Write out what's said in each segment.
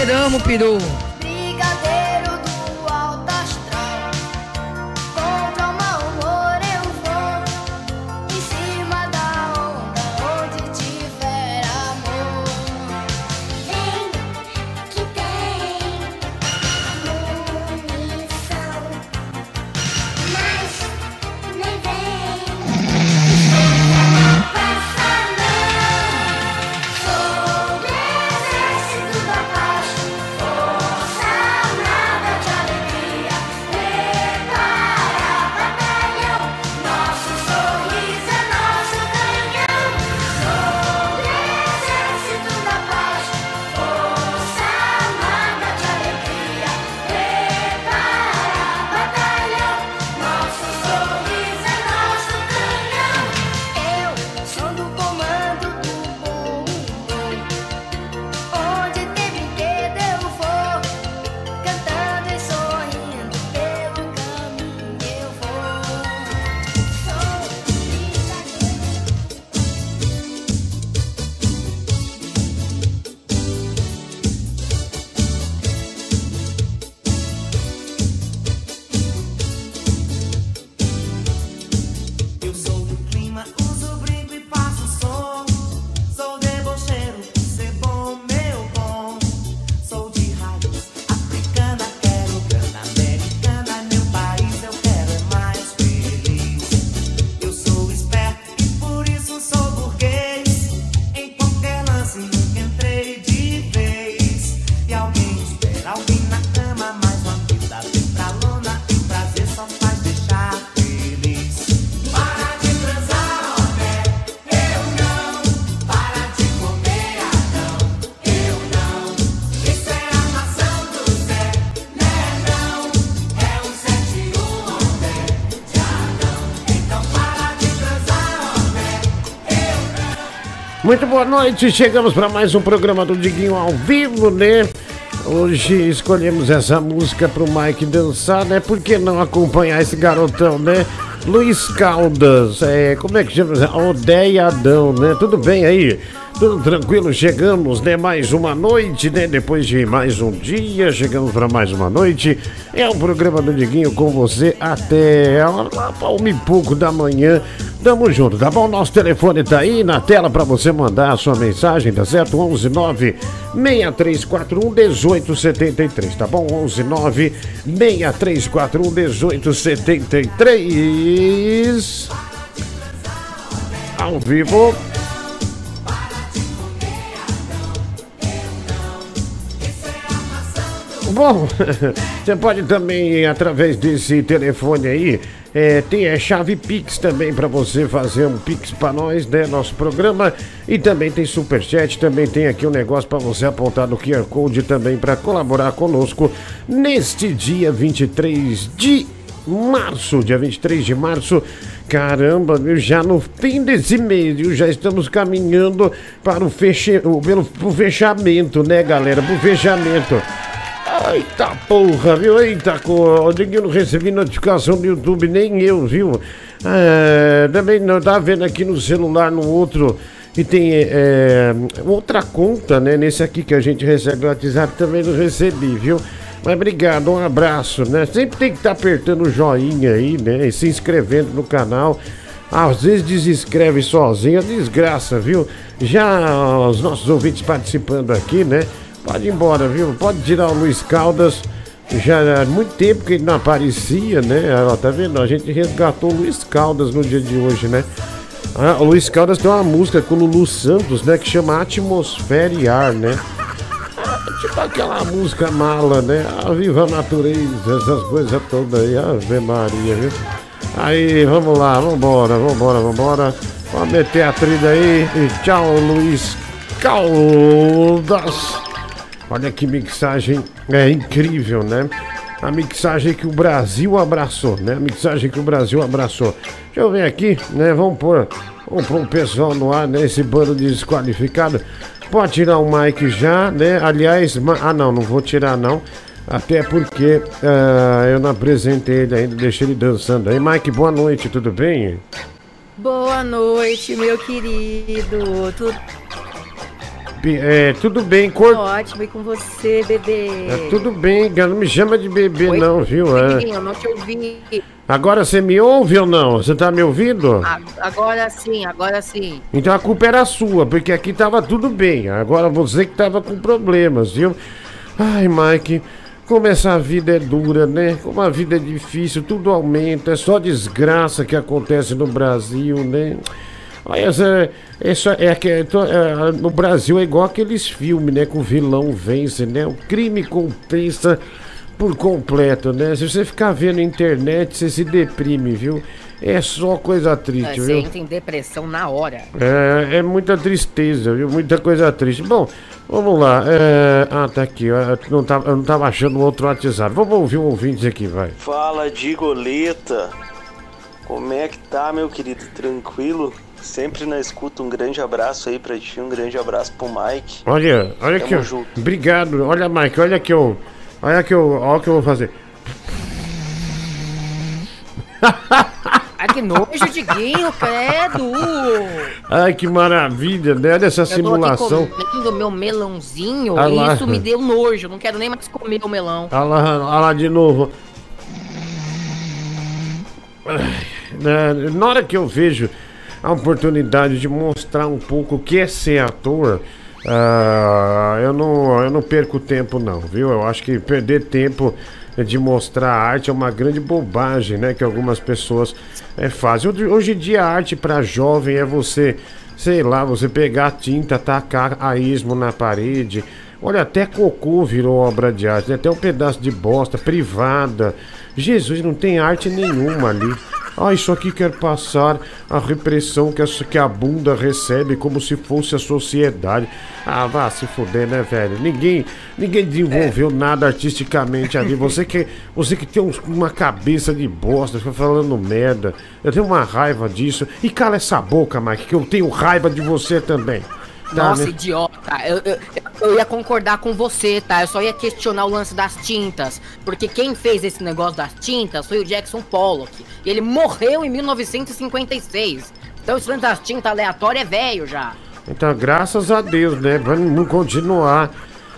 superamos, peru. Muito boa noite, chegamos para mais um programa do Diguinho ao vivo, né? Hoje escolhemos essa música pro Mike dançar, né? Por que não acompanhar esse garotão, né? Luiz Caldas, é, como é que chama? Odeia Adão, né? Tudo bem aí? Tudo tranquilo? Chegamos, né? Mais uma noite, né? Depois de mais um dia, chegamos para mais uma noite. É o programa do Diguinho com você até lá uma e pouco da manhã. Tamo junto, tá bom? Nosso telefone tá aí na tela para você mandar a sua mensagem, tá certo? 119 6341 1873, tá bom? 119 6341 1873. Ao vivo. Bom, você pode também, através desse telefone aí, é, tem a chave Pix também para você fazer um Pix para nós, né? Nosso programa. E também tem Superchat, também tem aqui um negócio para você apontar no QR Code também para colaborar conosco neste dia 23 de março, dia 23 de março. Caramba, viu? Já no fim desse mês, viu? Já estamos caminhando para o, feche... pelo, o fechamento, né, galera? O fechamento. Eita porra, viu? Eita, cor. Eu não recebi notificação do YouTube, nem eu, viu? É, também não tá vendo aqui no celular, no outro. E tem é, outra conta, né? Nesse aqui que a gente recebe no WhatsApp também não recebi, viu? Mas obrigado, um abraço, né? Sempre tem que estar tá apertando o joinha aí, né? E se inscrevendo no canal. Às vezes desinscreve sozinho, é desgraça, viu? Já os nossos ouvintes participando aqui, né? Pode ir embora, viu? Pode tirar o Luiz Caldas. Já há muito tempo que ele não aparecia, né? Ó, tá vendo? A gente resgatou o Luiz Caldas no dia de hoje, né? Ah, o Luiz Caldas tem uma música com o Lulu Santos, né? Que chama Atmosfera e Ar, né? Ah, tipo aquela música mala, né? A viva a natureza, essas coisas todas aí. Ave Maria, viu? Aí, vamos lá, vambora, vambora, vambora. Vamos meter a trilha aí. E tchau, Luiz Caldas. Olha que mixagem é incrível, né? A mixagem que o Brasil abraçou, né? A mixagem que o Brasil abraçou. Deixa eu ver aqui, né? Vamos pôr, vamos um pessoal no ar, né? Esse bando desqualificado. Pode tirar o Mike já, né? Aliás, ah não, não vou tirar não. Até porque uh, eu não apresentei ele ainda, deixei ele dançando aí. Mike, boa noite, tudo bem? Boa noite, meu querido. Tudo É, tudo bem, cor... Ótimo, e com você, bebê? É, tudo bem, não me chama de bebê Oi? não, viu? É. Eu não te ouvi. Agora você me ouve ou não? Você tá me ouvindo? Agora sim, agora sim. Então a culpa era sua, porque aqui tava tudo bem. Agora você que tava com problemas, viu? Ai, Mike, como essa vida é dura, né? Como a vida é difícil, tudo aumenta, é só desgraça que acontece no Brasil, né? Olha, essa, essa, é, é, é, no Brasil é igual aqueles filmes, né? Que o vilão vence, né? O crime compensa por completo, né? Se você ficar vendo na internet, você se deprime, viu? É só coisa triste, você viu? Você entra em depressão na hora. É, é muita tristeza, viu? Muita coisa triste. Bom, vamos lá. É... Ah, tá aqui. Eu não tava, eu não tava achando outro WhatsApp. Vamos ouvir um ouvinte aqui, vai. Fala, Digoleta. Como é que tá, meu querido? Tranquilo? Sempre na escuta, um grande abraço aí pra ti, um grande abraço pro Mike. Olha, olha Tamo aqui, junto. Obrigado. Olha, Mike, olha que eu. Olha que eu. Olha o que eu vou fazer. Ai, que nojo, Diguinho, credo! Ai, que maravilha, né? Dessa simulação. Eu tô aqui comendo meu melãozinho ah e isso me deu nojo. Não quero nem mais comer o melão. Olha lá, olha lá de novo. Né, na hora que eu vejo a oportunidade de mostrar um pouco o que é ser ator, uh, eu, não, eu não perco tempo não, viu? Eu acho que perder tempo de mostrar arte é uma grande bobagem, né? Que algumas pessoas é, fazem. Hoje em dia a arte para jovem é você, sei lá, você pegar tinta, tacar a ismo na parede. Olha, até cocô virou obra de arte, né? até um pedaço de bosta privada. Jesus, não tem arte nenhuma ali. Ah, isso aqui quer passar a repressão que a, que a bunda recebe como se fosse a sociedade. Ah, vá se fuder, né, velho? Ninguém, ninguém desenvolveu é. nada artisticamente ali. Você que, você que tem uma cabeça de bosta, fica falando merda. Eu tenho uma raiva disso. E cala essa boca, Mike, que eu tenho raiva de você também. Nossa, idiota. Eu, eu, eu, ia concordar com você, tá? Eu só ia questionar o lance das tintas. Porque quem fez esse negócio das tintas foi o Jackson Pollock. E ele morreu em 1956. Então esse lance das tintas aleatórias é velho já. Então, graças a Deus, né? Vamos continuar.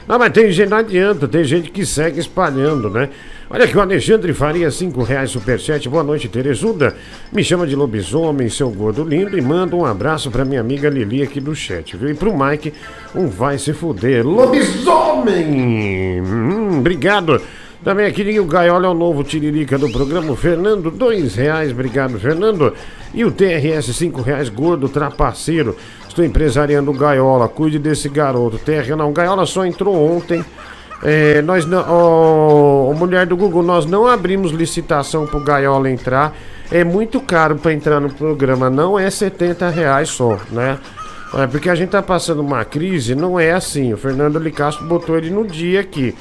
Não, mas tem gente, não adianta, tem gente que segue espalhando, né? Olha aqui, o Alexandre Faria, 5 reais superchat. Boa noite, Terezuda. Me chama de lobisomem, seu gordo lindo, e manda um abraço pra minha amiga Lili aqui do chat, viu? E pro Mike, um vai se fuder. Lobisomem! Hum, obrigado. Também aqui o Gaiola é o novo tiririca do programa. Fernando, dois reais. Obrigado, Fernando. E o TRS, cinco reais, gordo, trapaceiro. Estou empresariando o Gaiola. Cuide desse garoto. TR, não, Gaiola só entrou ontem. É, nós não, oh, mulher do Google, nós não abrimos licitação pro Gaiola entrar. É muito caro para entrar no programa, não é 70 reais só, né? É porque a gente tá passando uma crise, não é assim. O Fernando Licastro botou ele no dia aqui,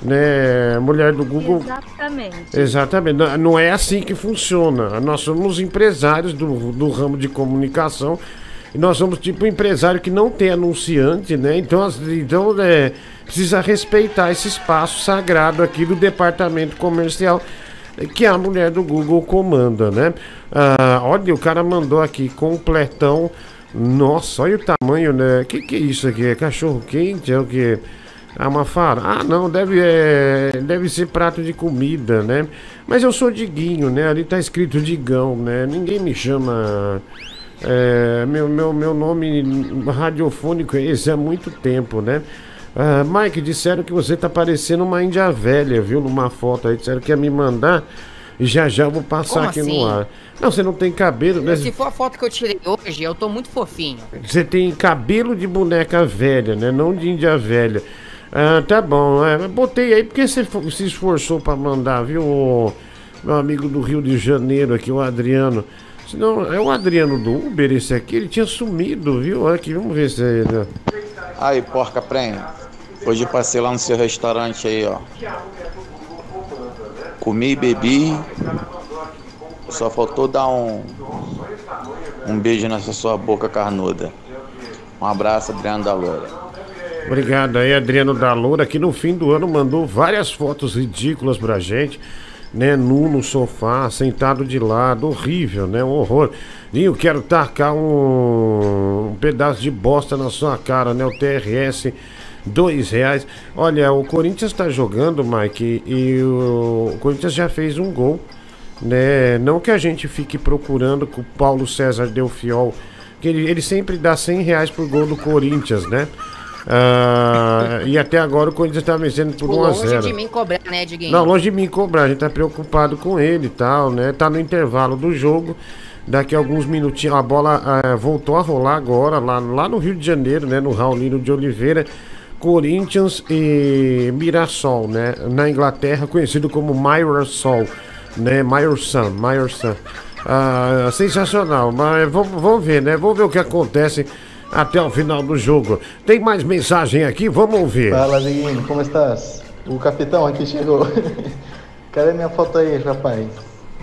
né? Mulher do Google. Exatamente. Exatamente. Não, não é assim que funciona. Nós somos empresários do, do ramo de comunicação. Nós somos tipo empresário que não tem anunciante, né? Então, então é precisa respeitar esse espaço sagrado aqui do departamento comercial que a mulher do Google comanda, né? Ah, olha, o cara mandou aqui completão. Nossa, olha o tamanho, né? Que que é isso aqui? É cachorro quente? É o que? É uma fara? Ah, não, deve, é, deve ser prato de comida, né? Mas eu sou Diguinho, né? Ali tá escrito Digão, né? Ninguém me chama. É, meu, meu, meu nome radiofônico é esse há muito tempo, né? Ah, Mike, disseram que você tá parecendo uma índia velha, viu? Numa foto aí, disseram que ia me mandar. E já já vou passar Como aqui assim? no ar. Não, você não tem cabelo, né? Se for a foto que eu tirei hoje, eu tô muito fofinho. Você tem cabelo de boneca velha, né? Não de índia velha. Ah, tá bom. É, botei aí porque você se esforçou para mandar, viu? Meu amigo do Rio de Janeiro aqui, o Adriano. Senão, é o Adriano do Uber esse aqui, ele tinha sumido, viu? Aqui, vamos ver se é ele. Aí, porca prêmio. Hoje passei lá no seu restaurante aí, ó. Comi e bebi. Só faltou dar um um beijo nessa sua boca carnuda. Um abraço, Adriano da Loura. Obrigado aí, Adriano da Loura, que no fim do ano mandou várias fotos ridículas pra gente. Né, nu no sofá, sentado de lado, horrível, né, um horror. Dinho, quero tacar um, um pedaço de bosta na sua cara, né, o TRS dois reais. Olha, o Corinthians está jogando, Mike, e o, o Corinthians já fez um gol, né? Não que a gente fique procurando que o Paulo César deu fiol, que ele, ele sempre dá 100 reais por gol do Corinthians, né? Ah, e até agora o Corinthians está vencendo por 1 a 0 Longe de mim cobrar, né, Diguinho? Não, longe de mim cobrar, a gente tá preocupado com ele e tal, né? Tá no intervalo do jogo. Daqui a alguns minutinhos a bola ah, voltou a rolar agora, lá, lá no Rio de Janeiro, né? No Raulino de Oliveira. Corinthians e Mirassol, né? Na Inglaterra, conhecido como Mirassol, né? Myrson, Myrson. Ah, sensacional, mas vamos, vamos ver, né? Vamos ver o que acontece até o final do jogo. Tem mais mensagem aqui? Vamos ouvir. Fala, Diguinho, como estás? O capitão aqui chegou. Cadê minha foto aí, rapaz?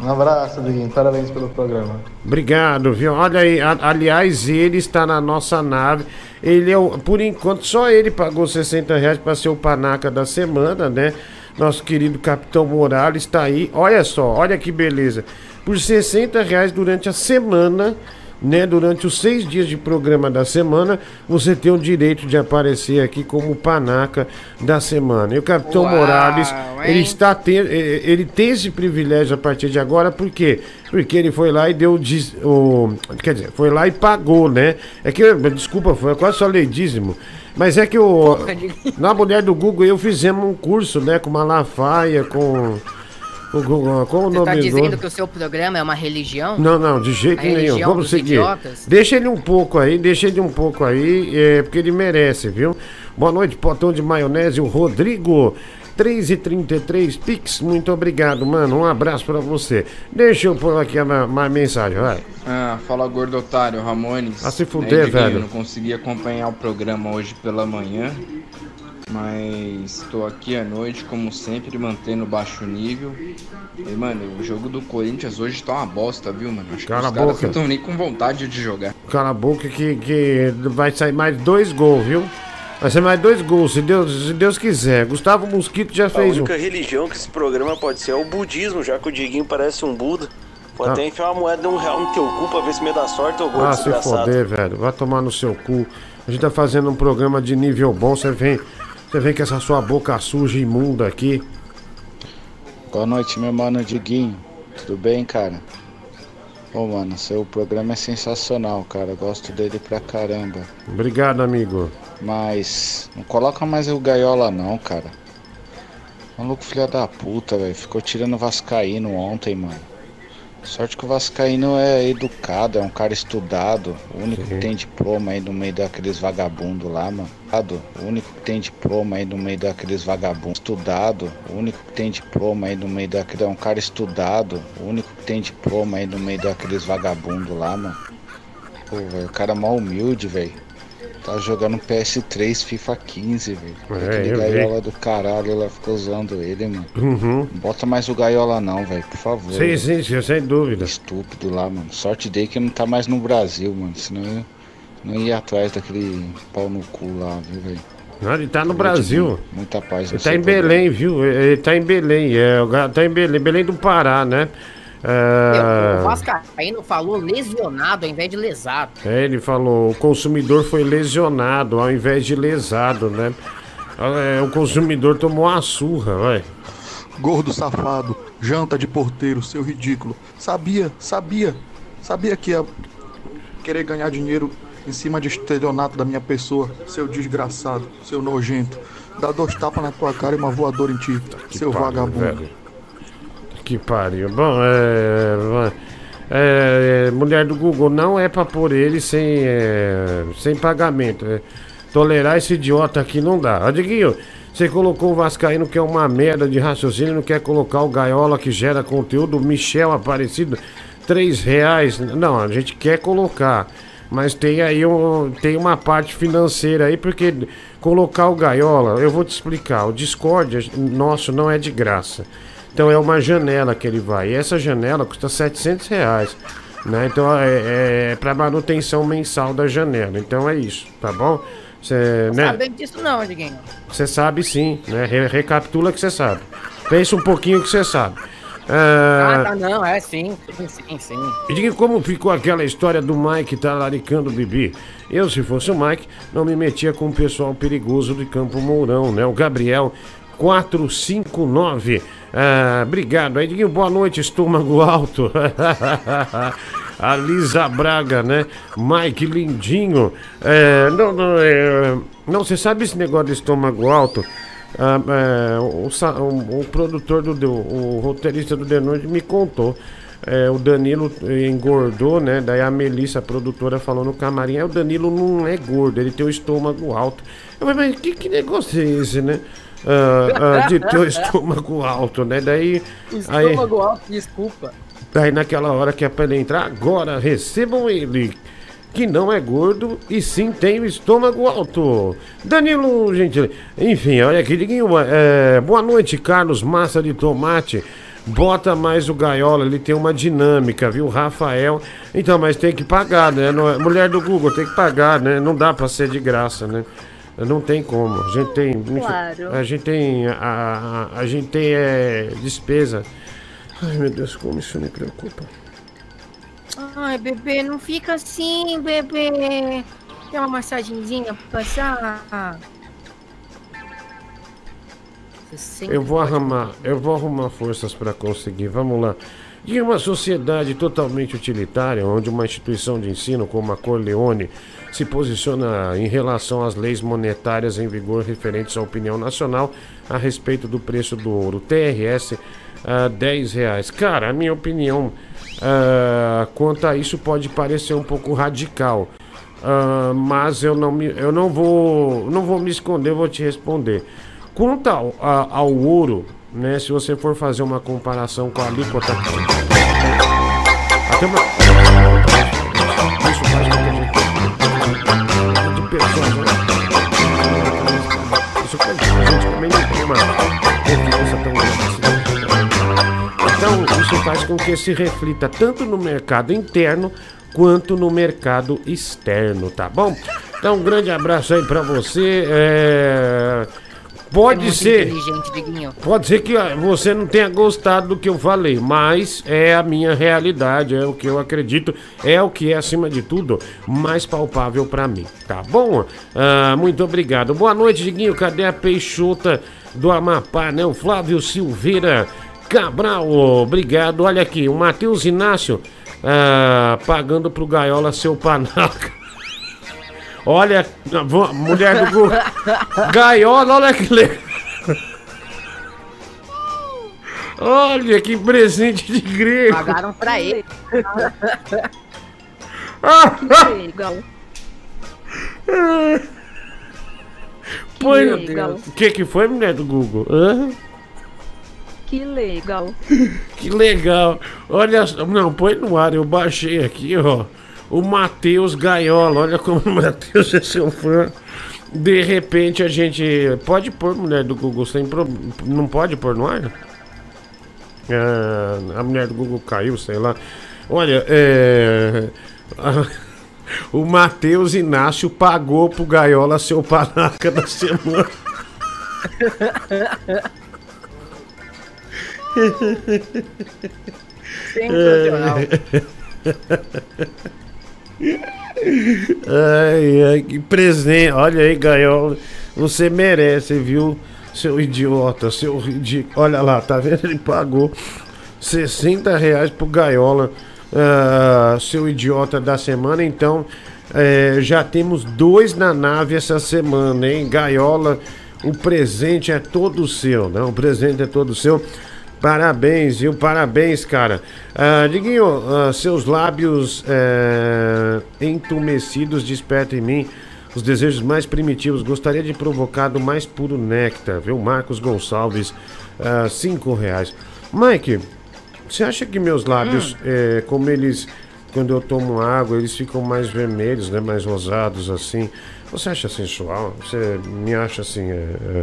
Um abraço, Diguinho. Parabéns pelo programa. Obrigado, viu? Olha aí, a- aliás, ele está na nossa nave. Ele é o, por enquanto, só ele pagou 60 reais para ser o panaca da semana, né? Nosso querido Capitão Morales está aí. Olha só, olha que beleza. Por 60 reais durante a semana, né? Durante os seis dias de programa da semana, você tem o direito de aparecer aqui como panaca da semana. E o Capitão Uau, Morales, ele está ter, eh, ele tem esse privilégio a partir de agora, por quê? Porque ele foi lá e deu o, quer dizer, foi lá e pagou, né? É que desculpa, foi quase falei dízimo. Mas é que o na mulher do Google eu fizemos um curso, né, com Malafaia, com o Google, como o Você nome tá do dizendo que o seu programa é uma religião? não, não, de jeito A nenhum. Vamos seguir. idiotas? Deixa ele um pouco aí, deixa ele um pouco aí, é, porque ele merece, viu? Boa noite, potão de maionese, o Rodrigo. 3h33, Pix, muito obrigado, mano. Um abraço pra você. Deixa eu pôr aqui a ma- ma- mensagem, vai. Ah, fala gordo otário, Ramones. Ah, se fuder, Diguinho? velho. Não consegui acompanhar o programa hoje pela manhã, mas estou aqui à noite, como sempre, mantendo baixo nível. E, mano, o jogo do Corinthians hoje tá uma bosta, viu, mano? Acho Cala que a os caras boca. não estão nem com vontade de jogar. Cala a boca que, que vai sair mais dois gols, viu? Vai ser mais dois gols, se Deus, se Deus quiser. Gustavo Mosquito já A fez um. única religião que esse programa pode ser é o budismo, já que o Diguinho parece um Buda. Pode Ah. até enfiar uma moeda de um real no teu cu pra ver se me dá sorte ou gordo Ah, se foder, velho. Vai tomar no seu cu. A gente tá fazendo um programa de nível bom. Você vem, você vem com essa sua boca suja e imunda aqui. Boa noite, meu mano Diguinho. Tudo bem, cara? Ô, mano, seu programa é sensacional, cara. Gosto dele pra caramba. Obrigado, amigo. Mas não coloca mais o Gaiola, não, cara. Maluco filha da puta, velho. Ficou tirando Vascaíno ontem, mano. Sorte que o Vascaíno é educado, é um cara estudado. O único que tem diploma aí no meio daqueles vagabundos lá, mano. O único que tem diploma aí no meio daqueles vagabundos. Estudado. O único que tem diploma aí no meio daquele. É um cara estudado. O único que tem diploma aí no meio daqueles vagabundos lá, mano. Pô, velho, o cara é mó humilde, velho. Tá jogando PS3, FIFA 15, velho. É, Aquele eu vi. gaiola do caralho, ela ficou usando ele, mano. Uhum. Não bota mais o gaiola não, velho, por favor. Sim, sim, sim, sem dúvida. Estúpido lá, mano. Sorte dele que não tá mais no Brasil, mano. Senão eu não ia atrás daquele pau no cu lá, viu, velho? Ah, Ele tá no Brasil. Muita paz. Ele tá em Belém, viu? Ele tá em Belém. É, tá em Belém, Belém do Pará, né? Eu- O É, Vascaíno falou lesionado ao invés de lesado. é, ele falou, o consumidor foi lesionado ao invés de lesado, né? É, o consumidor tomou uma surra, vai. Gordo safado, janta de porteiro, seu ridículo. Sabia, sabia, sabia que ia querer ganhar dinheiro em cima de estelionato da minha pessoa, seu desgraçado, seu nojento. Dá dois tapas na tua cara e uma voadora em ti, seu pariu, vagabundo. velho. Que pariu. Bom, é, é, é, Mulher do Google, não é pra pôr ele sem, é, sem pagamento. é. Tolerar esse idiota aqui não dá. Ó, Diguinho, você colocou o Vascaíno que é uma merda de raciocínio, não quer colocar o Gaiola que gera conteúdo, Michel Aparecido, três reais. Não, a gente quer colocar. Mas tem aí um, tem uma parte financeira aí, porque colocar o Gaiola, eu vou te explicar, o Discord nosso não é de graça. Então é uma janela que ele vai. E essa janela custa 700 reais. Né? Então é, é para manutenção mensal da janela. Então é isso, tá bom? Você né? Sabendo disso não, Diguinho. Você sabe sim, né? Re- recapitula que você sabe. Pensa um pouquinho que você sabe. Ah, Ah, tá, não, é sim, sim, sim, sim. e diga como ficou aquela história do Mike talaricando o Bibi. Eu, se fosse o Mike, não me metia com o pessoal perigoso de Campo Mourão, né? O Gabriel 459. Ah, obrigado. Aí, Diguinho, boa noite, estômago alto. A Lisa Braga, né? Mike Lindinho. É, não, não, é, não, você sabe esse negócio de estômago alto? Ah, é, o, o- o produtor do o roteirista do The Noite me contou. É, o Danilo engordou, né? Daí a Melissa, a produtora, falou no camarim: "É, o Danilo não é gordo, ele tem o estômago alto. Eu falei, mas que, que negócio é esse, né? Ah, ah, de ter o estômago alto, né? Daí. aí- Estômago alto, desculpa. Daí naquela hora que é pra ele entrar, agora recebam ele, que não é gordo e sim tem o estômago alto. Danilo, gente. Enfim, olha aqui, Diguinho. é, boa noite, Carlos Massa de Tomate. Bota mais o gaiola, ele tem uma dinâmica, viu? Rafael. Então, mas tem que pagar, né? É- Mulher do Google tem que pagar, né? Não dá pra ser de graça, né? Não tem como. A gente tem. Claro. A gente tem. A, a, a gente tem é, despesa. Ai meu Deus, como isso me preocupa. Ai, bebê, não fica assim, bebê. Tem uma massagenzinha pra passar. Eu vou arrumar, eu vou arrumar forças para conseguir. Vamos lá. Em uma sociedade totalmente utilitária, onde uma instituição de ensino como a Corleone se posiciona em relação às leis monetárias em vigor referentes à opinião nacional a respeito do preço do ouro, TRS a 10 reais. Cara, a minha opinião ah, quanto a isso pode parecer um pouco radical. Ah, mas eu não, me, eu não vou não vou me esconder, vou te responder. Quanto ao, a- ao ouro, né, se você for fazer uma comparação com a alíquota. Até uma. Faz com que se reflita tanto no mercado interno quanto no mercado externo, tá bom? Então, um grande abraço aí pra você. É... É Pode muito ser. Pode ser que você não tenha gostado do que eu falei, mas é a minha realidade, é o que eu acredito, é o que é, acima de tudo, mais palpável pra mim, tá bom? Ah, muito obrigado. Boa noite, Diguinho. Cadê a Peixota do Amapá, né? O Flávio Silveira Cabral, obrigado. Olha aqui, o Matheus Inácio ah, pagando pro Gaiola seu panaca. Olha, mulher do Google. Gaiola, olha que legal. Olha que presente de grego. Pagaram pra ele. Põe. O que que foi, mulher do Google? Hã? Que legal. Que legal. Olha, só- não, põe no ar, eu baixei aqui, ó. O Matheus Gaiola, olha como o Matheus é seu fã. De repente a gente. Pode pôr, mulher do Google, sem problema. Não pode pôr no ar? Ah, a mulher do Google caiu, sei lá. Olha, é. o Matheus Inácio pagou pro Gaiola seu panaca da semana. Ai, ai, que presente. Olha aí, Gaiola. Você merece, viu? Seu idiota, seu ridículo. Olha lá, tá vendo? Ele pagou 60 reais pro Gaiola, ah, seu idiota da semana. Então, eh, já temos dois na nave essa semana, hein? Gaiola, o presente é todo seu, né? O presente é todo seu. Parabéns, viu? Parabéns, cara. Ah, Diguinho, ah, seus lábios eh, entumecidos despertam em mim os desejos mais primitivos. Gostaria de provocar do mais puro néctar, viu? Marcos Gonçalves, ah, cinco reais. Mike, você acha que meus lábios, eh, como eles, quando eu tomo água, eles ficam mais vermelhos, né? Mais rosados assim? Você acha sensual? Você me acha assim, eh, eh,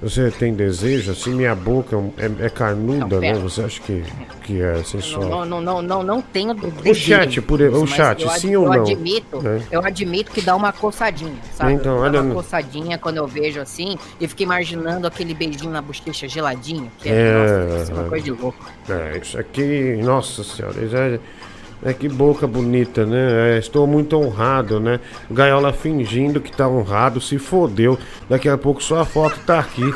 Você tem desejo? Assim, minha boca é, é carnuda, Não, né? Você acha que, que é sensual? Não, não, não, não, não tenho O chat, por o chat, eu, sim eu ou não? Admito, É. Eu admito que dá uma coçadinha, sabe? Então, dá olha uma coçadinha quando eu vejo assim e fico imaginando aquele beijinho na bochecha geladinho. Que É, é, nossa, é uma é. coisa de louco. É, isso aqui, nossa senhora, isso é, é que boca bonita, né? É, estou muito honrado, né? Gaiola fingindo que tá honrado, se fodeu. Daqui a pouco sua foto tá aqui.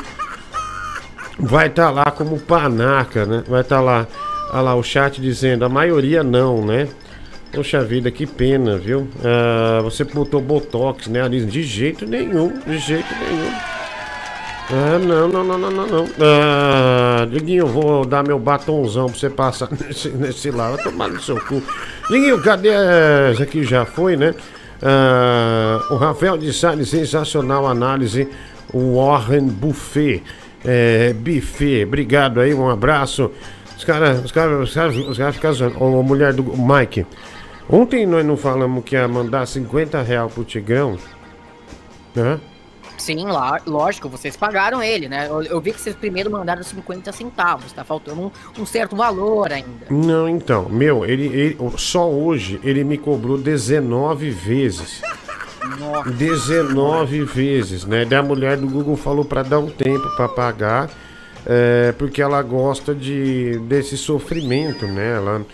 Vai tá lá como panaca, né? Vai tá lá, olha lá o chat dizendo, a maioria não, né? Poxa vida, que pena, viu? Ah, você botou botox, né, Alice? De jeito nenhum, de jeito nenhum. Ah, não, não, não, não, não, não. Ah, Diguinho, vou dar meu batonzão pra você passar nesse, nesse lá. Vai tomar no seu cu. Diguinho, cadê? eh, Esse aqui já foi, né? O Rafael de Salles, sensacional análise. O Warren Buffet. É, buffet, obrigado aí, um abraço. Os caras, os caras, os caras, os caras ficam zoando. Ô, mulher do Mike. Ontem nós não falamos que ia mandar 50 real pro Tigrão? Né? Sim, lá, lógico, vocês pagaram ele, né? Eu, eu vi que vocês primeiro mandaram 50 centavos, tá faltando um, um certo valor ainda. Não, então, meu, ele, ele- só hoje ele me cobrou 19 vezes. Nossa. 19 vezes, né? Daí a mulher do Google falou pra dar um tempo pra pagar, é, porque ela gosta de desse sofrimento, né? Ela,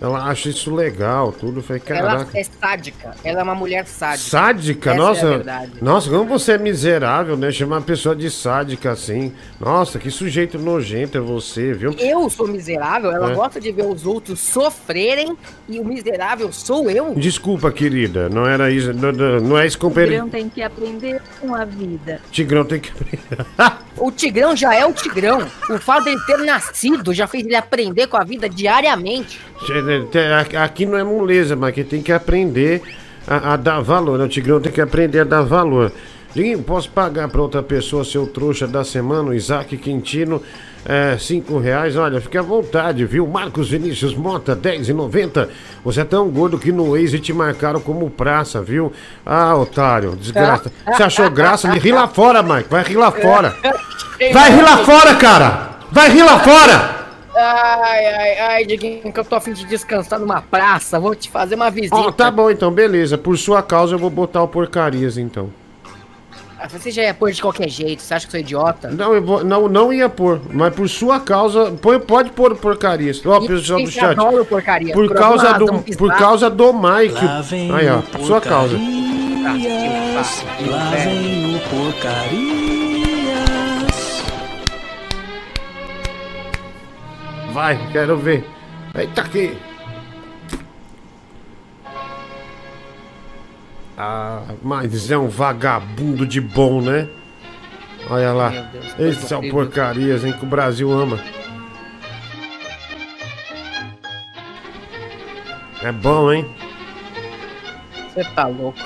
ela acha isso legal, tudo. Eu falei, Ela é sádica, ela é uma mulher sádica. Sádica? Essa nossa, É a verdade. nossa, como você é miserável, né? Chamar uma pessoa de sádica assim. Nossa, que sujeito nojento é você, viu? Eu sou miserável, ela É. gosta de ver os outros sofrerem e o miserável sou eu. Desculpa, querida, não era isso, não, não- não é isso O compre... Tigrão tem que aprender com a vida. Tigrão tem que aprender. O Tigrão já é o Tigrão. O fato dele ter nascido já fez ele aprender com a vida diariamente. Aqui não é moleza, mas que tem que aprender a, a dar valor. Né? O Tigrão tem que aprender a dar valor. Diguinho, posso pagar para outra pessoa seu trouxa da semana, o Isaac Quintino, é, cinco reais? Olha, fique à vontade, viu? Marcos Vinícius Mota, 10,90. Você é tão gordo que no Waze te marcaram como praça, viu? Ah, otário, desgraça. Você achou graça? Ri lá fora, Mike, vai rir lá fora. Vai rir lá fora, cara! Vai rir lá fora! Ai, ai, ai, Diguinho, que eu tô a fim de descansar numa praça. Vou te fazer uma visita. Ó, tá bom então, beleza. Por sua causa eu vou botar o porcarias então. Ah, Você já ia pôr de qualquer jeito, você acha que eu sou idiota? Não, eu vou, não, não ia pôr, mas por sua causa, põe, pode pôr o porcarias. Ó, E pessoal do chat. porcaria? Por Por causa do, razão por causa do Mike. Aí, ó, por sua causa. Lá vem o porcarias. Vai, quero ver. Eita aqui. Ah, mas é um vagabundo de bom, né? Olha lá. Deus, Esses são horrível. porcarias, hein, que o Brasil ama. É bom, hein? Você tá louco.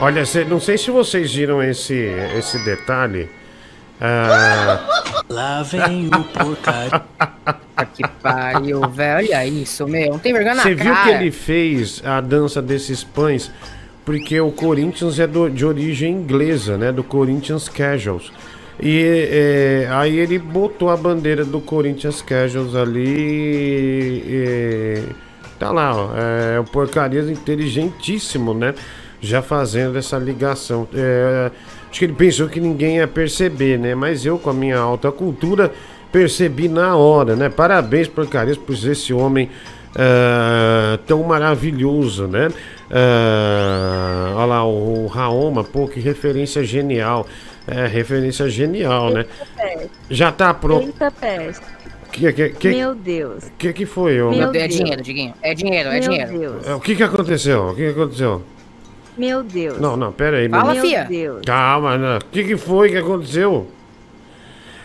Olha, cê- não sei se vocês viram esse, esse detalhe. Ah, Lá vem o porcaria. Que pariu, velho. Olha isso, meu. Não tem vergonha na Você cara. viu que ele fez a dança desses pães? Porque o Corinthians é do- de origem inglesa, né? Do Corinthians Casuals. E é, aí ele botou a bandeira do Corinthians Casuals ali. e- tá lá, ó. É o Porcarias inteligentíssimo, né? Já fazendo essa ligação. É, acho que ele pensou que ninguém ia perceber, né? Mas eu, com a minha alta cultura, percebi na hora, né? Parabéns, Porcarias, por ser esse homem ah, tão maravilhoso, né? Ah, olha lá, o, o Raoma, pô, que referência genial. É, referência genial, né? Já tá pronto. Eita peste. Que que, que, Meu Deus. que, que foi? ô? Meu É dinheiro, Diguinho. É dinheiro, é Meu dinheiro. Deus. É, O que que aconteceu? O que que aconteceu? Meu Deus. Não, não, pera aí. Fala, meu- fia. Deus. Calma, não. O que, que foi que aconteceu?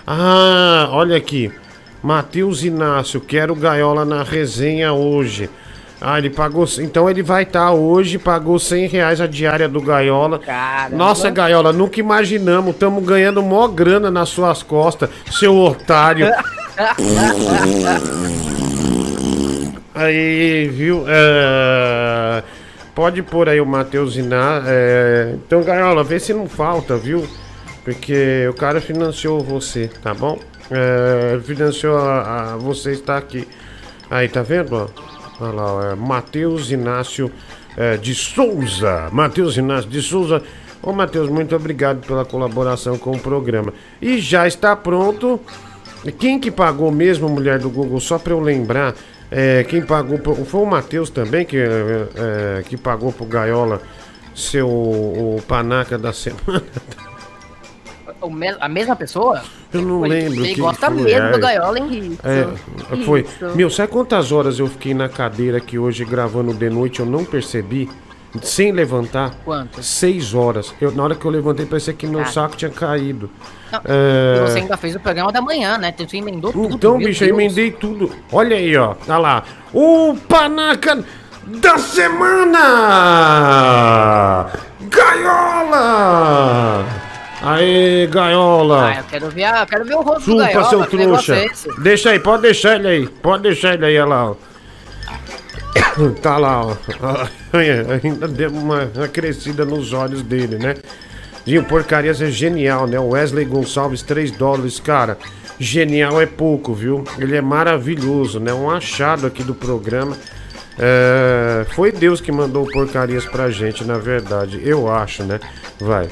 Ah, olha aqui. Matheus Inácio, quero gaiola na resenha hoje. Ah, ele pagou. Então ele vai estar hoje, pagou 100 reais a diária do Gaiola. Caramba. Nossa, Gaiola, nunca imaginamos. Estamos ganhando mó grana nas suas costas, seu otário. Aí, viu? É, Pode pôr aí o Matheus Iná. é, Então, Gaiola, vê se não falta, viu? Porque o cara financiou você, tá bom? É, financiou a, a- você está aqui. Aí, tá vendo? ó? Olha lá, é Matheus Inácio é, de Souza. Matheus Inácio de Souza. Ô, Matheus, muito obrigado pela colaboração com o programa. E já está pronto. Quem que pagou mesmo, mulher do Google? Só para eu lembrar. É, quem pagou. Foi o Matheus também que, é, é, que pagou pro Gaiola seu o panaca da semana. Me- a mesma pessoa? Eu não Ele- lembro. Ele gosta foi, mesmo do é. Gaiola, hein? É, foi. Meu, sabe quantas horas eu fiquei na cadeira aqui hoje gravando de noite? Eu não percebi, sem levantar. Quantas? Seis horas. Eu, na hora que eu levantei, parecia que meu Ah. saco tinha caído. Não, É, Você ainda fez o programa da manhã, né? Você emendou tudo. Então, bicho, eu Deus. emendei tudo. Olha aí, ó. Olha lá. O panaca da semana! Gaiola! Aê, Gaiola! Ah, eu quero ver, eu quero ver o rosto do Chupa, Gaiola. seu trouxa. é? Deixa aí, pode deixar ele aí. Pode deixar ele aí, olha lá, ó. Tá lá, ó. Ainda deu uma, uma crescida nos olhos dele, né? Dinho, porcarias é genial, né? Wesley Gonçalves, 3 dólares, cara. Genial é pouco, viu? Ele é maravilhoso, né? Um achado aqui do programa. É, Foi Deus que mandou porcarias pra gente, na verdade. Eu acho, né? Vai.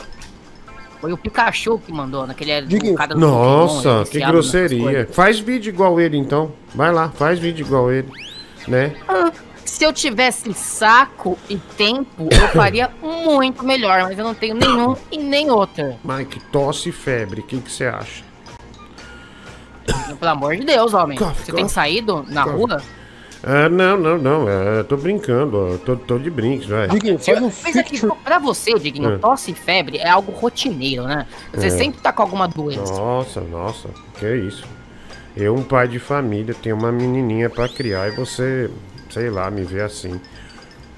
Foi o Pikachu que mandou, naquele é Diguinho. o cara do Nossa, Pokémon, que nessas grosseria. Faz vídeo igual ele então. Vai lá, faz vídeo igual ele, né? Ah, Se eu tivesse saco e tempo, eu faria muito melhor, mas eu não tenho nenhum e nem outro. Mike, tosse e febre, o que que você acha? Pelo amor de Deus, homem. Cof, Você cof. tem saído na Cof. rua? Ah, não, não, não, é, tô brincando, ó, tô, tô de brinks, vai. Mas aqui, pra você, Diguinho, É. tosse e febre é algo rotineiro, né? Você É. sempre tá com alguma doença. Nossa, nossa, que isso. Eu, um pai de família, tenho uma menininha pra criar e você, sei lá, me vê assim.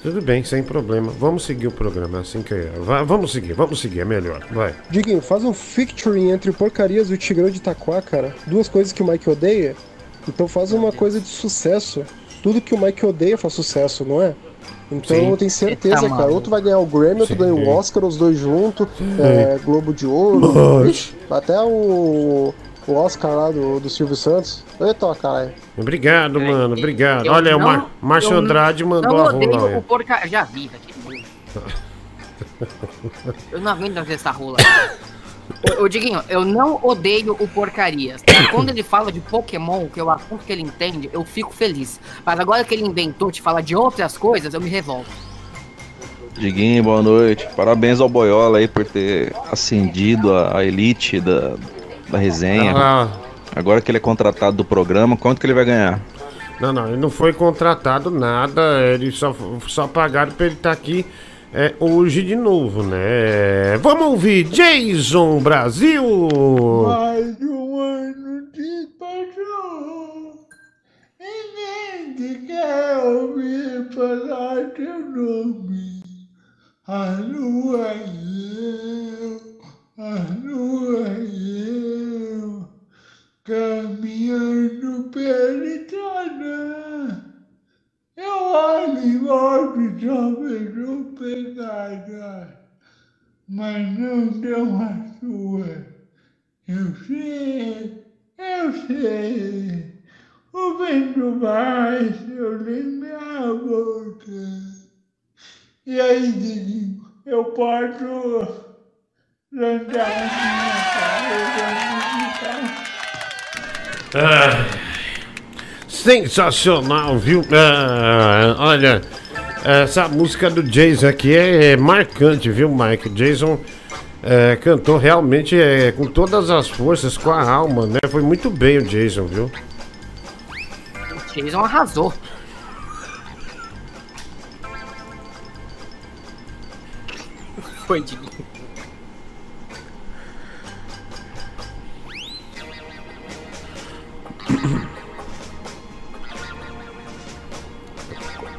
Tudo bem, sem problema. Vamos seguir o programa, assim que é. Vai, vamos seguir, vamos seguir, é melhor, vai. Diguinho, faz um featuring entre Porcarias e o Tigrão de Itaquá, cara. Duas coisas que o Mike odeia. Então faz uma coisa de sucesso. Tudo que o Mike odeia faz sucesso, não é? Então Sim. eu tenho certeza, Eita, cara. mano. Ou tu vai ganhar o Grammy, ou tu Sim. ganha o Oscar, os dois juntos. É, Globo de Ouro. Ixi, até o, o Oscar lá do, do Silvio Santos. Eita, caralho. Obrigado, mano, obrigado. Eu Olha, o não- Mar Márcio eu Andrade mandou não a odeio rola. o olha. porca... Já vi, que nojo. Eu não aguento ver essa rola. Ô, Diguinho, eu não odeio o porcarias. tá? Quando ele fala de Pokémon, que é o assunto que ele entende, eu fico feliz. Mas agora que ele inventou de falar de outras coisas, eu me revolto. Diguinho, boa noite. Parabéns ao Boiola aí por ter ascendido a, a elite da, da resenha. Ah. Agora que ele é contratado do programa, quanto que ele vai ganhar? Não, não, ele não foi contratado nada, ele só, só pagaram pra ele estar aqui é, hoje de novo, né? Vamos ouvir Jason Brasil! Mais um ano se passou e ninguém quer ouvir falar teu nome. A lua e eu, a lua e eu, caminhando pela estrada. Eu olho e volto só vejo pegada, mas não deu a sua. Eu sei, eu sei. O vento vai, eu leio minha boca. E aí, Diguinho, eu posso minha sensacional, viu? Ah, olha, essa música do Jason aqui é marcante, viu, Mike? Jason é, cantou realmente é, com todas as forças, com a alma, né? Foi muito bem o Jason, viu? O Jason arrasou. Foi, Diguinho.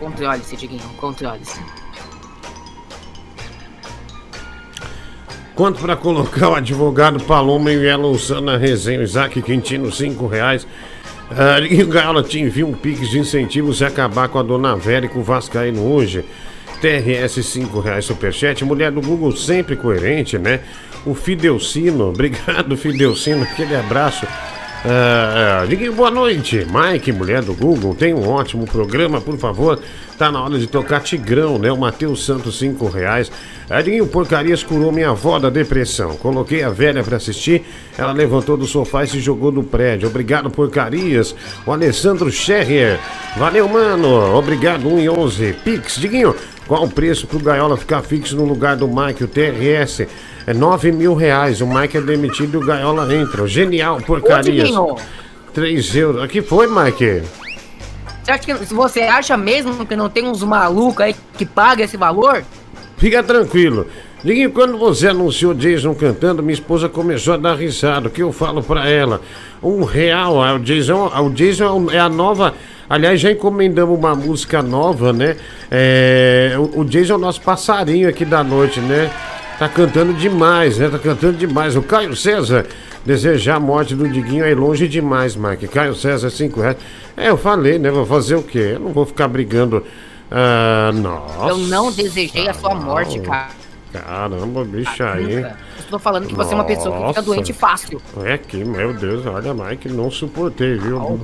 Controle-se, Diguinho, controle-se. Quanto para colocar o advogado Paloma e o Yellow Sun na resenha? Isaac Quintino, 5 reais. Ah, e o Gaiola te envia um pix de incentivo se acabar com a Dona Vera e com o Vascaíno hoje. TRS 5 reais superchat. Mulher do Google sempre coerente, né? O Fidelcino, obrigado Fidelcino, aquele abraço. Diguinho, boa noite. Mike, mulher do Google, tem um ótimo programa, por favor. Tá na hora de tocar Tigrão, né? O Matheus Santos, 5 reais. Ah, Diguinho, porcarias curou minha avó da depressão. Coloquei a velha pra assistir, ela levantou do sofá e se jogou do prédio. Obrigado, porcarias. O Alessandro Scherrier. Valeu, mano. Obrigado, 1 e 11. Pix, Diguinho, qual o preço pro Gaiola ficar fixo no lugar do Mike, o TRS? É 9 mil reais. O Mike é demitido e o Gaiola entra. Genial. Diguinho. 3 euros. Aqui foi, Mike? Você acha, que, você acha mesmo que não tem uns malucos aí que pagam esse valor? Fica tranquilo. Diguinho, quando você anunciou Jason cantando, minha esposa começou a dar risada. O que eu falo pra ela? Um real. ah, O Jason, o Jason é a nova. Aliás, já encomendamos uma música nova, né? É, o, o Jason é o nosso passarinho aqui da noite, né? Tá cantando demais, né? Tá cantando demais. O Caio César, desejar a morte do Diguinho é longe demais, Mike. Caio César, 5 reais. É, eu falei, né? Vou fazer o quê? Eu não vou ficar brigando. Ah, nossa. Eu não desejei a sua morte, não. cara. Caramba, bicho aí. Eu estou falando que você é uma pessoa que fica Nossa. doente fácil. É que, meu Deus, olha, Mike, não suportei, viu?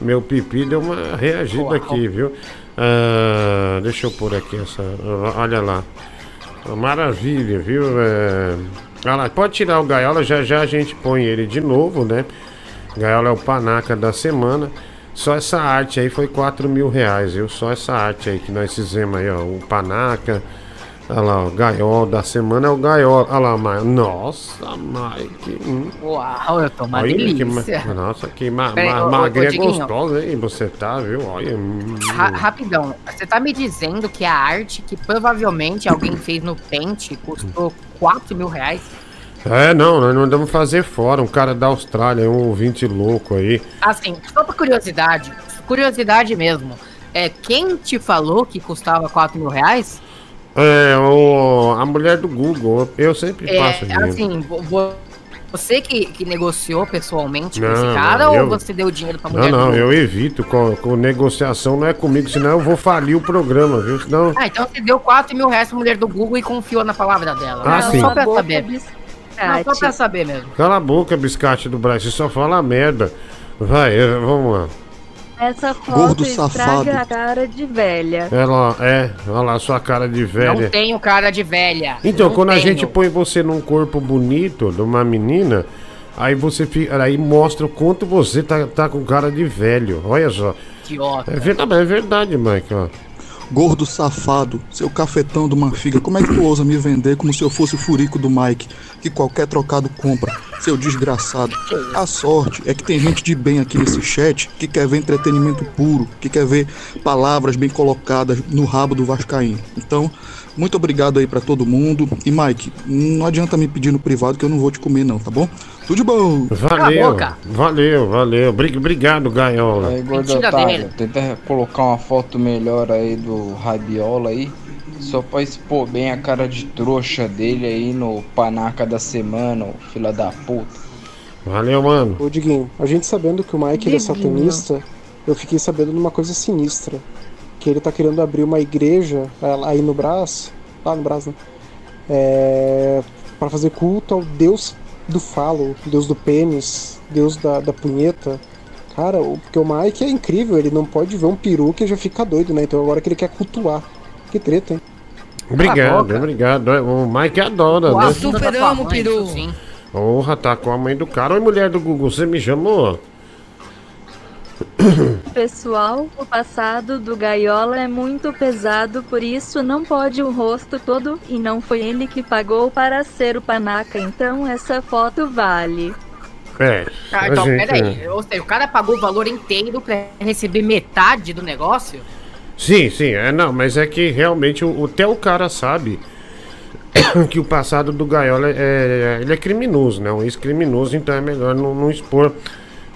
Meu pipi deu uma reagida Uau. aqui, viu? Ah, deixa eu pôr aqui essa. Olha lá. Maravilha, viu? É... Olha lá, pode tirar o gaiola, já já a gente põe ele de novo, né? Gaiola é o panaca da semana. Só essa arte aí foi 4 mil reais, viu? Só essa arte aí que nós fizemos aí, ó. O panaca. Olha lá, o gaiola da semana é o gaiola. Olha lá, Mike. Nossa, Mike. hum. Uau, eu tô uma Olha que delícia. ma- Nossa, que ma Peraí, ma magrinha gostosa, hein? Você tá, viu? Olha. hum. Ra- rapidão, você tá me dizendo que a arte que provavelmente alguém fez no pente custou 4 mil reais? É, não, nós não andamos fazer fora. Um cara da Austrália, um ouvinte louco aí. Assim, só pra curiosidade, curiosidade mesmo. É, quem te falou que custava 4 mil reais? É, o, a mulher do Google. Eu sempre É, passo dinheiro. assim, vo- vo- você que, que negociou pessoalmente com Não, esse cara não, ou eu- você deu dinheiro pra Não, mulher do não, Google? eu evito. Com, com negociação não é comigo, senão eu vou falir o programa, viu? Senão. Ah, então você deu 4 mil reais pra mulher do Google e confiou na palavra dela. Ah, Não, sim. Só pra saber. Não, só pra saber mesmo. Cala a boca, biscate do Brasil. Você só fala merda. Vai, vamos lá. Essa Gordo foto estraga safado. a cara de velha. Ela, é, olha lá, sua cara de velha. Não tenho cara de velha. Então, Não quando a tenho. gente põe você num corpo bonito de uma menina, aí você fica. Aí mostra o quanto você tá, tá com cara de velho. Olha só. Idiota. É verdade, é verdade, Mike. Gordo safado, seu cafetão do Manfiga, como é que tu ousa me vender como se eu fosse o furico do Mike, que qualquer trocado compra, seu desgraçado? A sorte é que tem gente de bem aqui nesse chat que quer ver entretenimento puro, que quer ver palavras bem colocadas no rabo do Vascaíno. Então, muito obrigado aí pra todo mundo. E Mike, não adianta me pedir no privado que eu não vou te comer não, tá bom? Tudo de bom! Valeu, valeu, valeu. Bri- Obrigado, Gaiola. Aí, gordo otário, tenta colocar uma foto melhor aí do Rabiola aí. Só pra expor bem a cara de trouxa dele aí no panaca da semana, ô filha da puta. Valeu, mano. Ô Diguinho, a gente sabendo que o Mike ele é satanista, eu fiquei sabendo de uma coisa sinistra. Que ele tá querendo abrir uma igreja aí no Brás, lá no Brás, né? É, para fazer culto ao deus do falo, deus do pênis, deus da, da punheta. Cara, o- porque o Mike é incrível, ele não pode ver um peru que já fica doido, né? Então agora que ele quer cultuar. Que treta, hein? Obrigado, obrigado. O Mike adora, Uau, né? super amo, peru. Porra, tá com a mãe do cara. Oi, mulher do Google, você me chamou? Pessoal, o passado do Gaiola é muito pesado, por isso não pode o rosto todo e não foi ele que pagou para ser o panaca, então essa foto vale. É. Ah, então, gente- peraí. Ou seja, o cara pagou o valor inteiro pra receber metade do negócio? Sim, sim, é não, mas é que realmente o, até o cara sabe que o passado do Gaiola é, é- ele é criminoso, né? Um ex-criminoso, então é melhor não, não expor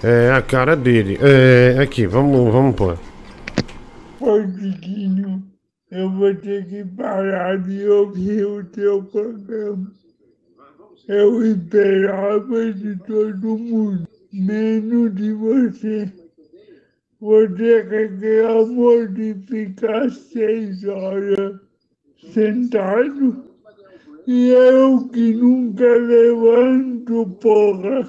é, a cara dele. É, aqui, vamos, vamos pôr. Rodriguinho, eu vou ter que parar de ouvir o teu programa. Eu esperava de todo mundo, menos de você. Você com aquele amor de ficar seis horas sentado e eu que nunca levanto, porra.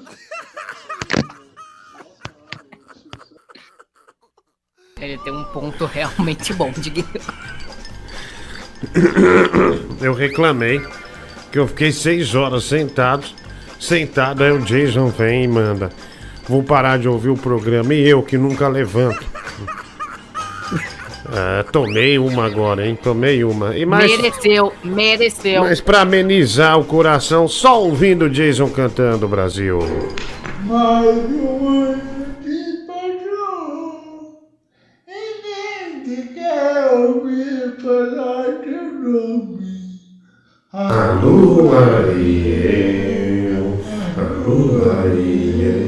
Ele tem um ponto realmente bom, Diguinho. Eu reclamei que eu fiquei seis horas sentado, sentado, aí o Jason vem e manda. Vou parar de ouvir o programa e eu que nunca levanto. É, tomei uma agora, hein? Tomei uma. E mais, Mereceu, mereceu. mas pra amenizar o coração, só ouvindo o Jason cantando, Brasil. Mais um ano ouvir falar teu nome. Alô, Ariel, alô, Ariel.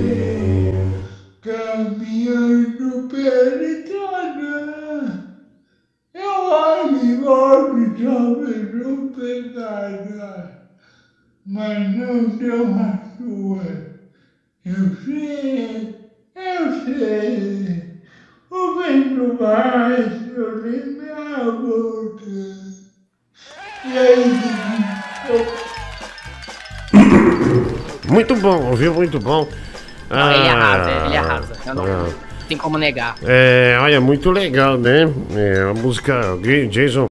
Caminhando pela estrada, eu e volto talvez pegada, mas não deu a sua. Eu sei, eu sei, o vento vai sobre minha boca. E aí, Muito bom, ouviu? Muito bom. Não, ele Ah, arrasa, ele arrasa. Eu não, não tem como negar. É, olha, muito legal, né? É, a música Jason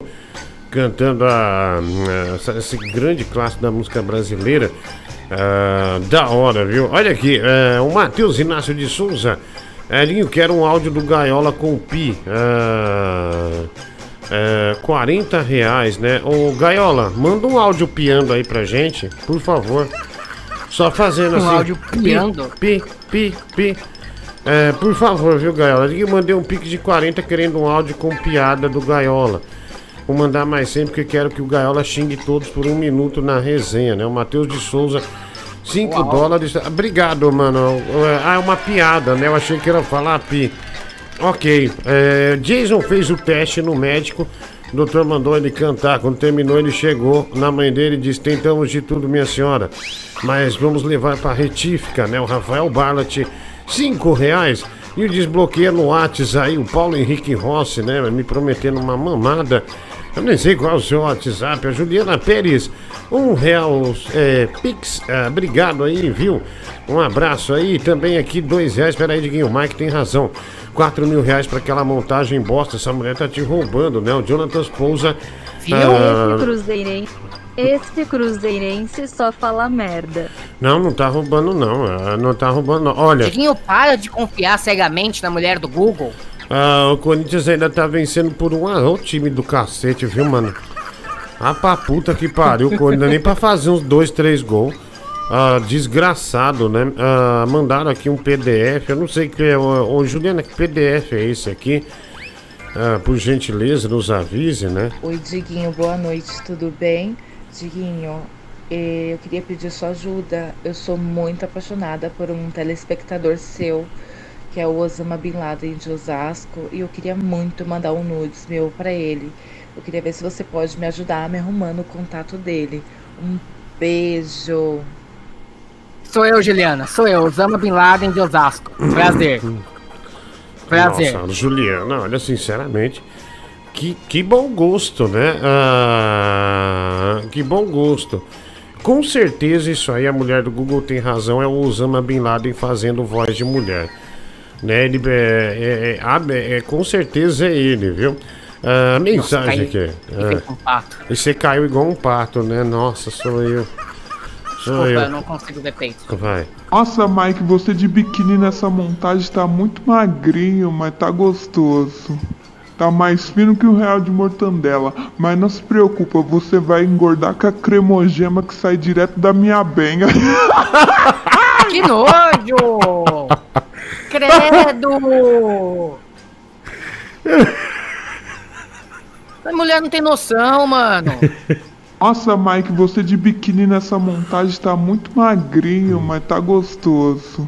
cantando a, a- essa- esse grande clássico da música brasileira. Ah, da hora, viu? Olha aqui, é, o Matheus Inácio de Souza. Elinho, quero um áudio do Gaiola com Pi. Ah, é, 40 reais, né? Ô Gaiola, manda um áudio piando aí pra gente, por favor. Só fazendo Um assim. áudio piando? Pi, pi, pi. É, por favor, viu, Gaiola? Eu mandei um pique de 40 querendo um áudio com piada do Gaiola. Vou mandar mais sempre porque quero que o Gaiola xingue todos por um minuto na resenha, né? O Matheus de Souza, 5 Uau. dólares. Obrigado, mano. Ah, é uma piada, né? Eu achei que era falar pi. Ok. É, Jason fez o teste no médico. O doutor mandou ele cantar. Quando terminou, ele chegou na mãe dele e disse: Tentamos de tudo, minha senhora. Mas vamos levar para retífica, né? O Rafael Barlat, 5 reais. E o desbloqueia no Whats aí, o Paulo Henrique Rossi, né? Me prometendo uma mamada. Eu nem sei qual é o seu WhatsApp. A Juliana Pérez, um real é, Pix. ah, obrigado aí, viu? Um abraço aí. Também aqui, dois reais. Peraí, Diguinho, o Mike tem razão. Quatro mil reais pra aquela montagem bosta. Essa mulher tá te roubando, né? O Jonathan Pousa. Viu? ah, Esse cruzeirense, esse cruzeirense só fala merda. não, não tá roubando, não. Ah, Não tá roubando, não. Olha. Diguinho, para de confiar cegamente na mulher do Google. Ah, o Corinthians ainda tá vencendo por um a time do cacete, viu, mano? Ah, pra puta que pariu, o Corinthians nem pra fazer uns dois, três gols. Ah, desgraçado, né? Ah, mandaram aqui um PDF, eu não sei que é. Ô, Juliana, que PDF é esse aqui? Ah, por gentileza, nos avise, né? Oi, Diguinho, boa noite, tudo bem? Diguinho, eh, eu queria pedir sua ajuda. Eu sou muito apaixonada por um telespectador seu, que é o Osama Bin Laden de Osasco, e eu queria muito mandar um nudes meu pra ele. Eu queria ver se você pode me ajudar me arrumando o contato dele. Um beijo. Sou eu, Juliana. Sou eu, Osama Bin Laden de Osasco. Prazer. Prazer. Nossa, Juliana, olha, sinceramente, que, que bom gosto, né? Ah, que bom gosto. Com certeza isso aí, a mulher do Google tem razão, é o Osama Bin Laden fazendo voz de mulher. Né? Ele, é, é, é, ah, é- é- com certeza é ele, viu? Ah, mensagem caí- aqui. Ah, um e você caiu igual um pato, né? Nossa, sou eu. Sou Desculpa, eu. eu não consigo ver peito. Vai. Nossa, Mike, você de biquíni nessa montagem tá muito magrinho, mas tá gostoso. Tá mais fino que um real de mortandela. Mas não se preocupa, você vai engordar com a cremogema que sai direto da minha benga. Que nojo! Credo! Essa mulher não tem noção, mano. Nossa, Mike, você de biquíni nessa montagem tá muito magrinho, mas tá gostoso.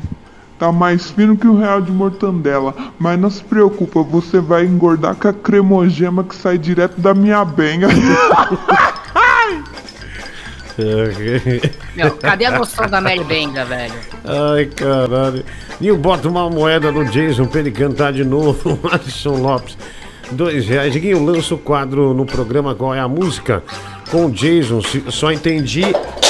Tá mais fino que um real de mortandela. Mas não se preocupa, você vai engordar com a cremogema que sai direto da minha benga. Meu, cadê a noção da Mary Benga, velho? Ai, caralho. Nil, bota uma moeda no Jason pra ele cantar de novo. Alisson Lopes, dois reais. Diguinho, lança o quadro no programa Qual é a Música? Com o Jason, só entendi.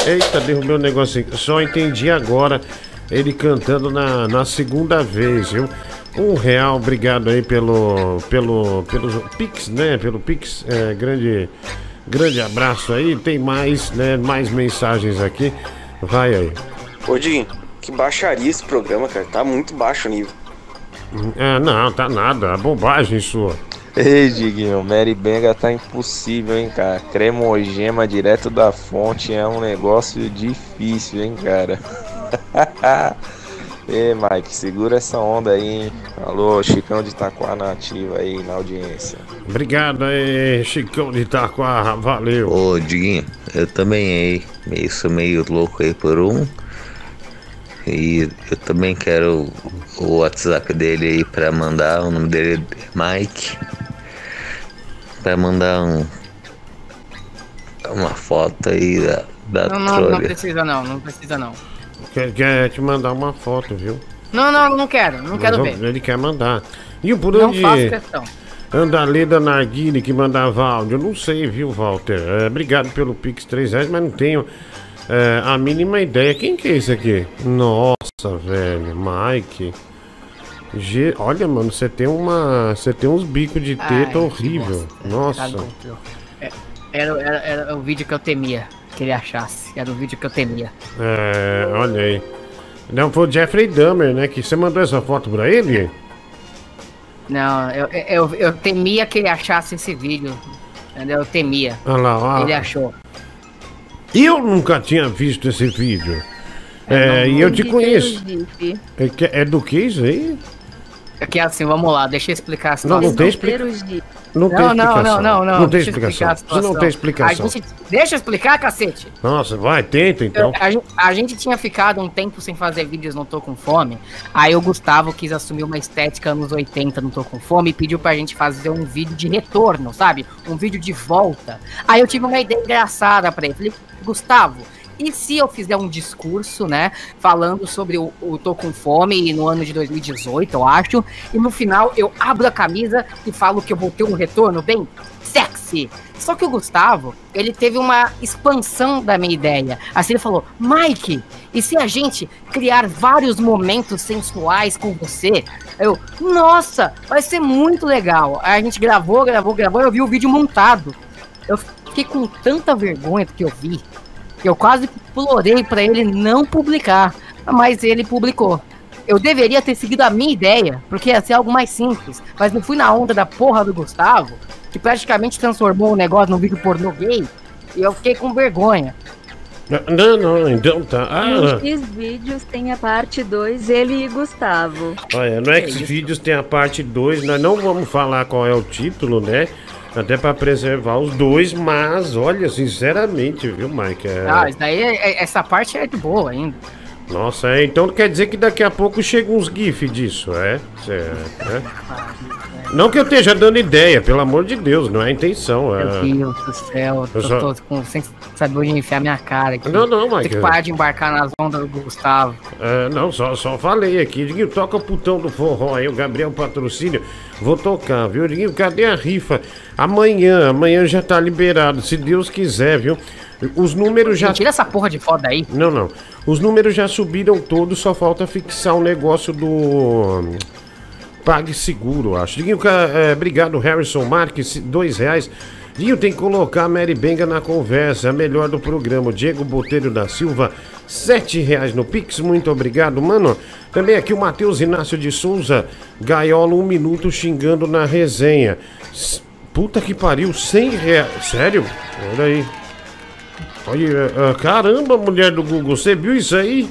Eita, derrubei o negocinho. Só entendi agora ele cantando na, na segunda vez, viu? Um real, obrigado aí pelo, pelo, pelo Pix, né? Pelo Pix, é, grande, grande abraço aí. Tem mais, né? Mais mensagens aqui. Vai aí. Ô, Diguinho, que baixaria esse programa, cara. Tá muito baixo o nível. É, não, tá nada. É bobagem sua. Ei, Diguinho, Mary Benga tá impossível, hein, cara. Cremogema direto da fonte é um negócio difícil, hein, cara. Ei, Mike, segura essa onda aí, hein. Alô, Chicão de Itaquá na ativa aí, na audiência. Obrigado aí, Chicão de Itaquá. Valeu. Ô, Diguinho, eu também aí, meio, sou meio louco aí por um. E eu também quero o WhatsApp dele aí pra mandar, o nome dele é Mike. Pra mandar um, uma foto aí da, da Não, não, não precisa não, não precisa não. Quer, quer te mandar uma foto, viu? Não, não, não quero, não quero Mas ver. Ele quer mandar. E o por Não onde faço questão. anda a Leda Narguile que mandava áudio? Eu não sei, viu, Walter? É, obrigado pelo Pix 3 reais, mas não tenho é, a mínima ideia. Quem que é esse aqui? Nossa, velho, Mike. Ge- Olha, mano, você tem uma. Você tem uns bicos de Ai, teta que horrível. Nossa. Tá. É, Era, era, era o vídeo que eu temia que ele achasse. Era o vídeo que eu temia. É, olha aí. Não, foi o Jeffrey Dahmer, né? Que você mandou essa foto pra ele? Não, eu, eu, eu temia que ele achasse esse vídeo. Entendeu? Eu temia. Olha lá, ó. Ele achou. Eu nunca tinha visto esse vídeo. É, e eu te conheço. É, é do que isso aí? É que assim, vamos lá, deixa eu explicar a Não, situação. não tem explicação. Não tem Não, não, explicação. não, não, não. Não tem explicação. Isso não tem explicação. Gente, deixa eu explicar, cacete. Nossa, vai, tenta então. Eu- a, gente, a gente tinha ficado um tempo sem fazer vídeos no Tô Com Fome. Aí o Gustavo quis assumir uma estética anos 80 no Tô Com Fome e pediu pra gente fazer um vídeo de retorno, sabe? Um vídeo de volta. Aí eu tive uma ideia engraçada pra ele. Falei, Gustavo, e se eu fizer um discurso, né? Falando sobre o, o Tô Com Fome no ano de 2018, eu acho. E no final eu abro a camisa e falo que eu vou ter um retorno bem sexy. Só que o Gustavo, ele teve uma expansão da minha ideia. Assim ele falou: Mike, e se a gente criar vários momentos sensuais com você? Eu, nossa, vai ser muito legal. Aí a gente gravou, gravou, gravou, eu vi o vídeo montado. Eu fiquei com tanta vergonha do que eu vi. Eu quase implorei pra ele não publicar, mas ele publicou. Eu deveria ter seguido a minha ideia, porque ia ser algo mais simples, mas não fui na onda da porra do Gustavo, que praticamente transformou o negócio num vídeo pornô gay, e eu fiquei com vergonha. Não, não, então tá. No Ah, X vídeos tem a parte 2, ele e Gustavo. olha, no Xvideos tem a parte 2, nós não vamos falar qual é o título, né? Até pra preservar os dois, mas olha, sinceramente, viu, Mike? É... Ah, daí, é- é- essa parte é de boa ainda. Nossa, é, então quer dizer que daqui a pouco chega uns GIF disso, é? Certo, é? Não que eu esteja dando ideia, pelo amor de Deus, não é a intenção. Meu É... Deus do céu, Eu eu só- tô com, sem saber onde enfiar minha cara aqui. Não, não, Tem Mike. que parar de embarcar nas ondas do Gustavo. É, não, só, só falei aqui. Diguinho, toca o putão do forró aí, o Gabriel Patrocínio. Vou tocar, viu? Diguinho, cadê a rifa? Amanhã, amanhã já tá liberado, se Deus quiser, viu? Os números já. Tira essa porra de foda aí. Não, não. Os números já subiram todos, só falta fixar o negócio do. hum, PagSeguro, acho. Diguinho, é, obrigado, Harrison Marques, dois reais. Diguinho, tem que colocar a Mary Benga na conversa, a melhor do programa. Diego Botelho da Silva, sete reais no Pix, muito obrigado, mano. Também aqui o Matheus Inácio de Souza, Gaiola, um minuto xingando na resenha. Puta que pariu, cem reais. Sério? Olha aí. Olha, ah, caramba, mulher do Google, você viu isso aí?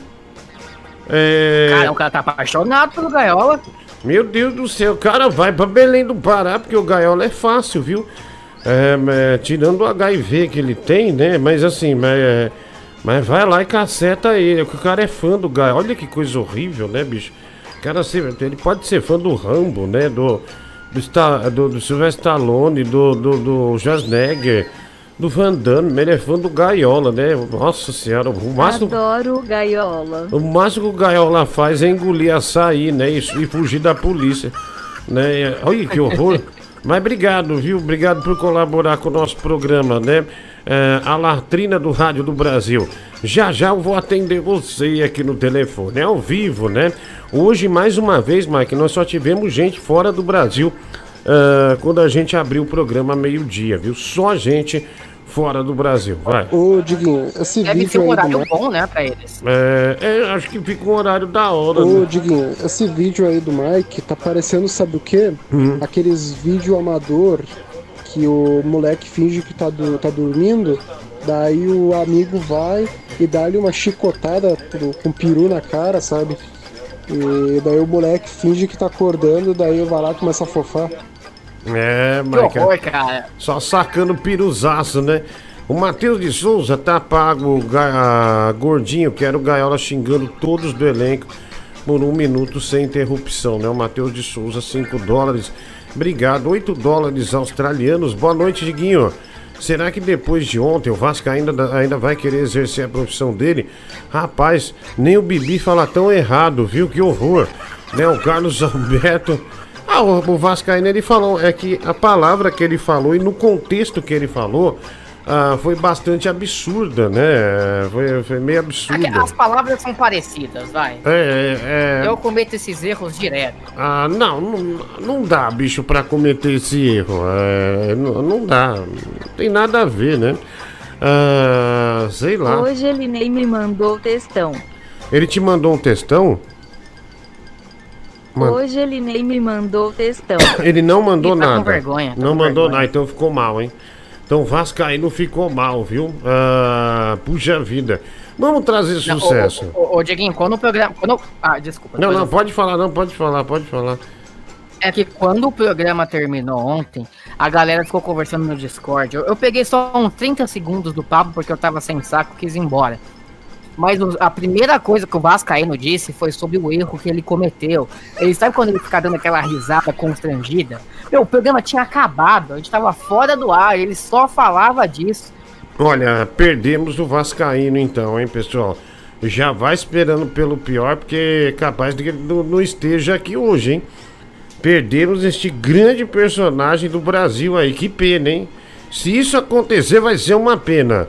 É... Cara, o cara tá apaixonado pelo Gaiola. Meu Deus do céu, cara, vai pra Belém do Pará, porque o Gaiola é fácil, viu? É, é, tirando o HIV que ele tem, né? Mas assim, mas, é, Mas vai lá e caceta ele, que o cara é fã do Gaiola. Olha que coisa horrível, né, bicho? O cara, ele pode ser fã do Rambo, né? Do, do, do, do Sylvester Stallone, do, do, do Schwarzenegger, do Van Damme. mas Ele é Gaiola, né? Nossa senhora, o máximo... Adoro gaiola. O máximo que o Gaiola faz é engolir açaí, né? E, e fugir da polícia. Né? Olha que horror. Mas obrigado, viu? Obrigado por colaborar com o nosso programa, né? É, a latrina do Rádio do Brasil. Já já eu vou atender você aqui no telefone, é ao vivo, né? Hoje, mais uma vez, Mike, nós só tivemos gente fora do Brasil ah, quando a gente abriu o programa meio-dia, viu? Só gente fora do Brasil. Vai. Ô, Diguinho, esse Deve vídeo um aí do horário bom, né, pra eles. É, é, acho que fica um horário da hora. Ô, né? Diguinho, esse vídeo aí do Mike tá parecendo, sabe o quê? Hum. Aqueles vídeo amador que o moleque finge que tá, do- tá dormindo, daí o amigo vai e dá-lhe uma chicotada com peru na cara, sabe? E daí o moleque finge que tá acordando, daí vai lá e começa a fofar. É, horror, cara. Só sacando piruzaço, né? O Matheus de Souza tá pago ga- gordinho, que era o Gaiola xingando todos do elenco por um minuto sem interrupção, né? O Matheus de Souza, 5 dólares. Obrigado, 8 dólares australianos. Boa noite, Diguinho. Será que depois de ontem o Vasco ainda, ainda vai querer exercer a profissão dele? Rapaz, nem o Bibi fala tão errado, viu? Que horror. Né? O Carlos Alberto. Ah, o, o Vascaíno ele falou, é que a palavra que ele falou e no contexto que ele falou ah, foi bastante absurda, né? Foi, foi meio absurda. As palavras são parecidas, vai. É, é, é. Eu cometo esses erros direto. Ah, não, não, não dá, bicho, pra cometer esse erro. É, não, não dá. Não tem nada a ver, né? Ah, sei lá. Hoje ele nem me mandou textão. Ele te mandou um textão? Man- Hoje ele nem me mandou textão. Ele não mandou tá com nada. vergonha, tá não com mandou vergonha. nada, então ficou mal, hein? Então o Vascaíno ficou mal, viu? Ah, puxa vida. Vamos trazer Não, sucesso. Ô, ô, ô, Dieguinho, quando o programa. Quando... Ah, desculpa. Não, não, eu- pode falar, não, pode falar, pode falar. É que quando o programa terminou ontem, a galera ficou conversando no Discord. Eu, eu peguei só uns 30 segundos do papo porque eu tava sem saco quis ir embora. Mas a primeira coisa que o Vascaíno disse foi sobre o erro que ele cometeu. Ele sabe quando ele fica dando aquela risada constrangida? Meu, o programa tinha acabado, a gente tava fora do ar, ele só falava disso. Olha, perdemos o Vascaíno então, hein, pessoal? Já vai esperando pelo pior, porque é capaz de que ele não esteja aqui hoje, hein? Perdemos este grande personagem do Brasil aí, que pena, hein? Se isso acontecer, vai ser uma pena.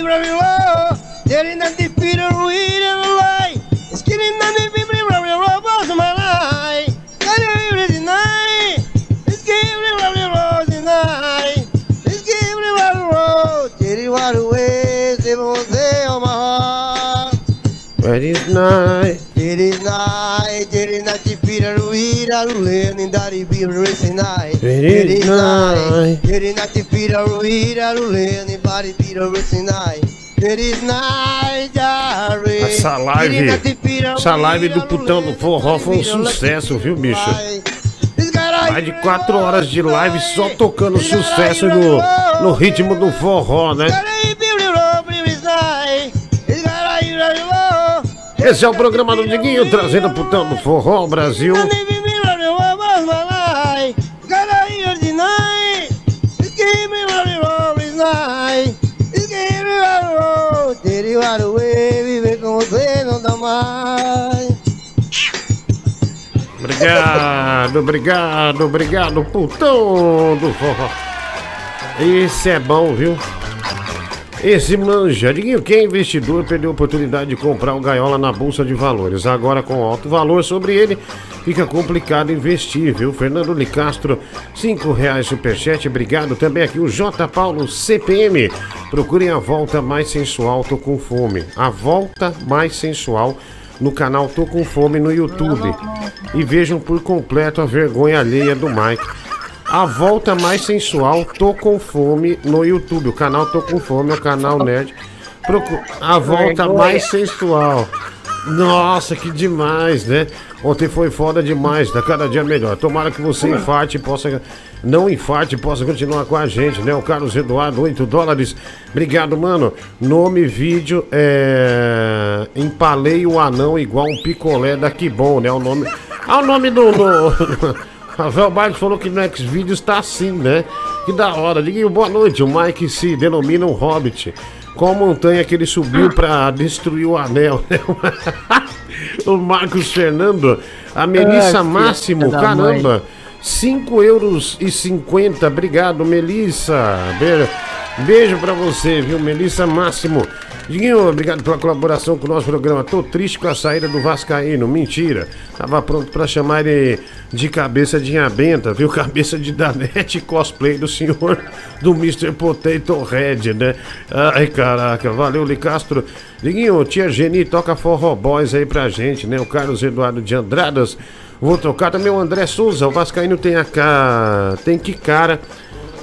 night. It's got a even low. There is not the feet of weed in the light. It's getting on night. It is night, it is the racing night. It is night. it is the racing night. It is night. Essa live, essa live do putão do forró foi um sucesso, viu, bicho? Mais de quatro horas de live só tocando sucesso no, no ritmo do forró, né? Esse é o programa do Diguinho, trazendo o putão do forró Brasil. Obrigado, obrigado, obrigado, putão do forró. Esse é bom, viu? Esse manja. Quem é investidor perdeu a oportunidade de comprar o Gaiola na Bolsa de Valores. Agora, com alto valor sobre ele, fica complicado investir, viu? Fernando Licastro, cinco reais superchat. Obrigado também aqui o J. Paulo CPM. Procurem a volta mais sensual, tô com fome. A volta mais sensual no canal Tô com Fome no YouTube. E vejam por completo a vergonha alheia do Mike. A volta mais sensual, Tô com Fome no YouTube. O canal Tô com Fome é o canal Nerd. Procu- A volta mais sensual. Nossa, que demais, né? Ontem foi foda demais, tá cada dia melhor. Tomara que você infarte e possa. Não infarte e possa continuar com a gente, né? O Carlos Eduardo, 8 dólares. Obrigado, mano. Nome, vídeo, é. Empalei o anão igual um picolé da Que Bom, né? O nome. Ah, o nome do. do... Rafael Barros falou que no Xvideos tá assim, né? Que da hora. Diguinho, boa noite. O Mike se denomina um hobbit. Qual montanha que ele subiu pra destruir o anel, né? o Marcos Fernando, a Melissa Ah, Máximo, mãe. caramba. 5 euros e 50. Obrigado, Melissa. Beijo, beijo pra você, viu, Melissa Máximo. Diguinho, obrigado pela colaboração com o nosso programa. Tô triste com a saída do Vascaíno. Mentira. Tava pronto pra chamar ele de cabeça de abenta, viu? Cabeça de Danete cosplay do senhor do Mr. Potato Head, né? Ai, caraca. Valeu, Licastro. Diguinho, tia Geni toca Forró Boys aí pra gente, né? O Carlos Eduardo de Andradas. Vou tocar também o André Souza. O Vascaíno tem a ca... tem que cara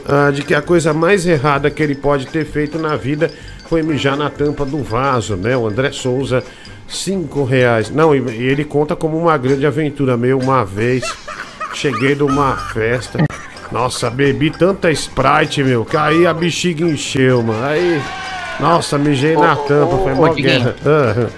ah, de que a coisa mais errada que ele pode ter feito na vida foi mijar na tampa do vaso, né? O André Souza, cinco reais. Não, e e ele conta como uma grande aventura. Meu, uma vez cheguei numa festa. Nossa, bebi tanta Sprite, meu, que aí a bexiga encheu, mano. Aí, nossa, mijei na tampa, foi ô, mó Diguinho. guerra.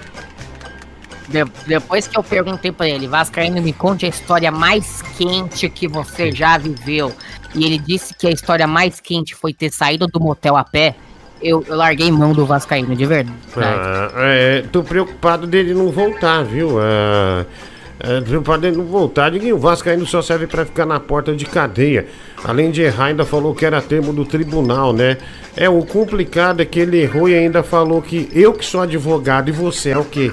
De- depois que eu perguntei pra ele, Vascaíno, me conte a história mais quente que você já viveu. E ele disse que a história mais quente foi ter saído do motel a pé. Eu, eu larguei mão do Vascaíno, de verdade. Ah, é, tô preocupado dele não voltar, viu? Ah, é, preocupado dele não voltar. O Vascaíno só serve pra ficar na porta de cadeia. Além de errar, ainda falou que era termo do tribunal, né? É, o complicado é que ele errou e ainda falou que eu que sou advogado e você é o quê?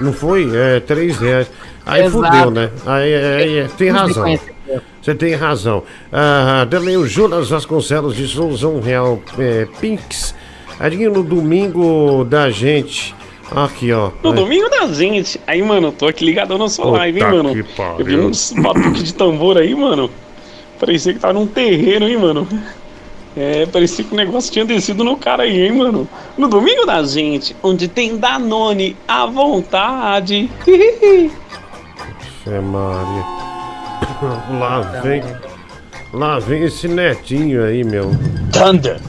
Não foi? É, três reais. Aí Exato. fudeu, né? Aí, aí, é, tem razão. Você tem razão. Ah, também o Jonas Vasconcelos de Souza, um real é, Pinks. Adiguinho no domingo da gente. Aqui, ó. No domingo da gente. Aí, mano, eu tô aqui ligadão na sua Puta live, hein, mano. Eu vi uns batuques de tambor aí, mano. Parecia que tava num terreiro, hein, mano. É, parecia que o negócio tinha descido no cara aí, hein, mano. No domingo da gente, onde tem Danone à vontade. Fé Maria. Lá vem. Lá vem esse netinho aí, meu. Thunder!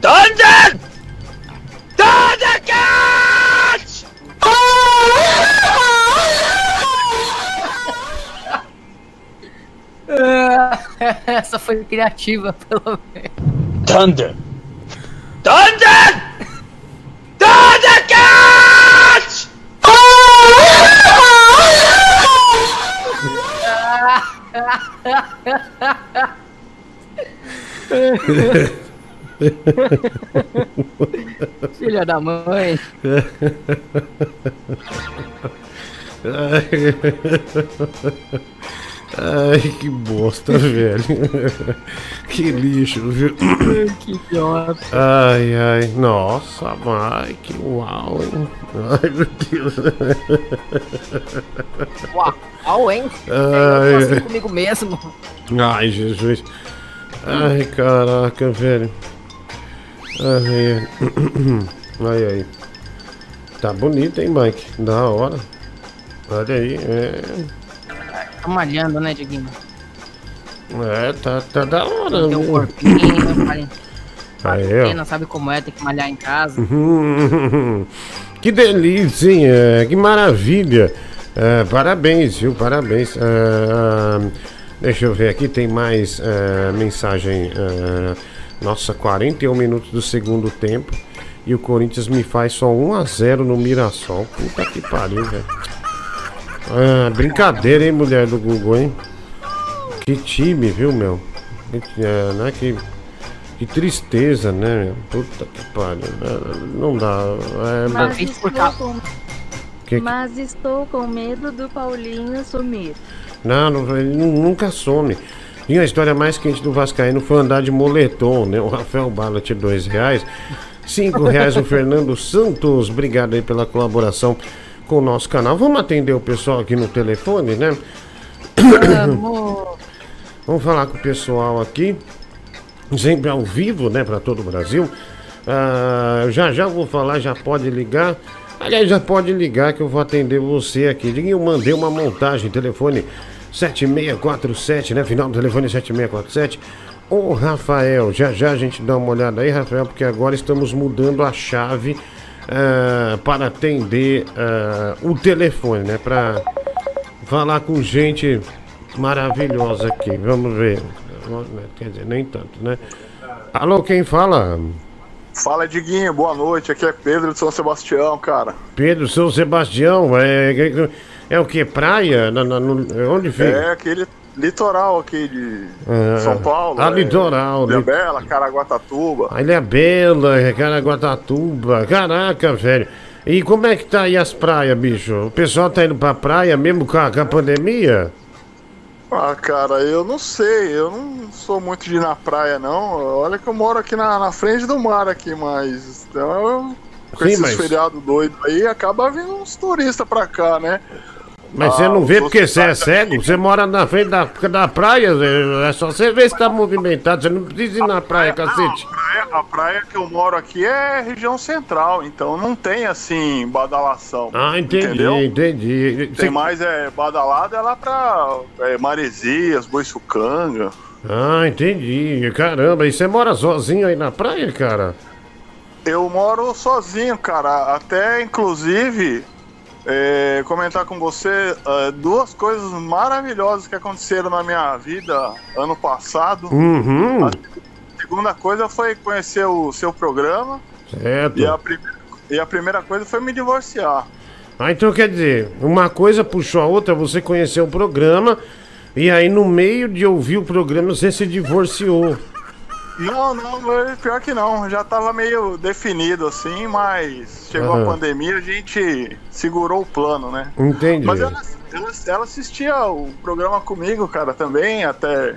Thunder! Thundercats! Essa foi criativa, pelo menos. Thunder! Thunder! Filha da mãe. Ai, que bosta, velho. Que lixo, viu? Que idiota. Ai, ai. Nossa, Mike, uau, hein? Ai, meu Deus. Uau, hein? Ai. Tô assim comigo mesmo. Ai, Jesus. Ai, caraca, velho. Ai, ai, ai. Tá bonito, hein, Mike? Da hora. Olha aí, é. Tá malhando, né, Diguinho? É, tá, tá da hora. Teu viu? corpinho, pai. Aí, ó. Não sabe como é, tem que malhar em casa. que delícia, hein? É, que maravilha. É, parabéns, viu? Parabéns. É, ah, deixa eu ver aqui, tem mais é, mensagem. é, nossa, 41 minutos do segundo tempo. E o Corinthians me faz só 1 a 0 no Mirassol. Puta que pariu, velho. Ah, brincadeira, hein, mulher do Google, hein? Que time, viu, meu? Que, é, né, que Que tristeza, né? meu? Puta que pariu. É, Não dá. É, Mas mas- estou, com... Que- Mas estou com medo do Paulinho sumir. Não, não, ele nu- nunca some. E a história mais quente do Vascaíno foi andar de moletom, né? O Rafael Ballat, dois reais. Cinco reais o Fernando Santos. Obrigado aí pela colaboração com o nosso canal. Vamos atender o pessoal aqui no telefone, né? Vamos falar com o pessoal aqui. Sempre ao vivo, né? Para todo o Brasil. Ah, já já vou falar, já pode ligar. Aliás, já pode ligar que eu vou atender você aqui. Eu mandei uma montagem, telefone 7647, né? Final do telefone 7647. Ô Rafael, já já a gente dá uma olhada aí, Rafael, porque agora estamos mudando a chave ah, para atender ah, o telefone, né? Para falar com gente maravilhosa aqui. Vamos ver. Quer dizer, nem tanto, né? Alô, quem fala? Fala, Diguinho, boa noite. Aqui é Pedro de São Sebastião, cara. Pedro São Sebastião, é, é o que? Praia? Na, na- no- onde fica? É aquele litoral aqui de Ah, São Paulo. ah, é, litoral, Ilha Bela, Caraguatatuba. A Ilha é Bela, Caraguatatuba. Caraca, velho. E como é que tá aí as praias, bicho? O pessoal tá indo pra praia mesmo com a, com a pandemia? Ah, cara, eu não sei, eu não sou muito de ir na praia, não. Olha que eu moro aqui na, na frente do mar aqui, mas então, com Sim, esses mas- feriados doidos aí, acaba vindo uns turistas pra cá, né? Mas Ah, você não vê porque você é cego? Você mora na frente da, da praia, é só você ver se tá movimentado. Você não precisa ir na praia, cacete. A praia, a praia que eu moro aqui é região central, então não tem assim badalação. Ah, entendi, Entendeu? entendi. Tem mais é, badalada é lá pra é, Maresias, Boiçucanga. Ah, entendi. Caramba, e você mora sozinho aí na praia, cara? Eu moro sozinho, cara. Até inclusive é, comentar com você é, duas coisas maravilhosas que aconteceram na minha vida ano passado. Uhum. A segunda coisa foi conhecer o seu programa. Certo. E a, primeira, e a primeira coisa foi me divorciar. Ah, então quer dizer, uma coisa puxou a outra, você conheceu o programa, e aí no meio de ouvir o programa você se divorciou. Não, não, pior que não. Já tava meio definido assim, mas chegou Aham. a pandemia, a gente segurou o plano, né? Entendi. Mas ela, ela, ela assistia o programa comigo, cara, também, até,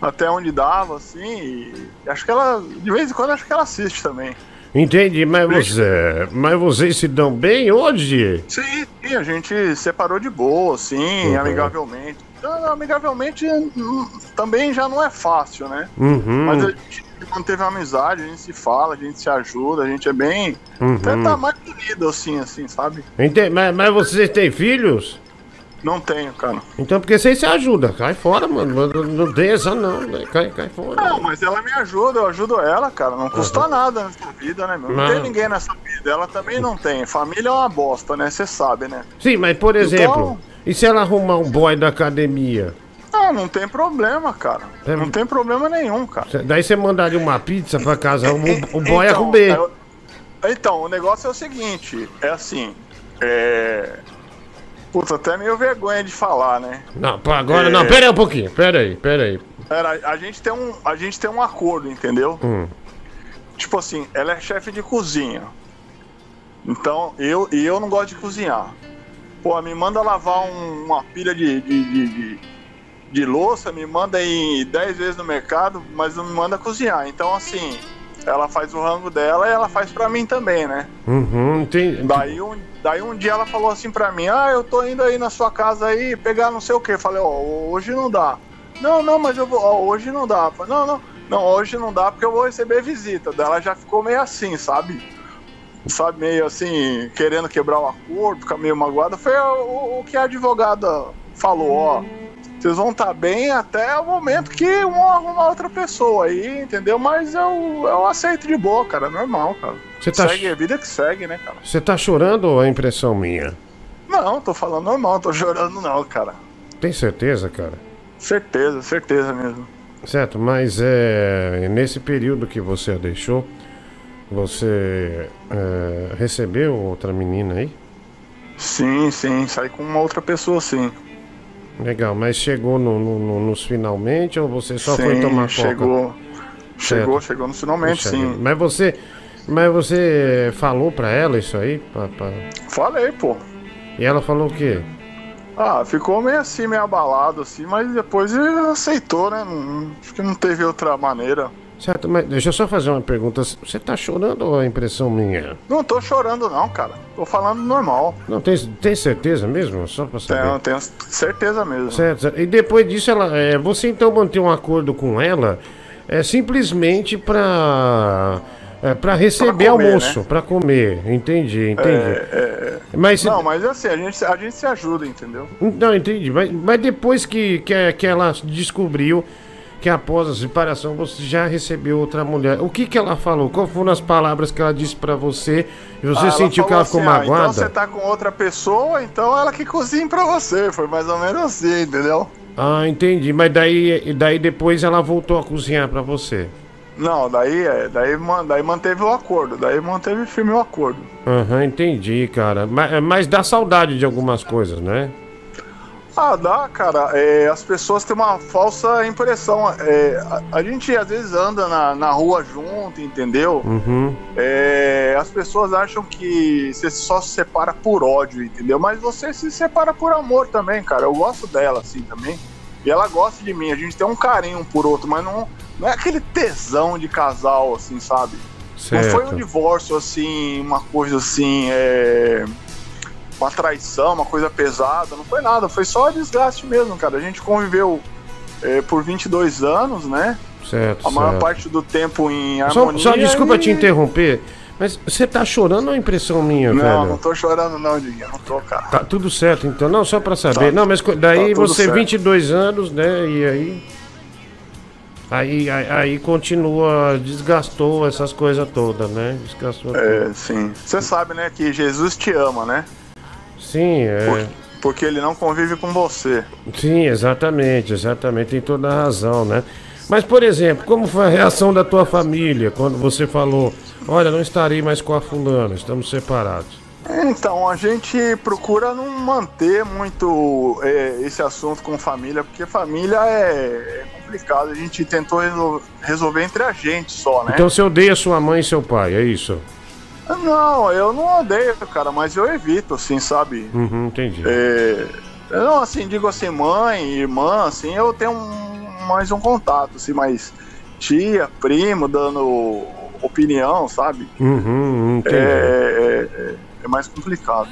até onde dava, assim. E acho que ela, de vez em quando, acho que ela assiste também. Entendi, mas você. Mas vocês se dão bem hoje? Sim, sim, a gente separou de boa, assim, Uhum. amigavelmente. Então, amigavelmente hum, também já não é fácil, né? Uhum. Mas a gente manteve uma amizade, a gente se fala, a gente se ajuda, a gente é bem. Uhum. Até tá mais unido, assim, assim, sabe? Entendi, mas, mas vocês têm filhos? Não tenho, cara. Então porque vocês se ajudam. Cai fora, mano. Não, não tem essa não. né? Cai, cai fora. Não, mas ela me ajuda, eu ajudo ela, cara. Não custa nada nessa vida, né, meu? Não, Não. tem ninguém nessa vida. Ela também não tem. Família é uma bosta, né? Você sabe, né? Sim, mas por Então- exemplo, e se ela arrumar um boy da academia? Não, não tem problema, cara. É. Não tem problema nenhum, cara. Daí você mandaria uma pizza pra casa, o, o boy é Então, comer. eu- Então, o negócio é o seguinte, é assim, é... Puta, até meio vergonha de falar, né? Não, agora É. não, pera aí um pouquinho, pera aí, pera aí. Era, a, gente tem um, a gente tem um acordo, entendeu? Hum. Tipo assim, ela é chefe de cozinha. Então, eu, e eu não gosto de cozinhar. Pô, me manda lavar um- uma pilha de, de, de, de- de louça, me manda ir 10 vezes no mercado, mas não me manda cozinhar. Então, assim, ela faz o rango dela e ela faz pra mim também, né? Uhum, entendi. Daí um, daí um dia ela falou assim pra mim, ah, eu tô indo aí na sua casa aí pegar não sei o que. Falei, ó, hoje não dá. Não, não, mas eu vou, ó, hoje não dá. Falei, não, não, não, hoje não dá porque eu vou receber visita. Daí ela já ficou meio assim, sabe? Sabe, meio assim, querendo quebrar o acordo, ficar meio magoada. Foi o, o que a advogada falou, ó. Vocês vão estar bem até o momento que um arrumar outra pessoa aí, entendeu? Mas eu, eu aceito de boa, cara, é normal, cara. Você tá Segue a vida que segue, né, cara? Você tá chorando ou é impressão minha? Não, tô falando normal, tô chorando não, cara. Tem certeza, cara? Certeza, certeza mesmo. Certo, mas é nesse período que você a deixou, você é, recebeu outra menina aí? Sim, sim, saí com uma outra pessoa, sim. Legal, mas chegou no, no- no- nos finalmente ou você só foi sim, tomar coca? chegou. Chegou, Certo. chegou no finalmente, Puxa sim. Mas você, mas você falou pra ela isso aí? Pra- pra- Falei, pô. E ela falou o quê? Ah, ficou meio assim, meio abalado, assim, mas depois ele aceitou, né? Não- acho que não teve outra maneira. Certo, mas deixa eu só fazer uma pergunta. Você tá chorando ou é impressão minha? Não tô chorando, não, cara. Tô falando normal. Não, tem, tem certeza mesmo? Só pra saber. Tenho, tenho certeza mesmo. Certo, certo. E depois disso, ela, é, você então manteve um acordo com ela é, simplesmente pra, é, pra receber Pra comer, almoço, né? pra comer. Entendi, entendi. É, é. Mas Não, mas assim, a gente, a gente se ajuda, entendeu? Não, entendi. Mas, mas depois que, que, que ela descobriu que após a separação você já recebeu outra mulher, o que, que ela falou? Qual foram as palavras que ela disse pra você? E você Ah, sentiu que ela ficou assim, ah, magoada? então você tá com outra pessoa, então ela que cozinha pra você. Foi mais ou menos assim, entendeu? Ah, entendi. Mas daí, daí depois ela voltou a cozinhar pra você. Não, daí, é, daí, daí manteve o acordo, daí manteve firme o acordo. Aham, entendi, cara. Mas, mas dá saudade de algumas coisas, né? Ah, dá, cara. É, as pessoas têm uma falsa impressão. É, a, a gente às vezes anda na, na rua junto, entendeu? Uhum. É, as pessoas acham que você só se separa por ódio, entendeu? Mas você se separa por amor também, cara. Eu gosto dela, assim, também. E ela gosta de mim. A gente tem um carinho um por outro, mas não, não é aquele tesão de casal, assim, sabe? Não foi um Certo. divórcio, assim, uma coisa assim, é... Uma traição, uma coisa pesada, não foi nada, foi só desgaste mesmo, cara. A gente conviveu é, por 22 anos, né? Certo, A maior certo. parte do tempo em Só, harmonia. só desculpa e- te interromper, mas você tá chorando ou é impressão minha, Não, velho? não tô chorando não, Diguinho, não tô, cara. Tá tudo certo, então. Não, só pra saber. Tá. não, mas daí Tá você, certo. 22 anos, né? E aí. Aí, aí, aí continua, desgastou essas coisas todas, né? Desgastou É, tudo. sim. Você sabe, né, que Jesus te ama, né? Sim, é. Porque ele não convive com você. Sim, exatamente, exatamente, tem toda a razão, né? Mas, por exemplo, como foi a reação da tua família quando você falou, olha, não estarei mais com a fulana, estamos separados? Então, a gente procura não manter muito é, esse assunto com família, porque família é, é complicado. A gente tentou resol- resolver entre a gente só, né? Então você odeia sua mãe e seu pai, é isso? Não, eu não odeio, cara, mas eu evito, assim, sabe? Uhum, entendi. É, não, assim, digo assim, mãe, irmã, assim, eu tenho um- mais um contato, assim, mas tia, primo, dando opinião, sabe? Uhum, É, entendi. é, é- é mais complicado.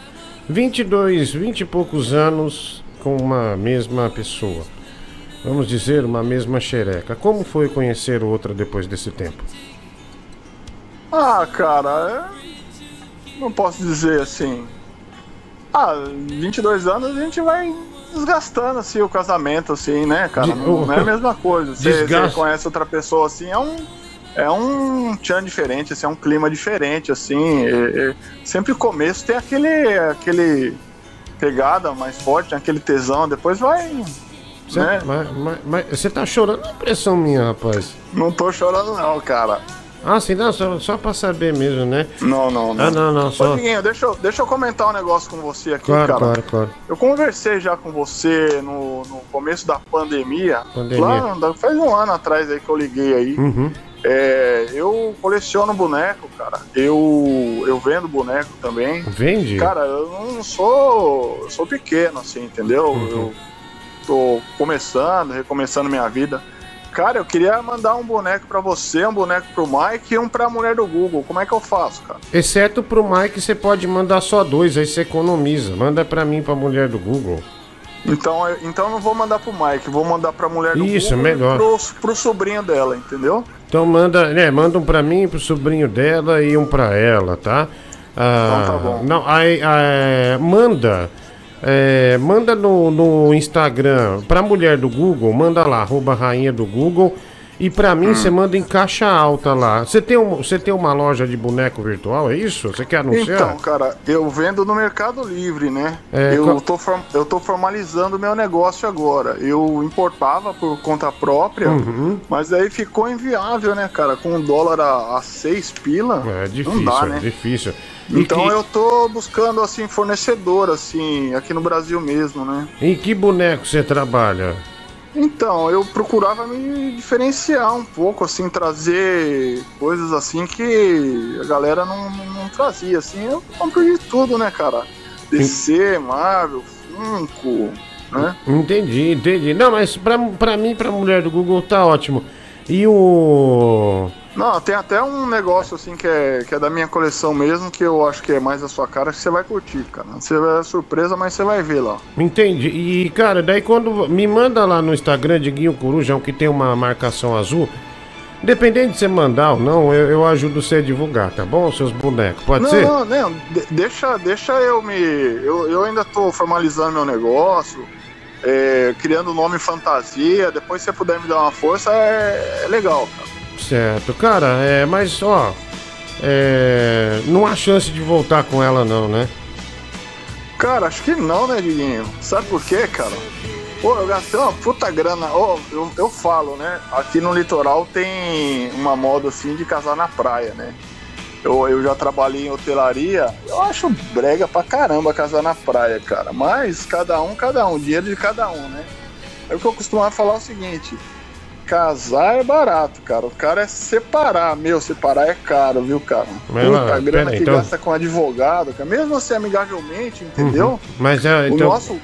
22, 20 e poucos anos com uma mesma pessoa. Vamos dizer, uma mesma xereca. Como foi conhecer outra depois desse tempo? Ah, cara, é- não posso dizer assim. Ah, 22 anos a gente vai desgastando assim o casamento, assim, né, cara? Não, não é a mesma coisa. Você, você conhece outra pessoa assim, é um. É um tchan diferente, assim, é um clima diferente, assim. é- é- sempre o começo tem aquele. aquele pegada mais forte, aquele tesão, depois vai. Você, né? mas, mas- mas você tá chorando? É impressão minha, rapaz. Não tô chorando, não, cara. Ah, sim, não, só, só pra saber mesmo, né? Não, não, não. Ah, não, não, só. Ô, Diguinho, deixa eu, deixa eu comentar um negócio com você aqui, Claro, cara. claro, claro. Eu conversei já com você no, no começo da pandemia. Pandemia. Lá, faz um ano atrás aí que eu liguei aí. Uhum. É, eu coleciono boneco, cara. Eu, eu vendo boneco também. Vende? Cara, eu não sou. Eu sou pequeno, assim, entendeu? Uhum. Eu tô começando, recomeçando minha vida. Cara, eu queria mandar um boneco pra você, um boneco pro Mike e um pra mulher do Google. Como é que eu faço, cara? Exceto pro Mike, você pode mandar só dois, aí você economiza. Manda pra mim, pra mulher do Google. Então, eu- então não vou mandar pro Mike, vou mandar pra mulher do Isso, Google melhor. pro, pro sobrinho dela, entendeu? Então manda, né, manda um pra mim, pro sobrinho dela e um pra ela, tá? Ah, Então tá bom. Não, aí, ah, manda, é, manda no, no Instagram pra mulher do Google, manda lá, arroba rainha do Google. E Hum. mim você manda em caixa alta lá. Você tem, um, você tem uma loja de boneco virtual, é isso? Você quer anunciar? Então, cara, eu vendo no Mercado Livre, né? É, eu, qual- tô eu tô formalizando o meu negócio agora. Eu importava por conta própria, Uhum. mas aí ficou inviável, né, cara? Com dólar a, a seis pila, É difícil, não dá, é né? difícil. E Então que- eu tô buscando, assim, fornecedor, assim, aqui no Brasil mesmo, né? Em que boneco você trabalha? Então, eu procurava me diferenciar um pouco, assim, trazer coisas assim que a galera não, não, trazia, assim, eu compro de tudo, né, cara? DC, Marvel, Funko, né? Entendi, entendi. Não, mas pra, pra mim, pra mulher do Google, tá ótimo. E o. Não, tem até um negócio assim que é, que é da minha coleção mesmo, que eu acho que é mais a sua cara, que você vai curtir, cara. Você vai é surpresa, mas você vai ver lá. Entendi. E, cara, daí quando. Me manda lá no Instagram de Guinho Corujão, que tem uma marcação azul. Independente de você mandar ou não, eu, eu ajudo você a divulgar, tá bom? Seus bonecos, pode não, ser? Não, não, de- deixa, deixa eu me. Eu, eu ainda tô formalizando meu negócio, é, criando nome fantasia. Depois, se você puder me dar uma força, é, é legal, cara. Certo, cara, é, mas ó. É, não há chance de voltar com ela, não, né? Cara, acho que não, né, Diguinho? Sabe por quê, cara? Pô, eu gastei uma puta grana. Ó, eu, eu falo, né? Aqui no litoral tem uma moda assim de casar na praia, né? Eu, eu já trabalhei em hotelaria. Eu acho brega pra caramba casar na praia, cara. Mas cada um, cada um. Dinheiro de cada um, né? É o que eu costumava falar o seguinte. Casar é barato, cara. O cara é separar. Meu, separar é caro, viu, cara? Mas, Puta, a grana peraí, que então- gasta com advogado, cara. Mesmo assim, amigavelmente, entendeu? Uhum. Mas é, O então. nosso-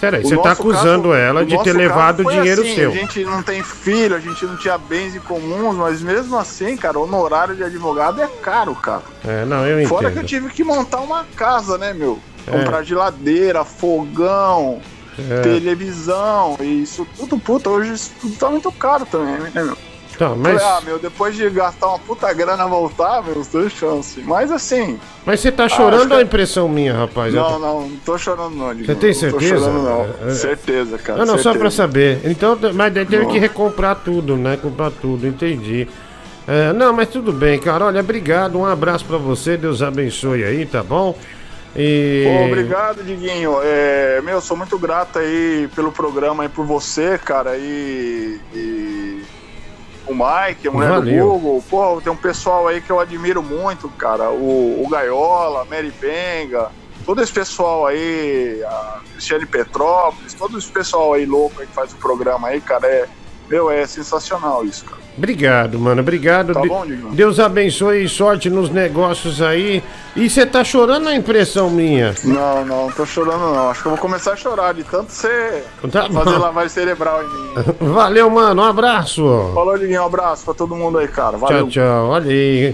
Peraí, o você tá acusando caso- ela o de ter levado foi dinheiro assim, seu. A gente não tem filho, a gente não tinha bens em comuns, mas mesmo assim, cara, o honorário de advogado é caro, cara. É, não, eu Fora que eu entendo. tive que montar uma casa, né, meu? É. Comprar geladeira, fogão, É. televisão, e isso tudo, puta, hoje isso tudo tá muito caro também, né, meu? Tá, mas, Falei, ah, meu, depois de gastar uma puta grana voltar, meu, os dois chances. Mas assim. mas você tá chorando que- é impressão minha, rapaz? Não, tô- não, não tô chorando não. Você tem Não tô certeza? chorando não. É, é. Certeza, cara. Não, não, só certeza. pra saber. Então, mas teve Não. que recomprar tudo, né? Comprar tudo, entendi. É, não, mas tudo bem, cara. Olha, obrigado. Um abraço pra você. Deus abençoe aí, tá bom? E. Pô, obrigado, Diguinho. É, meu, sou muito grato aí pelo programa aí por você, cara, e, e o Mike, a mulher Valeu. do Google. Pô, tem um pessoal aí que eu admiro muito, cara. O, o Gaiola, a Mary Benga, todo esse pessoal aí, a Cristiane Petrópolis, todo esse pessoal aí louco aí que faz o programa aí, cara, é, meu, é sensacional isso, cara. Obrigado, mano. Obrigado. Tá bom, Digão? Deus abençoe e sorte nos negócios aí. E você tá chorando a impressão minha? Não, não, não tô chorando não. Acho que eu vou começar a chorar de tanto você Tá fazer lavagem cerebral em mim. Valeu, mano. Um abraço. Falou, Diguinho. Um abraço pra todo mundo aí, cara. Valeu. Tchau, tchau. Olha aí.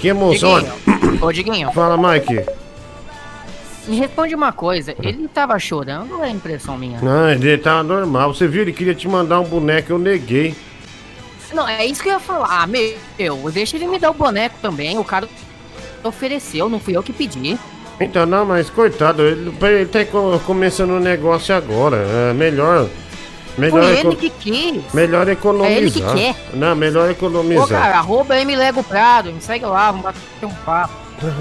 Que emoção. Diguinho, ô Diguinho, Fala, Mike. me responde uma coisa. Ele tava chorando ou é impressão minha? Não, ele tava normal. Você viu? Ele queria te mandar um boneco, eu neguei. Não, é isso que eu ia falar. Ah, meu, deixa ele me dar o boneco também. O cara ofereceu, não fui eu que pedi. Então, não, mas coitado, ele, ele tá co- começando o negócio agora. É melhor. Melhor, Foi ele que quis. melhor economizar. É ele que quer. Não, melhor economizar. cara, arroba Lego Prado, me segue lá, vamos bater um papo.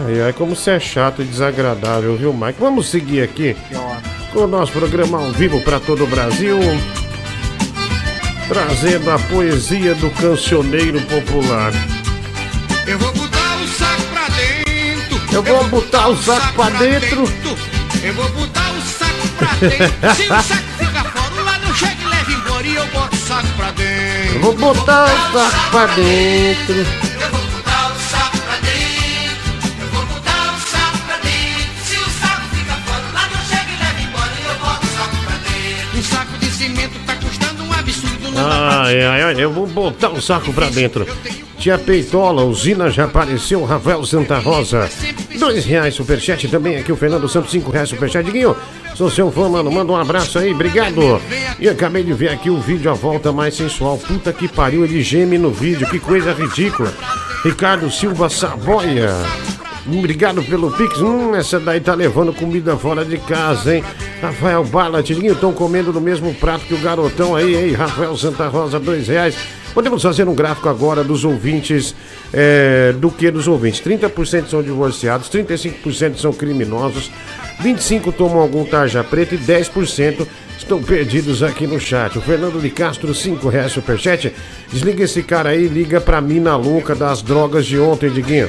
Ai, ai, como você é chato e desagradável, viu, Mike? Vamos seguir aqui com o nosso programa ao vivo para todo o Brasil. Trazendo a poesia do cancioneiro popular. Eu vou botar o saco pra dentro. Eu vou botar o saco pra dentro. Eu vou botar o saco pra dentro. Se o saco fica fora, lá não chega e leva embora. E eu boto o saco pra dentro. Eu vou botar o saco pra dentro. Eu Ai, ai, ai, eu vou botar o saco pra dentro. Tia Peitola, usina já apareceu, Rafael Santa Rosa. Dois reais superchat também aqui, o Fernando Santos, cinco reais superchat. Sou seu fã, mano, manda um abraço aí, obrigado. E acabei de ver aqui o vídeo, a volta mais sensual. Puta que pariu, ele geme no vídeo, que coisa ridícula. Ricardo Silva Saboia. Obrigado pelo Pix. Hum, essa daí tá levando comida fora de casa, hein? Rafael Bala, Tidinho, estão comendo do mesmo prato que o garotão aí, hein? Rafael Santa Rosa, dois reais. Podemos fazer um gráfico agora dos ouvintes, é, do que dos ouvintes? 30% são divorciados, 35% são criminosos, 25% tomam algum tarja preta e 10% estão perdidos aqui no chat. O Fernando de Castro, 5 reais superchat. Desliga esse cara aí, liga pra mina louca das drogas de ontem, Diguinho.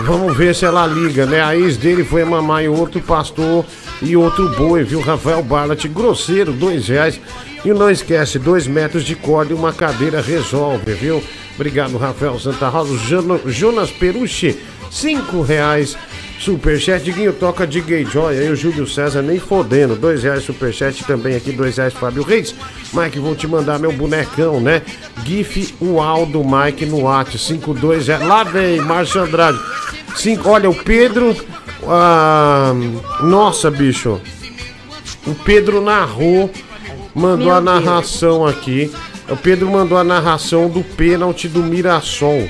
Vamos ver se ela liga, né? A ex dele foi mamar em outro pastor e outro boi, viu? Rafael Barlat, grosseiro, dois reais. E não esquece, dois metros de corda e uma cadeira resolve, viu? Obrigado, Rafael Santa Rosa. Jonas Perucci, cinco reais. Superchat, Diguinho toca de Gay Joy. Aí o Júlio César nem fodendo. Dois reais superchat também aqui, dois reais Fábio Reis. Mike, vou te mandar meu bonecão, né? GIF UAU do Mike no WhatsApp. 52 reais. Lá vem, Márcio Andrade. Cinco, olha, o Pedro. ah, nossa, bicho. O Pedro narrou, mandou Meu a narração aqui. O Pedro mandou a narração do pênalti do Mirassol.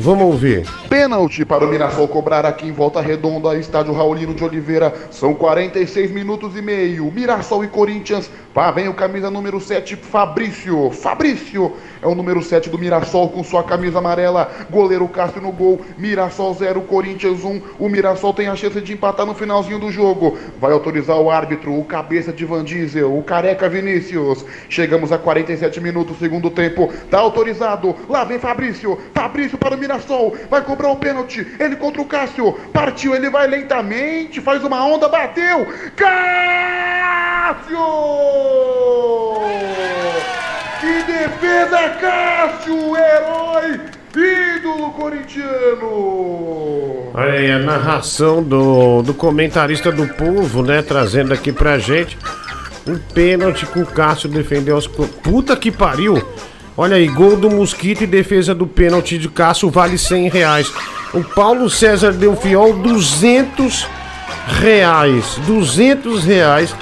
Vamos ouvir. Pênalti para o Mirassol cobrar aqui em Volta Redonda, estádio Raulino de Oliveira. São 46 minutos e meio. Mirassol e Corinthians. Lá vem o camisa número 7, Fabrício. Fabrício é o número 7 do Mirassol com sua camisa amarela. Goleiro Cássio no gol. Mirassol 0, Corinthians 1. O Mirassol tem a chance de empatar no finalzinho do jogo. Vai autorizar o árbitro, o cabeça de Van Diesel, o careca Vinícius. Chegamos a 47 minutos, segundo tempo. Tá autorizado. Lá vem Fabrício. Fabrício para o Mirassol. Vai cobrar o pênalti. Ele contra o Cássio. Partiu, ele vai lentamente. Faz uma onda, bateu. Cássio! Que defesa, Cássio! Herói! Ídolo corintiano! Aí a narração do, do comentarista do povo, né? Trazendo aqui pra gente um pênalti que o Cássio defendeu co- Puta que pariu! Olha aí, gol do Mosquito e defesa do pênalti de Cássio vale 100 reais. O Paulo César deu fiol 200 reais. 200 reais.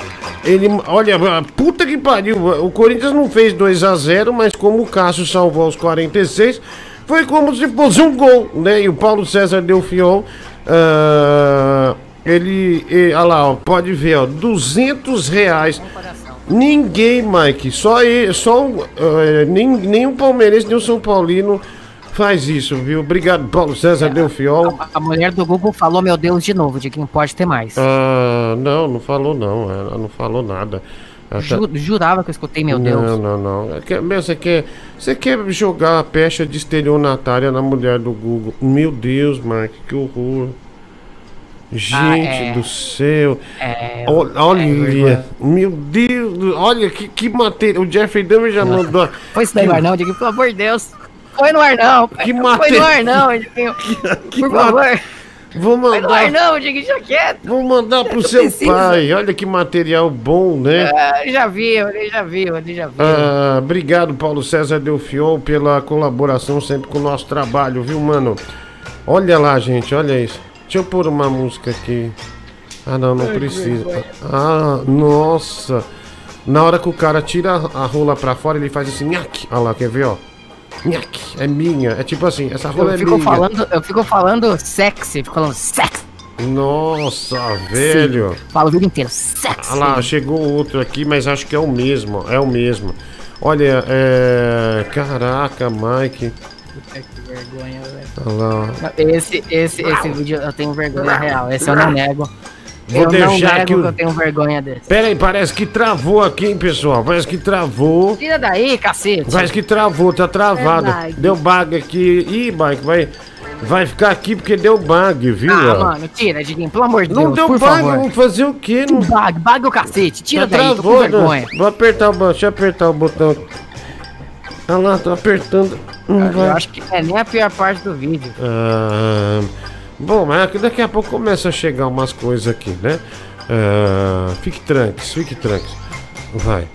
Ele, olha, puta que pariu. O Corinthians não fez 2 a 0 mas como o Cássio salvou aos 46, foi como se fosse um gol, né? E o Paulo César deu fiol. ah, ele, e- olha lá, ó, pode ver, ó, 200 reais. Ninguém, Mike, só ele, só o, eh, nem, nem o palmeirense, nem o São Paulino faz isso, viu? Obrigado, Paulo César deu fiol. A mulher do Google falou, meu Deus, de novo, de quem pode ter mais. Ah, não, não falou não, ela não falou nada. Tá- Ju- jurava que eu escutei, meu não, Deus. Não, não, É que- meu, Você quer, você quer jogar a pecha de estelionatária na mulher do Google? Meu Deus, Mike, que horror. Gente Ah, é. do céu. É, é olha, vergonha. meu Deus, olha que, que matéria. O Jeffrey Dahmer já mandou. Foi isso daí no ar não, Diguinho, pelo amor de Deus. Foi no ar não. Que Foi matéria. no ar não, Diguinho. Por favor. Vou Foi no ar mandar, não, Diguinho, já quieto. vou mandar pro seu precisa. pai. Olha que material bom, né? Ah, já viu, ele já viu, ele já viu. Ah, obrigado, Paulo César Delfiol, pela colaboração sempre com o nosso trabalho, viu, mano? Olha lá, gente, olha isso. Deixa eu pôr uma música aqui. Ah, não, não precisa. Ah, nossa. Na hora que o cara tira a rola pra fora, ele faz assim, nhaque. Olha lá, quer ver, ó? Nhaque, é minha. É tipo assim, essa rola Eu é fico, minha. falando, eu fico falando sexy, fico falando sexy. Nossa, velho. Falo o vídeo inteiro, sexy. Ah lá, chegou outro aqui, mas acho que é o mesmo. É o mesmo. Olha, é. Caraca, Mike. Vergonha, velho. Esse, esse, esse vídeo eu tenho vergonha real. Esse eu não nego. Vou eu não deixar aqui o- que eu tenho vergonha desse. Pera aí, parece que travou aqui, hein, pessoal? Parece que travou. Tira daí, cacete. Parece que travou, tá travado. É deu bug aqui. Ih, Mike, vai, vai ficar aqui porque deu bug, viu? Ah, ó? mano, tira, Diguinho, pelo amor de Não Deus, deu por bug, favor. vamos fazer o quê? Não... Bug, bug o cacete, tira Tá daí, tô com travou, né? vergonha. Vou apertar o botão, deixa eu apertar o botão. Olha lá, tô apertando. Não vai. Eu acho que é nem a pior parte do vídeo. Ah, bom, mas daqui a pouco começa a chegar umas coisas aqui, né? Ah, fique tranques, fique tranques. Vai.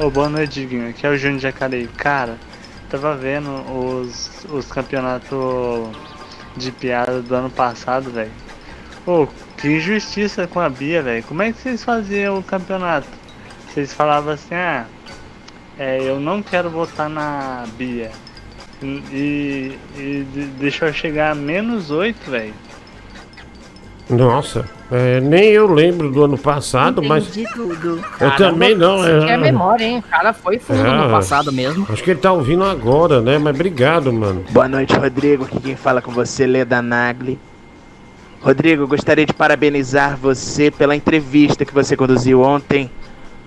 Ô, boa noite, Diguinho. Aqui é o Júnior de Jacareí. Cara, tava vendo os, os campeonatos de piada do ano passado, velho. Ô, que injustiça com a Bia, velho. Como é que vocês faziam o campeonato? Vocês falavam assim, ah, é, eu não quero votar na Bia. E, e de- deixou chegar a menos 8, velho. Nossa, é, nem eu lembro do ano passado, mas. tudo. Eu também não, é é. memória, hein? O cara foi fundo É, no passado mesmo. Acho que ele tá ouvindo agora, né? Mas obrigado, mano. Boa noite, Rodrigo. Aqui quem fala com você, Leda Nagli. Rodrigo, gostaria de parabenizar você pela entrevista que você conduziu ontem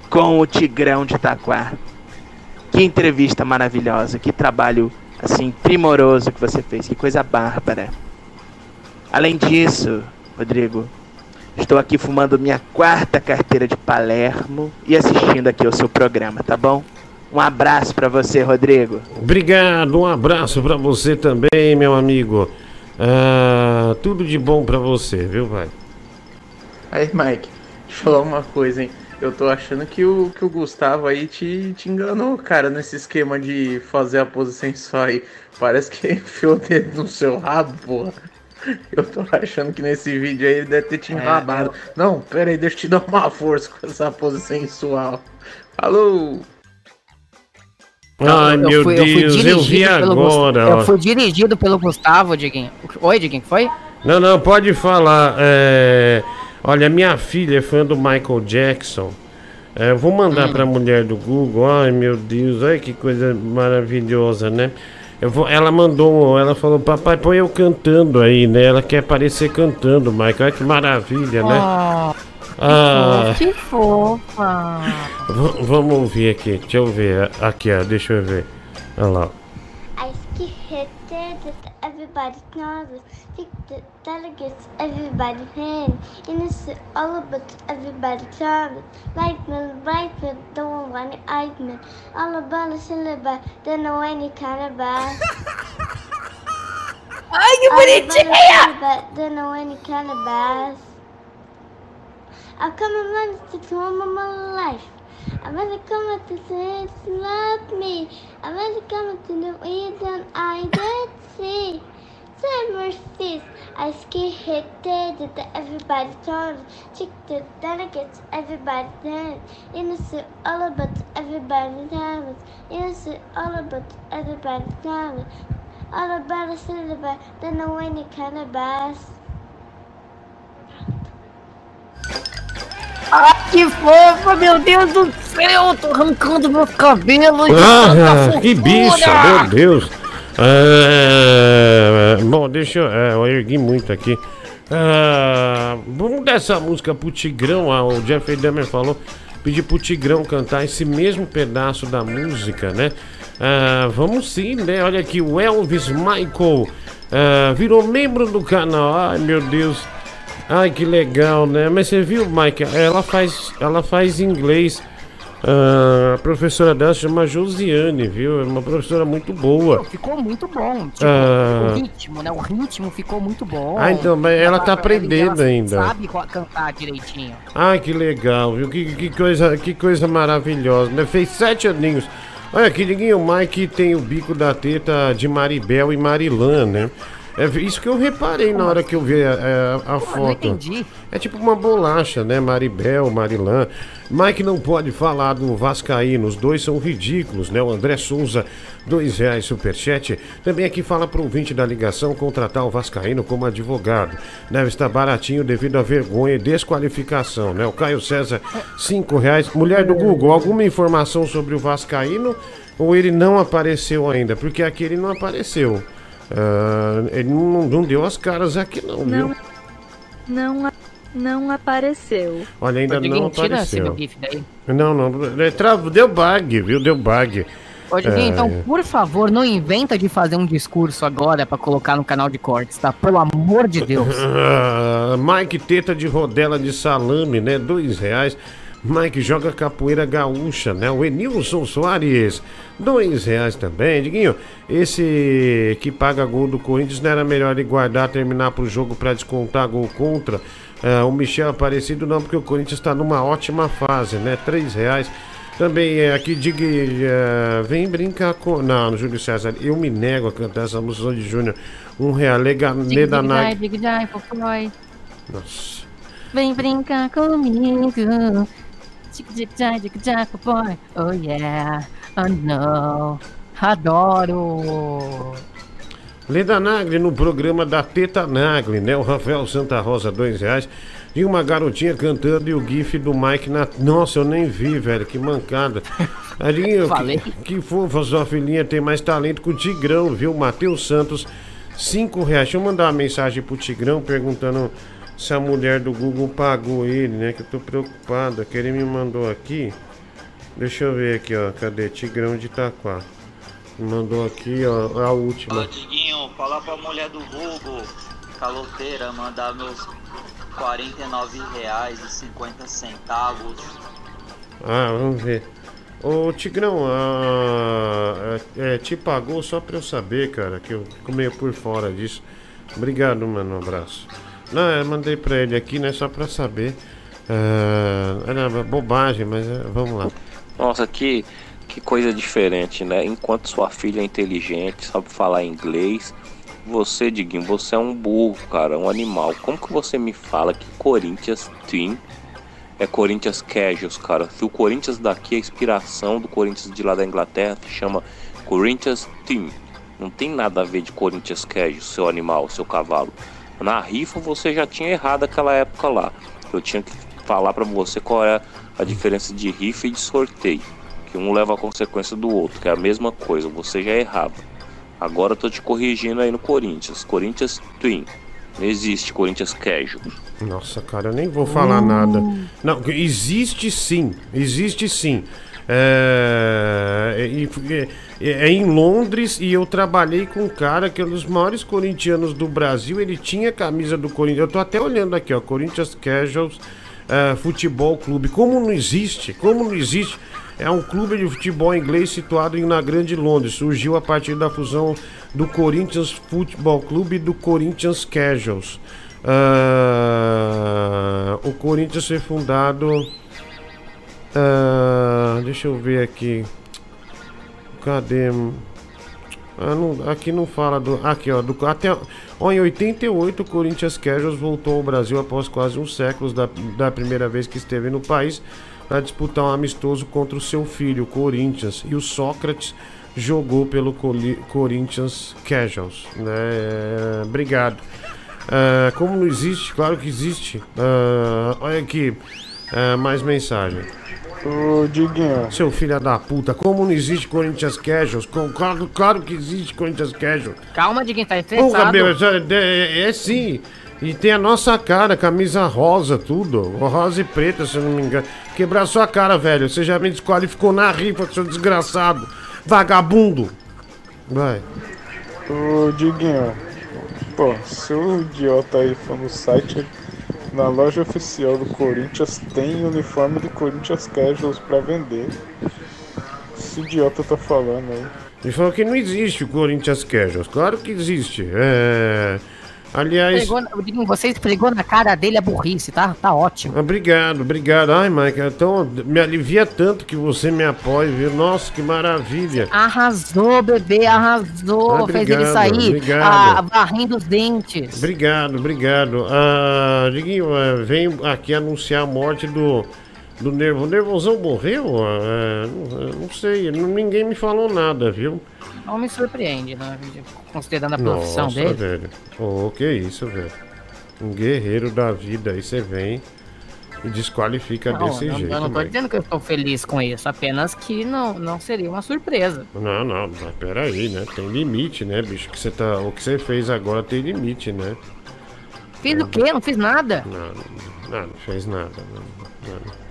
com o Tigrão de Itaquá. Que entrevista maravilhosa, que trabalho assim primoroso que você fez, que coisa bárbara. Além disso, Rodrigo, Estou aqui fumando minha quarta carteira de Palermo e assistindo aqui o seu programa, tá bom? Um abraço pra você, Rodrigo. Obrigado, um abraço pra você também, meu amigo. Ah, tudo de bom pra você, viu, vai? Aí, Mike, deixa eu falar uma coisa, hein? Eu tô achando que o, que o Gustavo aí te, te enganou, cara, nesse esquema de fazer a pose sensual aí. Parece que enfiou o dedo no seu rabo, porra. Eu tô achando que nesse vídeo aí ele deve ter te É, enrabado. Não, pera aí, deixa eu te dar uma força com essa pose sensual. Alô? Ai, meu fui- Deus, eu vi pelo Gus- agora. Eu ó. fui dirigido pelo Gustavo, Diguinho. Oi, Diguinho, foi? Não, não, pode falar. é, Olha, minha filha é fã do Michael Jackson. É, eu vou mandar Hum. pra mulher do Google. Ai, meu Deus, olha que coisa maravilhosa, né? Eu vou... Ela mandou, ela falou, papai, põe eu cantando aí, né? Ela quer aparecer cantando, Michael. Olha que maravilha, né? Ah, Ah, Que fofa. v- vamos ouvir aqui, deixa eu ver. Aqui, ó, deixa eu ver. Olha lá. I everybody knows the delegates, everybody hand. And it's all about everybody knows it. Right man, right man, don't want any argument. All about the syllabus, don't know any kind of bad. Ai, que bonitinha! Don't know any kind of bass. I've come around to come of my life. I'm gonna come to say it's love me. I'm gonna come to the reason I did see. Summer feast, I ski hit dead that everybody told. Chick the delegates, everybody dance. Innocent all about everybody dance. Innocent all about everybody dance. All about a don't know any kind of bass. Ai, que fofa, meu Deus do céu. Tô arrancando meus cabelos. Ah, que bicha, meu Deus. É, bom, deixa eu. é, eu ergui muito aqui. Ah, vamos dar essa música pro Tigrão. ah, o Jeffrey Dahmer falou. Pedir pro Tigrão cantar esse mesmo pedaço da música, né? Ah, vamos sim, né? Olha aqui, o Elvis Michael ah, virou membro do canal. Ai, meu Deus. Ai, que legal, né? Mas você viu, Mike? Ela faz, ela faz inglês. Ah, a professora dela se chama Josiane, viu? É uma professora muito boa. Ficou muito bom. Tipo, Ah. o ritmo, né? O ritmo ficou muito bom. Ah, então, mas ela tá ela aprendendo ainda. Sabe cantar direitinho. Ai, que legal, viu? Que, que coisa, que coisa maravilhosa, né? Fez sete aninhos. Olha, que liguinho, o Mike tem o bico da teta de Maribel e Marilã, né? É isso que eu reparei na hora que eu vi a, a- a foto. entendi. É tipo uma bolacha, né? Maribel, Marilã. Mike não pode falar do Vascaíno, os dois são ridículos, né? O André Souza, dois reais superchat. Também aqui fala pro ouvinte da ligação contratar o Vascaíno como advogado. Deve estar baratinho devido à vergonha e desqualificação, né? O Caio César, cinco reais. Mulher do Google, alguma informação sobre o Vascaíno ou ele não apareceu ainda? Porque aqui ele não apareceu. Ah, ele não, não deu as caras aqui não, viu? Não, não, não apareceu. Olha, ainda não apareceu. Não, não, é, tra- deu bug, viu? Deu bug. Ô, Diguinho, É, então, por favor, não inventa de fazer um discurso agora pra colocar no canal de cortes, tá? Pelo amor de Deus. Ah, Mike Teta de rodela de salame, né? Dois reais. Mike joga capoeira gaúcha, né? O Enilson Soares, dois reais também. Diguinho, esse que paga gol do Corinthians não era melhor ele guardar, terminar pro jogo pra descontar gol contra? Ah, o Michel Aparecido não, porque o Corinthians tá numa ótima fase, né? Três reais. Também é aqui, diga, eh, vem brincar com. Não, Júlio César, eu me nego a cantar essa música de Júnior. Um real, lega, Leda Nag. Dig, dig, papai. Nossa. Vem brincar comigo. Papai. Oh yeah. Oh no. Adoro. Leda Nagli no programa da Teta Nagli, né? O Rafael Santa Rosa, dois reais. E uma garotinha cantando e o gif do Mike na. Nossa, eu nem vi, velho, que mancada. Arinho, Falei. que, que fofa, sua filhinha tem mais talento que o Tigrão, viu? Matheus Santos, cinco reais. Deixa eu mandar uma mensagem pro Tigrão perguntando se a mulher do Google pagou ele, né? Que eu tô preocupado. Que ele me mandou aqui. Deixa eu ver aqui, ó. Cadê? Tigrão de Itaquá. Mandou aqui, ó, a última. Diguinho, fala pra mulher do Google, caloteira, mandar meus 49,50. Ah, vamos ver. Ô Tigrão, é, é, te pagou só pra eu saber, cara, que eu fico meio por fora disso. Obrigado, mano, um abraço. Não, eu mandei pra ele aqui, né, só pra saber. Ah, era bobagem, mas é, vamos lá. Nossa, que, que coisa diferente, né? Enquanto sua filha é inteligente, sabe falar inglês, você, Diguinho, você é um burro, cara, um animal. Como que você me fala que Corinthians Team é Corinthians Casuals, cara? Se o Corinthians daqui é a inspiração do Corinthians de lá da Inglaterra, se chama Corinthians Team. Não tem nada a ver de Corinthians Casuals, seu animal, seu cavalo. Na rifa você já tinha errado aquela época lá. Eu tinha que falar pra você qual é a diferença de rifa e de sorteio. Que um leva a consequência do outro, que é a mesma coisa, você já errava. Agora eu tô te corrigindo aí no Corinthians. Corinthians Twin. Não existe Corinthians Casual. Nossa, cara, eu nem vou falar nada. Não, existe sim, existe sim. É, é, é- em Londres e eu trabalhei com um cara que é um dos maiores corintianos do Brasil. Ele tinha camisa do Corinthians. Eu tô até olhando aqui, ó. Corinthians Casuals é, Futebol Clube. Como não existe? Como não existe? É um clube de futebol inglês situado na Grande Londres. Surgiu a partir da fusão do Corinthians Futebol Clube e do Corinthians Casuals. Ah, o Corinthians foi fundado. Ah, deixa eu ver aqui. Cadê? Ah, não- aqui não fala do. Aqui, ó. Do, até, ó, em 88, o Corinthians Casuals voltou ao Brasil após quase um século da, da primeira vez que esteve no país para disputar um amistoso contra o seu filho, o Corinthians. E o Sócrates jogou pelo Coli- Corinthians Casuals. Né? É, obrigado. Ah, como não existe? Claro que existe. Ah, olha aqui. mais mensagem. Ô, Diguinho. Seu filho da puta, como não existe Corinthians Casuals? Com- Claro, claro que existe Corinthians Casuals. Calma, quem tá Porra, estressado. meu, é, é, é sim. E tem a nossa cara, camisa rosa, tudo. Rosa e preta, se eu não me engano. Quebrar sua cara, velho. Você já me desqualificou na rifa, seu desgraçado. Vagabundo. Vai. Ô, Diguinho. Pô, se o idiota aí for no site, na loja oficial do Corinthians tem uniforme do Corinthians Casuals pra vender. Esse idiota tá falando aí. Ele falou que não existe o Corinthians Casuals. Claro que existe. É. Aliás. Digo, Você esfregou na cara dele a burrice, tá? Tá ótimo. Obrigado, obrigado. Ai, Mike, então me alivia tanto que você me apoie, viu? Nossa, que maravilha. Arrasou, bebê, arrasou. Ah, Fez ele obrigado, sair obrigado. ah, varrendo os dentes. Obrigado, obrigado. Ah, Diguinho, ah, venho aqui anunciar a morte do, do Nervo. O Nervosão morreu? Ah, não, não sei, não- ninguém me falou nada, viu? Não me surpreende, né? Considerando a profissão Nossa, dele. velho. Oh, que isso, velho. Um guerreiro da vida, aí você vem e desqualifica Não, desse eu, jeito, eu não tô Mike. dizendo que eu estou feliz com isso, apenas que não, não seria uma surpresa. Não, não, mas peraí, né? Tem limite, né, bicho? Que você tá, o que você fez agora tem limite, né? Fiz o quê? Não fiz nada. Não, não, não fez nada. Não, não.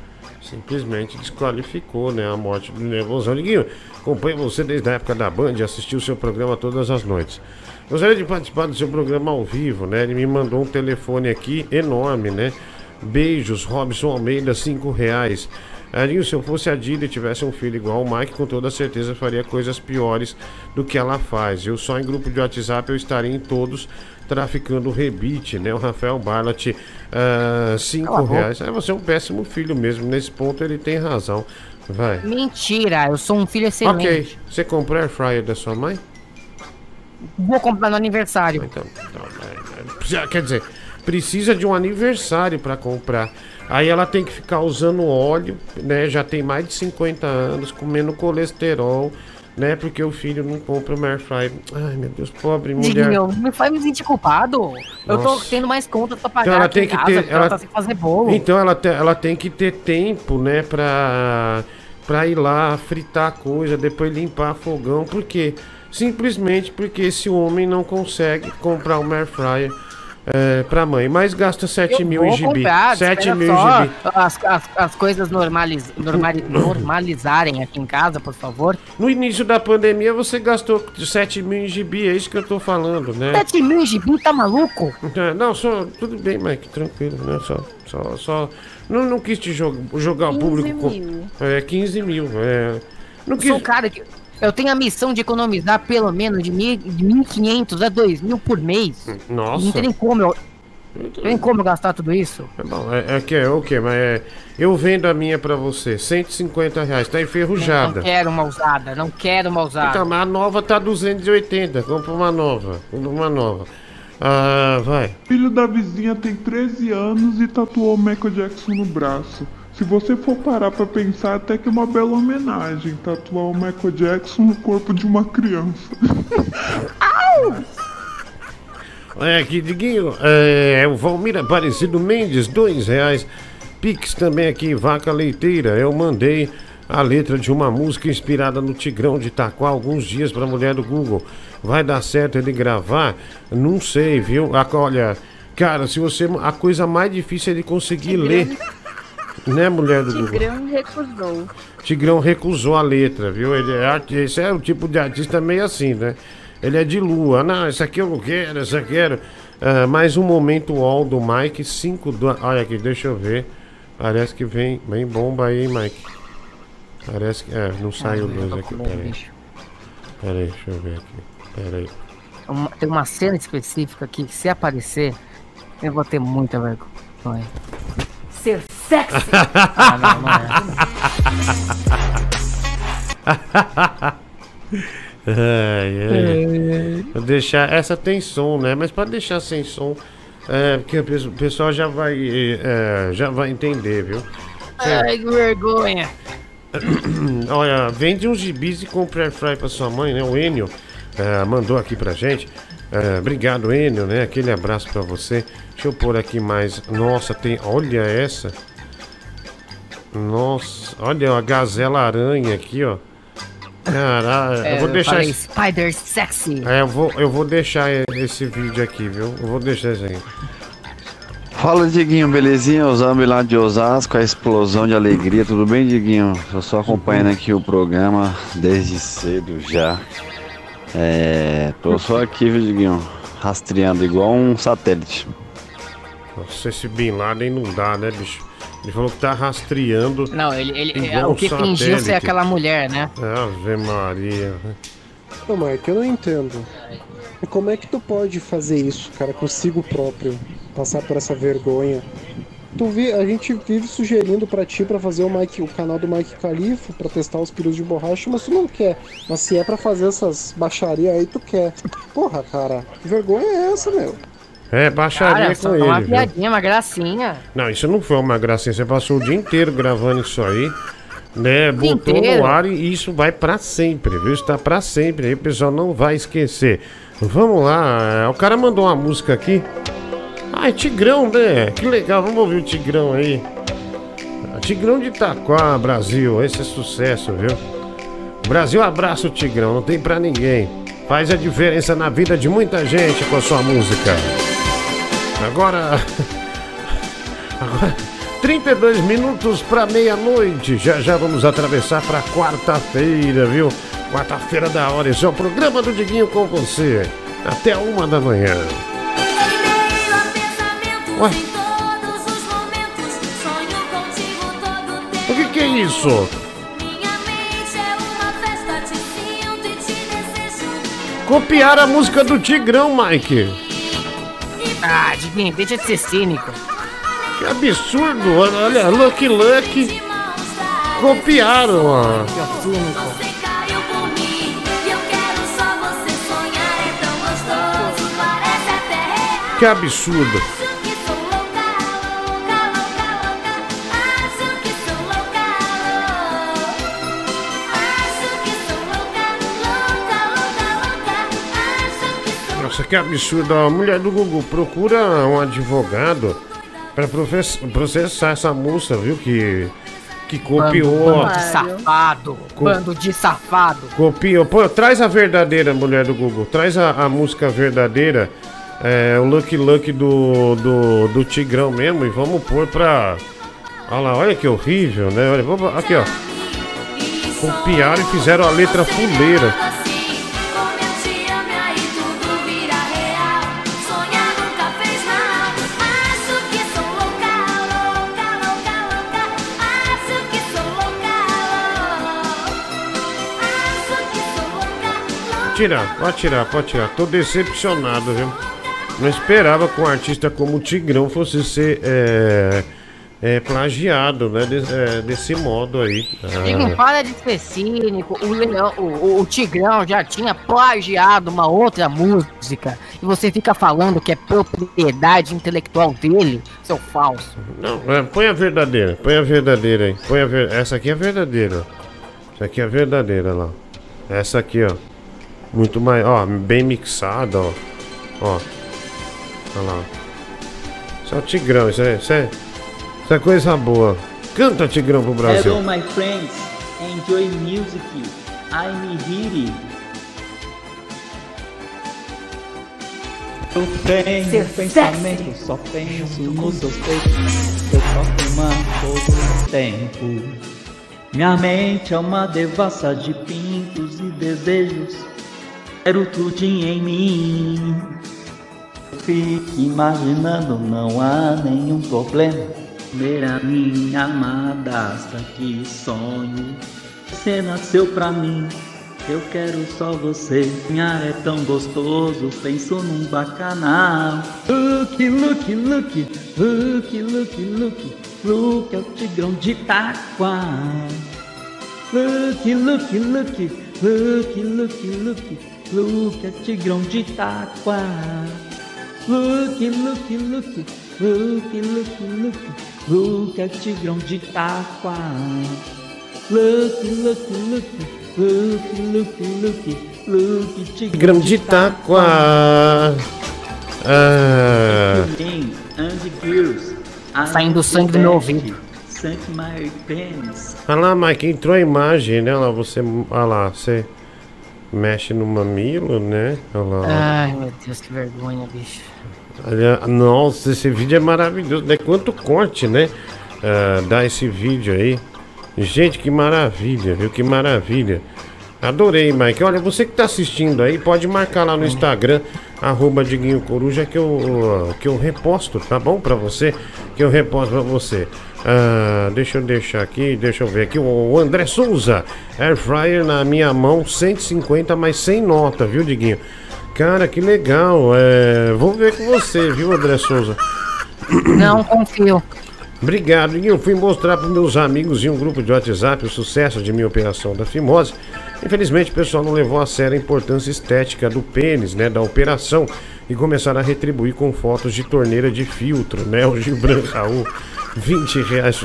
Simplesmente desqualificou, né, a morte do Nervosão. Liguinho, acompanho você desde a época da Band e assisti o seu programa todas as noites. Gostaria de participar do seu programa ao vivo, né? Ele me mandou um telefone aqui enorme, né? Beijos, Robson Almeida, cinco reais. Arinho, se eu fosse a Dida e tivesse um filho igual o Mike, com toda certeza faria coisas piores do que ela faz. Eu só em grupo de WhatsApp eu estaria em todos traficando rebite, né? O Rafael Barlat, ah, cinco Cala reais. É, você é um péssimo filho mesmo. Nesse ponto ele tem razão. Vai. Mentira, eu sou um filho excelente. Ok. Você comprou air fryer da sua mãe? Vou comprar no aniversário. Então, Precisa- Quer dizer, precisa de um aniversário para comprar. Aí ela tem que ficar usando óleo, né? Já tem mais de 50 anos, comendo colesterol, né? Porque o filho não compra uma air fryer. Ai, meu Deus, pobre mulher. Diguinho, me faz me sentir culpado. Eu tô tendo mais contas pra pagar Então ela tem em que casa, ter. porque ela tá sem fazer bolo. Então ela, te- ela tem que ter tempo, né, pra, pra ir lá fritar coisa, depois limpar fogão. Por quê? Simplesmente porque esse homem não consegue comprar uma air fryer é, pra mãe, mas gasta 7 mil em gibi. comprar, 7 espera mil em só gibi. as, as, as coisas normaliz, normali- normalizarem aqui em casa, por favor. No início da pandemia você gastou 7 mil em gibi, é isso que eu tô falando, né? 7 mil em gibi, tá maluco? É, Não, só, tudo bem, Mike, tranquilo, né? Só, só, só. Não, não quis te jogar, jogar o 15 público com. mil. É, 15 mil. É. Não Eu sou um cara que. Eu tenho a missão de economizar pelo menos de mil- de 1.500 a 2.000 por mês. Nossa. Não tem nem como eu. Não tem nem como eu gastar tudo isso. É bom, é, é que é o quê? Mas é. Eu vendo a minha pra você, 150 reais, tá enferrujada. Não quero uma usada, não quero uma usada. Então, mas a nova tá 280. Compra uma nova. Compra uma nova. Ah, vai. Filho da vizinha tem 13 anos e tatuou o Michael Jackson no braço. Se você for parar pra pensar, até que é uma bela homenagem tatuar o Michael Jackson no corpo de uma criança. É, aqui, Diguinho, é, o Valmir Aparecido Mendes, dois reais. Pix também aqui, Vaca Leiteira. Eu mandei a letra de uma música inspirada no Tigrão de Itaquá alguns dias pra mulher do Google. Vai dar certo ele gravar? Não sei, viu? Olha, cara, se você. A coisa mais difícil é ele conseguir ler. Né, mulher do Google? Tigrão recusou. Tigrão recusou a letra, viu? Ele é arti- Esse é o tipo de artista meio assim, né? Ele é de lua. Não, isso aqui eu não quero, isso aqui eu quero. Ah, mais um momento all do Mike, 5 do. Olha aqui, deixa eu ver. Parece que vem, vem bomba aí, Mike. Parece que. É, não saiu Ah, dois tô aqui, peraí. Peraí, deixa eu ver aqui. Peraí. Uma- tem uma cena específica aqui que se aparecer, eu vou ter muita vergonha. Ser sexy! ah, não, não Ai, ai. Vou deixar. Essa tem som, né? Mas pode deixar sem som. É, porque o pesso- o pessoal já vai, é, já vai entender, viu? Ai, que vergonha. Olha, vende uns gibis e compra air fry pra sua mãe, né? O Enio é, mandou aqui pra gente. É, obrigado, Enio, né? Aquele abraço pra você. Deixa eu pôr aqui mais. Nossa, tem. Olha essa. Nossa, olha a gazela aranha aqui, ó. Caralho, É, eu vou deixar. esse- Spider sexy. É, eu vou, eu vou deixar esse vídeo aqui, viu? Eu vou deixar esse aí. Fala Diguinho, belezinha? O Zambi lá de Osasco, a explosão de alegria, tudo bem, Diguinho? Eu só acompanhando aqui o programa desde cedo já. É. tô só aqui, viu, Diguinho? Rastreando igual um satélite. Nossa, esse Bin Laden não dá, né, bicho? Ele falou que tá rastreando. Não, ele, ele é, o que um fingiu ser satélite. aquela mulher, né? Ave Maria. Ô, Mike, eu não entendo. E Como é que tu pode fazer isso, cara, consigo próprio? Passar por essa vergonha? Tu vi, a gente vive sugerindo pra ti pra fazer o, Mike, o canal do Mike Califa pra testar os pirus de borracha, mas tu não quer. Mas se é pra fazer essas baixarias aí, tu quer. Porra, cara, que vergonha é essa, meu? É, baixaria Cara, com uma ele. viu? piadinha, uma gracinha. Não, isso não foi uma gracinha. Você passou o dia inteiro gravando isso aí, né? Botou inteiro? no ar e isso vai pra sempre, viu? Isso tá pra sempre. Aí o pessoal não vai esquecer. Vamos lá, o cara mandou uma música aqui. Ah, é Tigrão, né? Que legal, vamos ouvir o Tigrão aí. Tigrão de Itaquá, Brasil. Esse é sucesso, viu? Brasil abraça o Tigrão, não tem pra ninguém. Faz a diferença na vida de muita gente com a sua música. Agora. Agora. 32 minutos para meia-noite. Já já vamos atravessar para quarta-feira, viu? Quarta-feira da hora. Esse é o programa do Diguinho com você. Até uma da manhã. Ué? O que, que é isso? Copiar a música do Tigrão, Mike. Ah, Diguinho, deixa de ser cínico. Que absurdo. Olha, Lucky Lucky. Copiaram, ó. Que absurdo. Nossa, que absurdo. A mulher do Google procura um advogado profess- processar essa moça, viu? Que, que copiou. Bando de safado. Co- Bando de safado. Copiou. Pô, traz a verdadeira mulher do Google. Traz a, a música verdadeira é, o Lucky Lucky do, do, do Tigrão mesmo e vamos pôr pra. Olha lá, olha que horrível, né? Olha, vamos, aqui ó. Copiaram e fizeram a letra fuleira. Tirar, pode tirar, pode tirar. Tô decepcionado, viu? Não esperava que um artista como o Tigrão fosse ser é, é, plagiado, né? de- é, desse modo aí. Não Ah, para de ser cínico. O, Leão, o, o- Tigrão já tinha plagiado uma outra música. E você fica falando que é propriedade intelectual dele, seu falso. não, é, põe a verdadeira, põe a verdadeira aí. Põe a ver... Essa aqui é a verdadeira. Essa aqui é a verdadeira lá. Essa aqui, ó. Muito mais, ó, bem mixada, ó. Ó. Olha lá. Isso é o Tigrão, isso é, isso é, isso é coisa boa. Canta Tigrão pro Brasil. Hello, my friends. Enjoy music. I'm here. Eu tenho pensamento, só penso nos seus peitos. Eu só fumando todo o tempo. Minha mente é uma devassa de pintos e desejos. Quero tudo em mim. Fique imaginando, não há nenhum problema. Ver a minha amada, que sonho. Você nasceu pra mim, eu quero só você. Minha é tão gostoso, penso num bacanal. Look, look, look, look, look, look, look, é o tigrão de Itaquá. Look, look, look, look, look, look, look, é tigrão de Itaquá. Look, look, look, look, look, look, look, é tigrão de Itaquá. Look, look, look, look, look, look, look, tigrão Tigrão de Itaquá. Ah. Saindo sangue do meu ouvido. Olha lá, Mike, entrou a imagem, né? Olha lá, você. Olha lá, você mexe no mamilo, né? Olha lá. Ai, meu Deus, que vergonha, bicho. Olha, nossa, esse vídeo é maravilhoso, né? Quanto corte, né? Ah, dá esse vídeo aí. Gente, que maravilha, viu? Que maravilha. Adorei, Mike. Olha, você que tá assistindo aí, pode marcar lá no Instagram, arroba Diguinho Coruja, que eu, que eu reposto, tá bom? Pra você, que eu reposto pra você. Ah, deixa eu deixar aqui, deixa eu ver aqui. O André Souza, Air Fryer na minha mão, 150, mas sem nota, viu, Diguinho? Cara, que legal. É, vou ver com você, viu, André Souza? Não confio. Obrigado. Eu fui mostrar para meus amigos em um grupo de WhatsApp o sucesso de minha operação da fimose. Infelizmente, o pessoal não levou a sério a importância estética do pênis, né, da operação, e começaram a retribuir com fotos de torneira de filtro, né, o Gibran Raul. 20 reais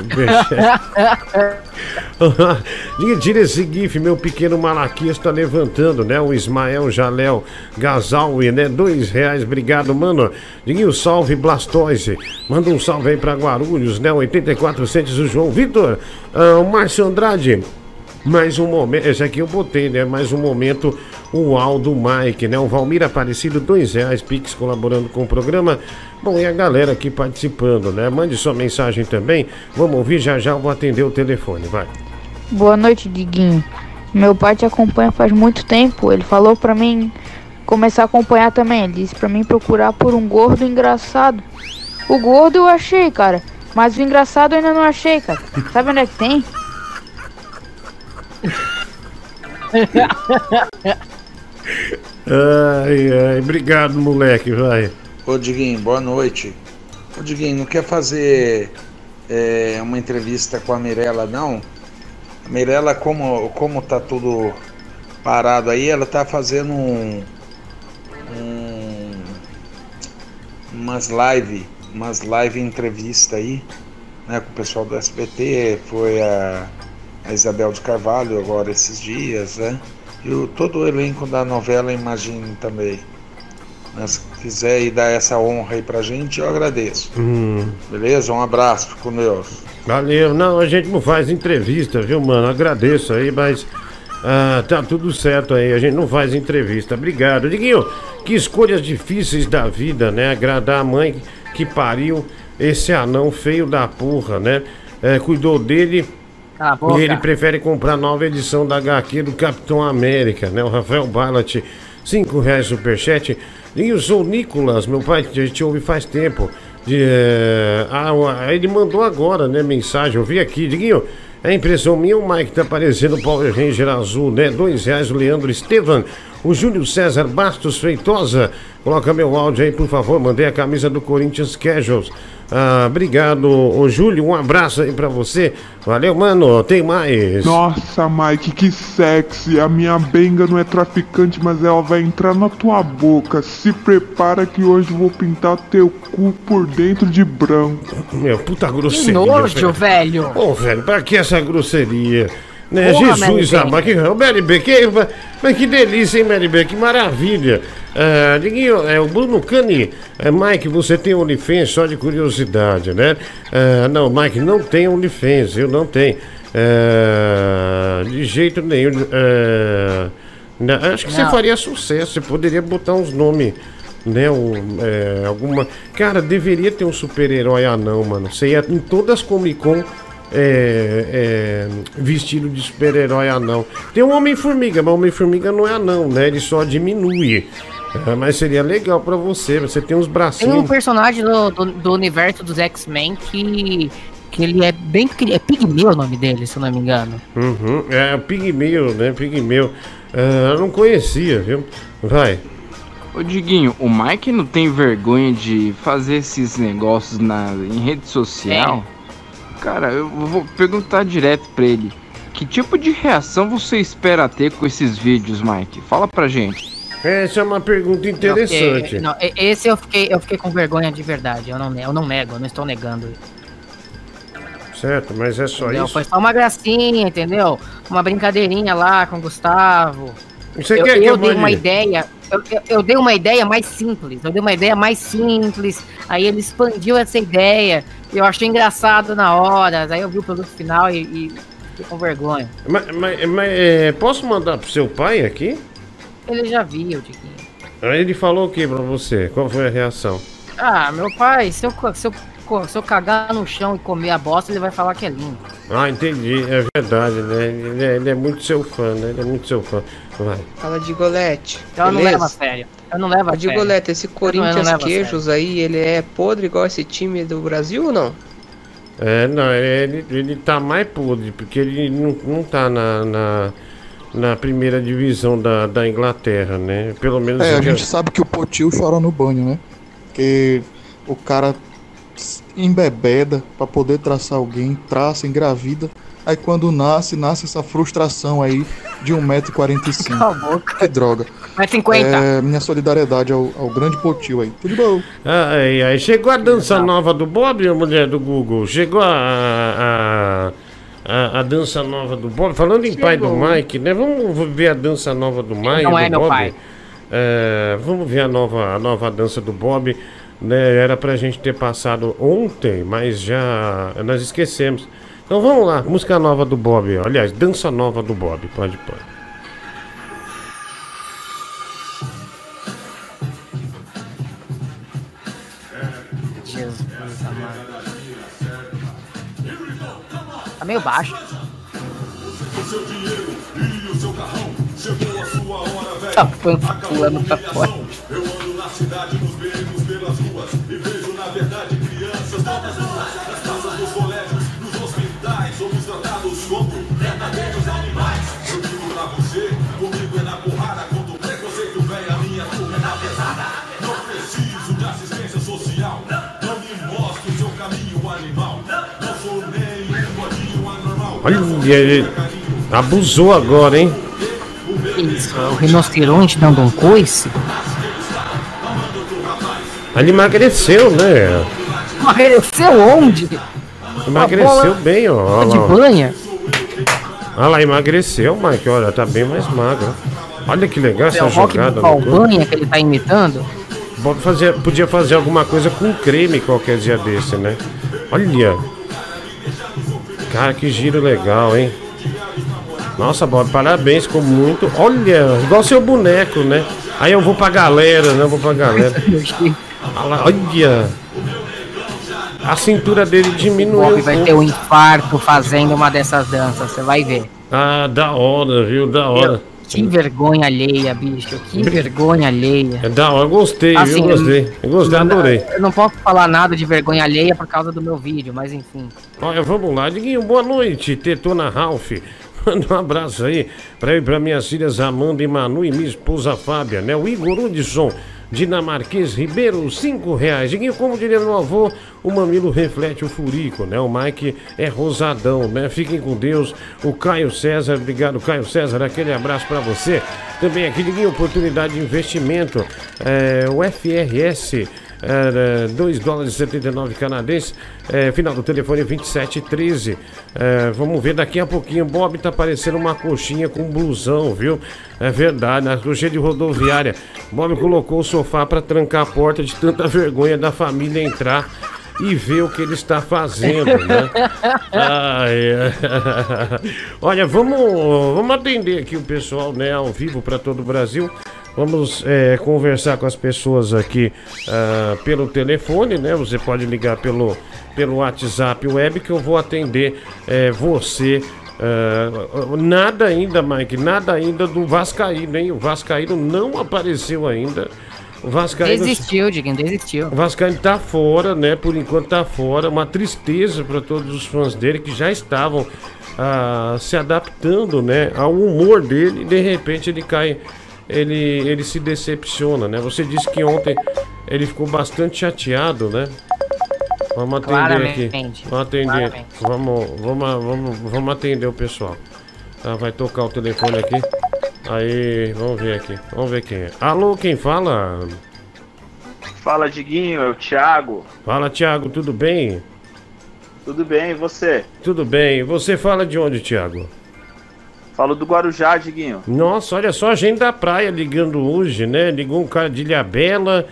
tira esse gif, meu pequeno Malaquias tá levantando, né? O Ismael Jalel Gazalwi, né? Dois reais, obrigado, mano. Diguinho, salve Blastoise. Manda um salve aí pra Guarulhos, né? 84 centos o João Vitor. Ah, o Márcio Andrade. Mais um momento, esse aqui eu botei, né? Mais um momento, o Aldo Mike, né? O Valmir Aparecido, dois reais, Pix colaborando com o programa. Bom, e a galera aqui participando, né? Mande sua mensagem também. Vamos ouvir, já já eu vou atender o telefone, vai. Boa noite, Diguinho. Meu pai te acompanha faz muito tempo. Ele falou pra mim começar a acompanhar também. Ele disse pra mim procurar por um gordo engraçado. O gordo eu achei, cara. Mas o engraçado eu ainda não achei, cara. Sabe onde é que tem? Ai, ai, obrigado, moleque, vai. Ô Diguinho, boa noite. Ô Diguinho, não quer fazer é, uma entrevista com a Mirella, não? A Mirella, como, como tá tudo parado aí, ela tá fazendo um, um- umas live, umas live entrevista aí, né, com o pessoal do SBT, foi a, a Isabel de Carvalho agora esses dias, né? E o, todo o elenco da novela Imagine também. Né, se quiser ir dar essa honra aí pra gente, eu agradeço. Hum, Beleza? Um abraço, fico com Deus. valeu. Não, a gente não faz entrevista, viu, mano? Agradeço aí, mas Ah, tá tudo certo aí, a gente não faz entrevista. Obrigado. Diguinho, que escolhas difíceis da vida, né? Agradar a mãe que pariu esse anão feio da porra, né? É, cuidou dele. E ele prefere comprar a nova edição da HQ do Capitão América, né? O Rafael Ballat, 5 reais superchat. E eu sou o Nicolas, meu pai te, te ouve faz tempo. De, eh, ah, o- ele mandou agora, né, mensagem, eu vi aqui. Diguinho, é impressão minha, o Mike tá parecendo o Power Ranger azul, né? Dois reais, o Leandro Estevan. O Júlio César Bastos Feitosa. Coloca meu áudio aí, por favor. Mandei a camisa do Corinthians Casuals. Ah, obrigado, ô Júlio. Um abraço aí pra você. Valeu, mano. Tem mais. Nossa, Mike, que sexy. A minha benga não é traficante, mas ela vai entrar na tua boca. Se prepara que hoje eu vou pintar teu cu por dentro de branco. Meu, puta Que grosseria. nojo, velho. Ô, velho, pra que essa grosseria? Né? Porra, Jesus Mary amado, que o Mary B, que, mas que delícia, hein, Mary B, que maravilha. Ah, Diguinho, é, o Bruno Cani, é, Mike, você tem OnlyFans só de curiosidade, né? Ah, não, Mike, não tem OnlyFans, eu não tenho. Ah, de jeito nenhum. ah, não, acho que você Não. faria sucesso, você poderia botar uns nomes né? Um, é, alguma. Cara, deveria ter um super-herói anão, mano. Você ia em todas as Comic Con é, é, vestido de super-herói anão. Tem um Homem-Formiga, mas o Homem-Formiga não é anão, né? Ele só diminui. É, mas seria legal pra você. Você tem uns Tem um bracinhos. personagem do, do, do universo dos X-Men que, que ele é bem pequeno. É Pigmeu o nome dele, se eu não me engano. Uhum, é Pigmeu, né? Pigmeu. É, eu não conhecia, viu? Vai. Ô Diguinho, o Mike não tem vergonha de fazer esses negócios na, em rede social? Cara, eu vou perguntar direto pra ele. Que tipo de reação você espera ter com esses vídeos, Mike? Fala pra gente. Essa é uma pergunta interessante. fiquei- não, e- esse eu fiquei, eu fiquei com vergonha de verdade. Eu não, eu não nego, eu não estou negando. Certo, mas é só entendeu? isso. Foi só uma gracinha, entendeu? Uma brincadeirinha lá com o Gustavo. Você eu quer que eu eu dei uma ideia. Eu, eu- eu dei uma ideia mais simples. Eu dei uma ideia mais simples. Aí ele expandiu essa ideia. Eu achei engraçado na hora. Aí eu vi o produto final e, e fiquei com vergonha. Mas, mas- mas, é, posso mandar pro seu pai aqui? Ele já viu, Diguinho. Aí ele falou o que pra você? Qual foi a reação? Ah, meu pai, se eu, co- se, eu, cagar no chão e comer a bosta, ele vai falar que é lindo. Ah, entendi, é verdade, né? Ele é, ele é muito seu fã, né? Ele é muito seu fã. Vai. Fala de Golete. Eu não beleza? levo a sério. Eu não levo a de. Golete, esse não- Corinthians não Queijos aí, ele é podre igual esse time do Brasil ou não? É, não, ele, ele tá mais podre, porque ele não, não tá na, na, na primeira divisão da, da Inglaterra, né? Pelo menos. É, a gente sabe que o Potil chora no banho, né? Porque o cara embebeda pra poder traçar alguém, traça, engravida. Aí quando nasce, nasce essa frustração aí de 1,45m. Cala a boca. Que droga. Mas 50. É, minha solidariedade ao, ao grande Potil aí. Tudo bom? Ai, ai, chegou a dança nova do Bob, a mulher do Google? Chegou a, a, a, a dança nova do Bob? Falando em pai do Chegou. Mike, né? Vamos ver a dança nova do Mike. não do é meu Bob? pai. É, vamos ver a nova, a nova dança do Bob. Né? Era pra gente ter passado ontem, mas já nós esquecemos. Então vamos lá, música nova do Bob. Aliás, dança nova do Bob. Pode amado. Tá meio baixo. Tá pulando pra fora. Eu ando na cidade, Olha, ele abusou agora, hein? Isso, o rinoceronte dando um coice. Ele emagreceu, né? Emagreceu onde? Emagreceu bem, ó. Tá Olha de lá, ó. banha? Olha lá, emagreceu, Mike. Olha, tá bem mais magro. Olha que legal É essa o rock jogada. corpo. Balbanha que ele tá imitando? Pode fazer, podia fazer alguma coisa com creme qualquer dia desse, né? Olha. Cara, que giro legal, hein? Nossa, Bob, parabéns, ficou muito. Olha, igual seu boneco, né? Aí eu vou pra galera, né? Eu vou pra galera. Olha. A cintura dele diminuiu. Bob vai ter um infarto fazendo uma dessas danças, você vai ver. Ah, da hora, viu? Da hora. Que vergonha alheia, bicho. Que vergonha alheia. É hora, eu gostei, Assim, eu gostei. Eu gostei, não- adorei. Eu não posso falar nada de vergonha alheia por causa do meu vídeo, mas enfim. Olha, vamos lá, Diguinho, boa noite, Tetona Ralph. Manda um abraço aí pra eu e pra minhas filhas Amanda e Manu e minha esposa Fábia, né? O Igor Hudson, Dinamarquês Ribeiro, cinco reais. Diguinho, como diria meu avô, o mamilo reflete o furico, né? O Mike é rosadão, né? Fiquem com Deus. O Caio César, obrigado, Caio César, aquele abraço pra você. Também aqui, Diguinho, oportunidade de investimento. É, o FRS. Era 2 dólares e 79 canadenses. É, final do telefone 2713. É, vamos ver daqui a pouquinho. Bob tá parecendo uma coxinha com blusão, viu? É verdade, na coxinha de rodoviária. Bob colocou o sofá para trancar a porta de tanta vergonha da família entrar e ver o que ele está fazendo, né? É. Olha, vamos, vamos atender aqui o pessoal, né, ao vivo para todo o Brasil. Vamos é, conversar com as pessoas aqui ah, pelo telefone, né? Você pode ligar pelo, pelo WhatsApp web que eu vou atender é, você. ah, nada ainda, Mike, nada ainda do Vascaíno, hein? O Vascaíno não apareceu ainda. O Vascaíno. Desistiu, Diguinho, desistiu. O Vascaíno tá fora, né? Por enquanto tá fora. Uma tristeza para todos os fãs dele que já estavam ah, se adaptando, né? Ao humor dele e de repente ele cai. Ele, ele se decepciona, né? Você disse que ontem ele ficou bastante chateado, né? Vamos atender aqui. Claramente, Vamos atender. claramente. Vamos, vamos, vamos, vamos atender o pessoal. Tá, vai tocar o telefone aqui. Aí, vamos ver aqui. Vamos ver quem é. Alô, quem fala? Fala, Diguinho, é o Thiago. Fala, Thiago, tudo bem? Tudo bem, e você? Tudo bem. Você fala de onde, Thiago? Falo do Guarujá, Diguinho. Nossa, olha só a gente da praia ligando hoje, né? Ligou um cara de Ilhabela,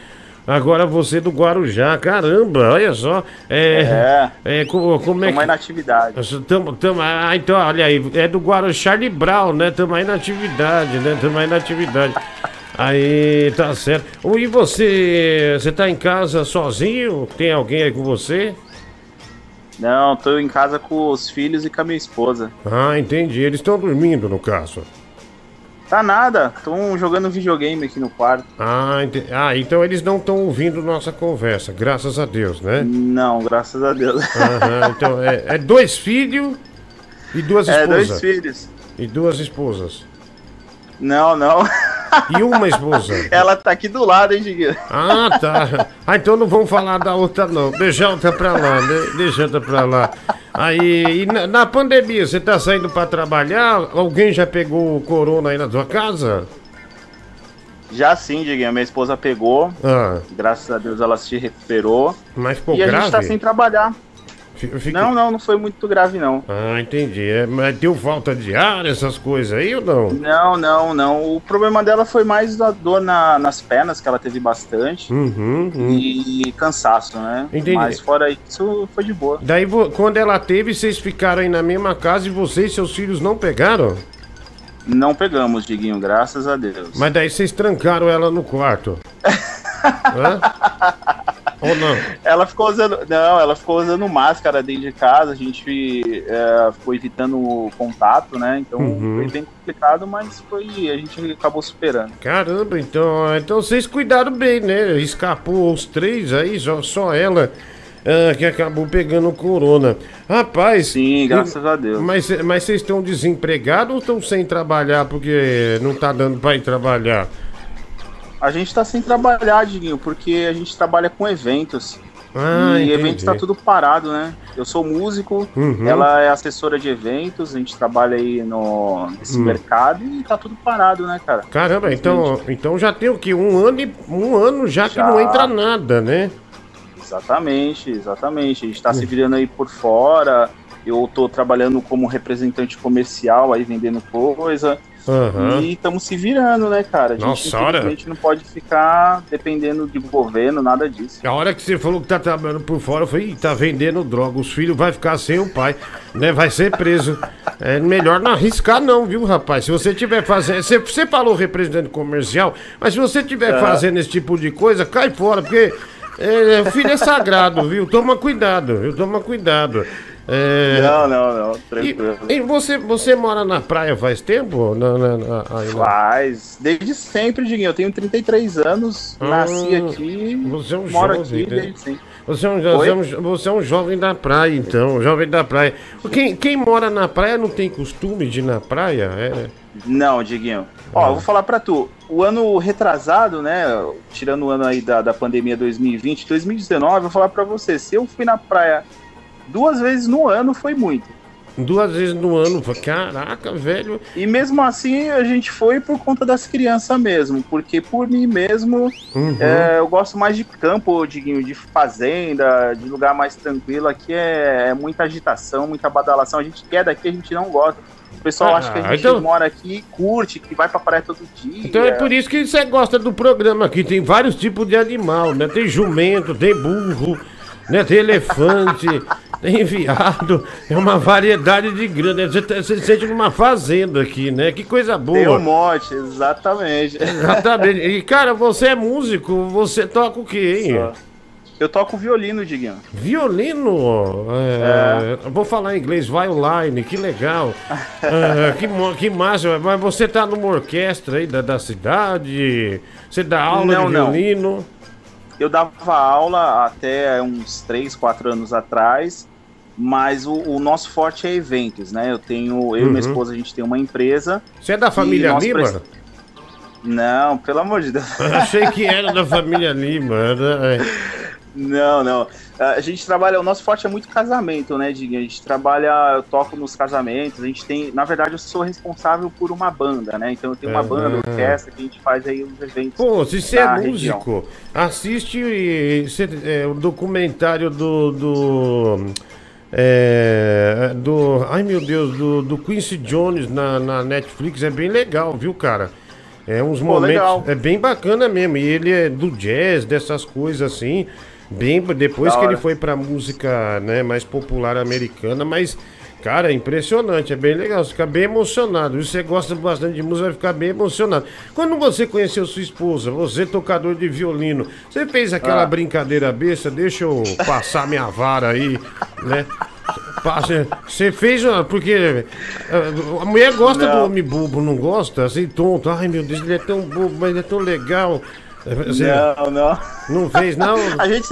agora você do Guarujá. Caramba, olha só. É. é co- como é Tamo que. aí na atividade. Tamo, tamo, ah, então, olha aí, é do Guarujá Charlie Brown, né? Tamo aí na atividade, né? Tamo aí na atividade. Aí, tá certo. E você, você tá em casa sozinho? Tem alguém aí com você? Não, tô em casa com os filhos e com a minha esposa. Ah, entendi. Eles estão dormindo, no caso. Tá nada, tão jogando videogame aqui no quarto. Ah, ente- ah, então eles não estão ouvindo nossa conversa, graças a Deus, né? Não, graças a Deus. Aham, então é, é dois filhos e duas É, esposas. dois filhos. E duas esposas. Não, não. E uma esposa. Ela tá aqui do lado, hein, Diguinho? Ah, tá. Ah, então não vamos falar da outra, não. Deixa a outra pra lá? Deixa a outra pra lá. Aí, na, na pandemia, você tá saindo pra trabalhar? Alguém já pegou o corona aí na tua casa? Já sim, Diguinho, minha esposa pegou. Ah, Graças a Deus ela se recuperou. mas ficou e a grave? gente tá sem trabalhar. Não, não, não foi muito grave, não. Ah, entendi. É, mas deu falta de ar, essas coisas aí ou não? Não, não, não. O problema dela foi mais a dor na- nas pernas, que ela teve bastante. Uhum, uhum. E cansaço, né? Entendi. Mas fora isso, foi de boa. Daí, quando ela teve, vocês ficaram aí na mesma casa e você e seus filhos não pegaram? Não pegamos, Diguinho, graças a Deus. Mas daí vocês trancaram ela no quarto. Hã? Ou não? Ela ficou usando. Não, ela ficou usando máscara dentro de casa, a gente é, ficou evitando o contato, né? Então Uhum. foi bem complicado, mas foi. A gente acabou superando. Caramba, então, então vocês cuidaram bem, né? Escapou os três aí, só, só ela ah, que acabou pegando corona. Rapaz. Sim, graças a Deus. Mas, mas vocês estão desempregados ou estão sem trabalhar porque não tá dando pra ir trabalhar? A gente tá sem trabalhar, Diguinho, porque a gente trabalha com eventos. Ah, e entendi. eventos tá tudo parado, né? Eu sou músico, Uhum. ela é assessora de eventos, a gente trabalha aí no, nesse Hum. mercado e tá tudo parado, né, cara? Caramba, então, então já tem o quê? Um ano, e, um ano já, que Já. não entra nada, né? Exatamente, exatamente. A gente tá se virando aí por fora. Eu tô trabalhando como representante comercial aí vendendo coisa. Aham. E estamos se virando, né, cara? A gente Nossa, hora. não pode ficar dependendo de governo, nada disso. A hora que você falou que tá trabalhando por fora, eu falei, "Ih, tá vendendo droga, os filhos vai ficar sem o pai, né? Vai ser preso. É melhor não arriscar, não, viu, rapaz? Se você tiver fazendo. Você, você falou representante comercial, mas se você tiver É. fazendo esse tipo de coisa, cai fora, porque é, o filho é sagrado, viu? Toma cuidado, viu? Toma cuidado. É, Não, não, não, tranquilo. E, e você, você mora na praia faz tempo? Na, na, na- aí Faz. Desde sempre, Diguinho. Eu tenho 33 anos, nasci Ah, aqui, Você é um moro jovem, aqui né? desde sempre. Você é, um, você, é um, você é um jovem da praia, então, jovem da praia. Quem, quem mora na praia não tem costume de ir na praia? É. Não, Diguinho. Ó, eu vou falar pra tu. O ano retrasado, né? Tirando o ano aí da, da pandemia 2020, 2019, eu vou falar pra você. Se eu fui na praia duas vezes no ano, foi muito. Duas vezes no ano. Caraca, velho. E mesmo assim, a gente foi por conta das crianças mesmo. Porque por mim mesmo, Uhum. é, eu gosto mais de campo, Diguinho, de fazenda, de lugar mais tranquilo. Aqui é, é muita agitação, muita badalação. A gente quer daqui, a gente não gosta. O pessoal Ah, acha que a gente então- mora aqui e curte, que vai pra praia todo dia. Então é por isso que você gosta do programa aqui. Tem vários tipos de animal, né? Tem jumento, tem burro, né? Tem elefante, tem viado. É uma variedade de grande. Você, tá- você sente numa fazenda aqui, né? Que coisa boa. Tem um monte, exatamente. Exatamente. E, cara, você é músico, você toca o quê, hein? Só. Eu toco violino, Diguinho. Violino? É, eu Vou falar em inglês, violine, que legal. É, que, que massa, mas você tá numa orquestra aí da, da cidade? Você dá aula Não, de não. Eu dava aula até uns 3, 4 anos atrás, mas o, o nosso forte é eventos, né? Eu tenho, eu e Uhum. minha esposa, a gente tem uma empresa. Você é da e família Lima? Não, pelo amor de Deus. Eu Achei que era da família Lima. era- é. Não, não. A gente trabalha, o nosso forte é muito casamento, né, Diguinho? A gente trabalha, eu toco nos casamentos, a gente tem, na verdade, eu sou responsável por uma banda, né? Então eu tenho uma Ah. banda, orquestra, que a gente faz aí os eventos. Pô, se você é região. músico, assiste e- é, o documentário do. do é, do. Ai meu Deus, do, do Quincy Jones na, na Netflix é bem legal, viu, cara? É uns Pô, momentos. legal. É bem bacana mesmo. E ele é do jazz, dessas coisas assim. Bem, depois que ele foi pra música né, mais popular americana, mas. Cara, é impressionante, é bem legal, você fica bem emocionado. Se você gosta bastante de música, vai ficar bem emocionado. Quando você conheceu sua esposa, você tocador de violino, você fez aquela Ah. brincadeira besta, deixa eu passar minha vara aí, né? Você fez uma. Porque eh, a mulher gosta Não. do homem bobo, não gosta? Assim, tonto. Ai meu Deus, ele é tão bobo, mas ele é tão legal. Você Não, não. não fez, não? A gente,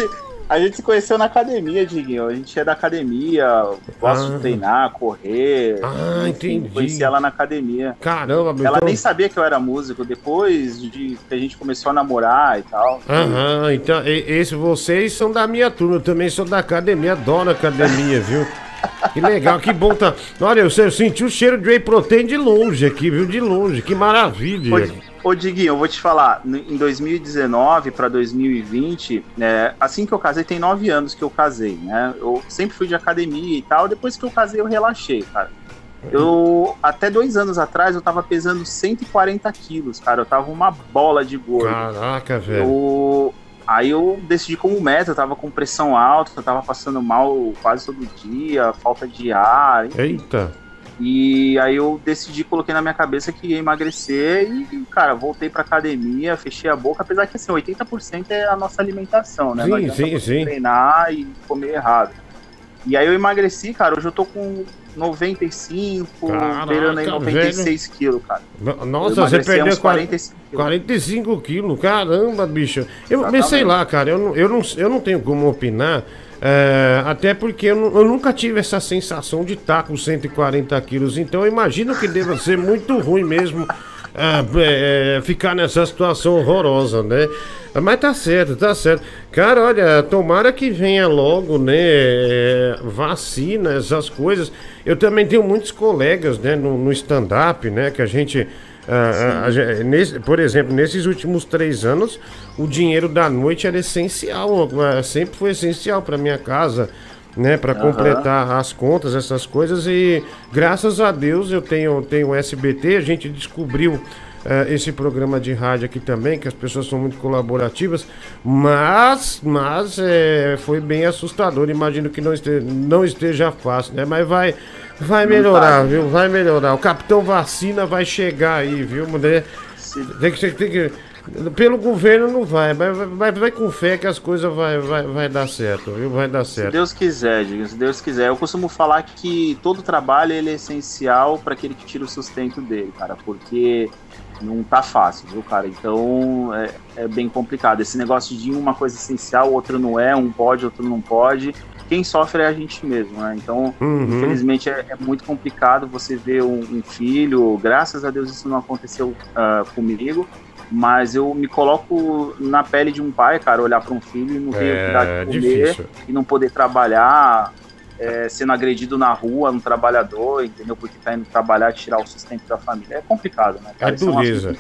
a gente se conheceu na academia, Diguinho. A gente é da academia, gosta Ah. de treinar, correr. Ah, entendi. Conheci ela na academia. Caramba, meu Ela então- nem sabia que eu era músico, depois de que a gente começou a namorar e tal. Aham, então e- esse, vocês são da minha turma, eu também sou da academia, adoro academia, viu? Que legal, que bom tá. Olha, eu, senti o cheiro de whey protein de longe aqui, viu? De longe, que maravilha. Ô, ô Diguinho, eu vou te falar, em 2019 para 2020, né, assim que eu casei, tem nove anos que eu casei, né? Eu sempre fui de academia e tal, depois que eu casei eu relaxei, cara. Eu, até dois anos atrás, eu tava pesando 140 quilos, cara, eu tava uma bola de gordo. Caraca, velho. Eu, aí eu decidi como meta, eu tava com pressão alta, eu tava passando mal quase todo dia, falta de ar, enfim. Eita. E aí eu decidi, coloquei na minha cabeça que ia emagrecer e, cara, voltei pra academia, fechei a boca, apesar que assim, 80% é a nossa alimentação, né? Sim, Não sim, sim. treinar e comer errado. E aí eu emagreci, cara, hoje eu tô com 95, Caraca, beirando aí 96 quilos, cara. Nossa, você perdeu uns 45 45 45 quilos, caramba, bicho. Eu Exatamente. sei lá, cara, eu não, eu não, eu não tenho como opinar, é, até porque eu, eu nunca tive essa sensação de estar com 140 quilos, então eu imagino que deva ser muito ruim mesmo é, é, ficar nessa situação horrorosa, né? Mas tá certo, tá certo. Cara, olha, tomara que venha logo, né? é, vacina, essas coisas. Eu também tenho muitos colegas, né, no, no stand-up, né, que a gente. ah, ah, a nesse- por exemplo, nesses últimos três anos, o dinheiro da noite era essencial, ah, sempre foi essencial para minha casa. Né, para Aham. completar as contas, essas coisas e graças a Deus eu tenho tenho o SBT, a gente descobriu eh, esse programa de rádio aqui também, que as pessoas são muito colaborativas, mas mas eh, foi bem assustador, imagino que não esteja, não esteja fácil, né? Mas vai vai melhorar, viu? Vai melhorar. O Capitão Vacina vai chegar aí, viu, mulher? Tem que, tem que pelo governo não vai, mas vai, vai, com fé que as coisas vai, vai, vai dar certo, viu? Vai dar Se certo. Deus quiser, diga, se Deus quiser. Eu costumo falar que todo trabalho ele é essencial para aquele que tira o sustento dele, cara, porque não tá fácil, viu, cara? Então é, é bem complicado. Esse negócio de uma coisa essencial, outro não é, um pode, outro não pode. Quem sofre é a gente mesmo, né? Então, Uhum. infelizmente, é, é muito complicado você ver um, um filho. Graças a Deus isso não aconteceu ah, comigo. Mas eu me coloco na pele de um pai, cara, olhar para um filho e não ter que dar É de comer difícil. e não poder trabalhar, é, sendo agredido na rua, um trabalhador, entendeu? Porque tá indo trabalhar e tirar o sustento da família. É complicado, né, É cara? Isso um dureza.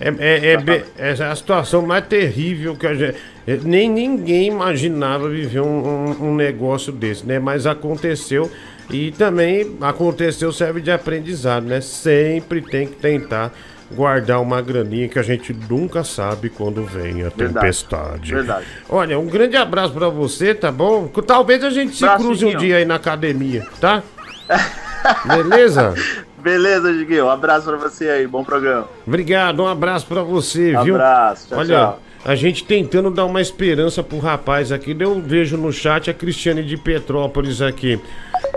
É, é, é, é a situação mais terrível que a gente. é, Nem ninguém imaginava viver um, um- um negócio desse, né? Mas aconteceu e também aconteceu serve de aprendizado, né? Sempre tem que tentar guardar uma graninha que a gente nunca sabe quando vem a Verdade. tempestade. Verdade. Olha, um grande abraço pra você, tá bom? Talvez a gente se cruze um dia aí na academia, tá? Beleza? Beleza, Diguinho. Um abraço pra você aí. Bom programa. Obrigado, um abraço pra você, viu? Abraço, tchau, Olha, tchau. a gente tentando dar uma esperança pro rapaz aqui. Eu vejo no chat a Cristiane de Petrópolis aqui.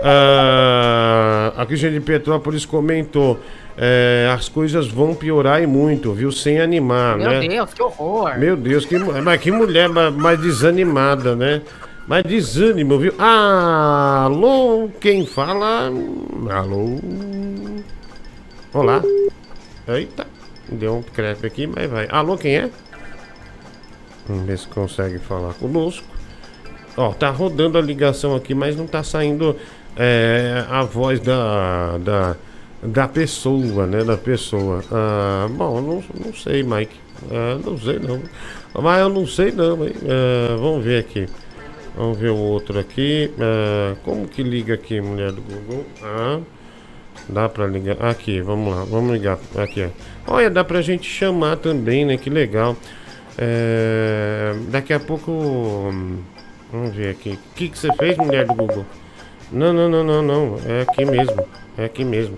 Ah, a Cristiane de Petrópolis comentou: é, as coisas vão piorar e muito, viu? Sem animar, Meu né? Deus, que horror. Meu Deus, que, mas que mulher ma- mais desanimada, né? Mais desânimo, viu? Alô, quem fala? Alô? Olá. Eita, deu um crepe aqui, mas vai. Alô, quem é? Vamos ver se consegue falar conosco. Ó, tá rodando a ligação aqui, mas não tá saindo é, a voz da, da, da pessoa, né? Da pessoa. Ah, bom, não, não sei, Mike. Ah, não sei não. Mas eu não sei não, hein? Ah, vamos ver aqui. Vamos ver o outro aqui. Ah, como que liga aqui, mulher do Google? Ah, dá pra ligar. Aqui, vamos lá, vamos ligar. Aqui, ó. Olha, dá pra gente chamar também, né? Que legal. É, daqui a pouco. Vamos ver aqui. O que, que você fez, mulher do Google? Não, não, não, não, não. É aqui mesmo. É aqui mesmo.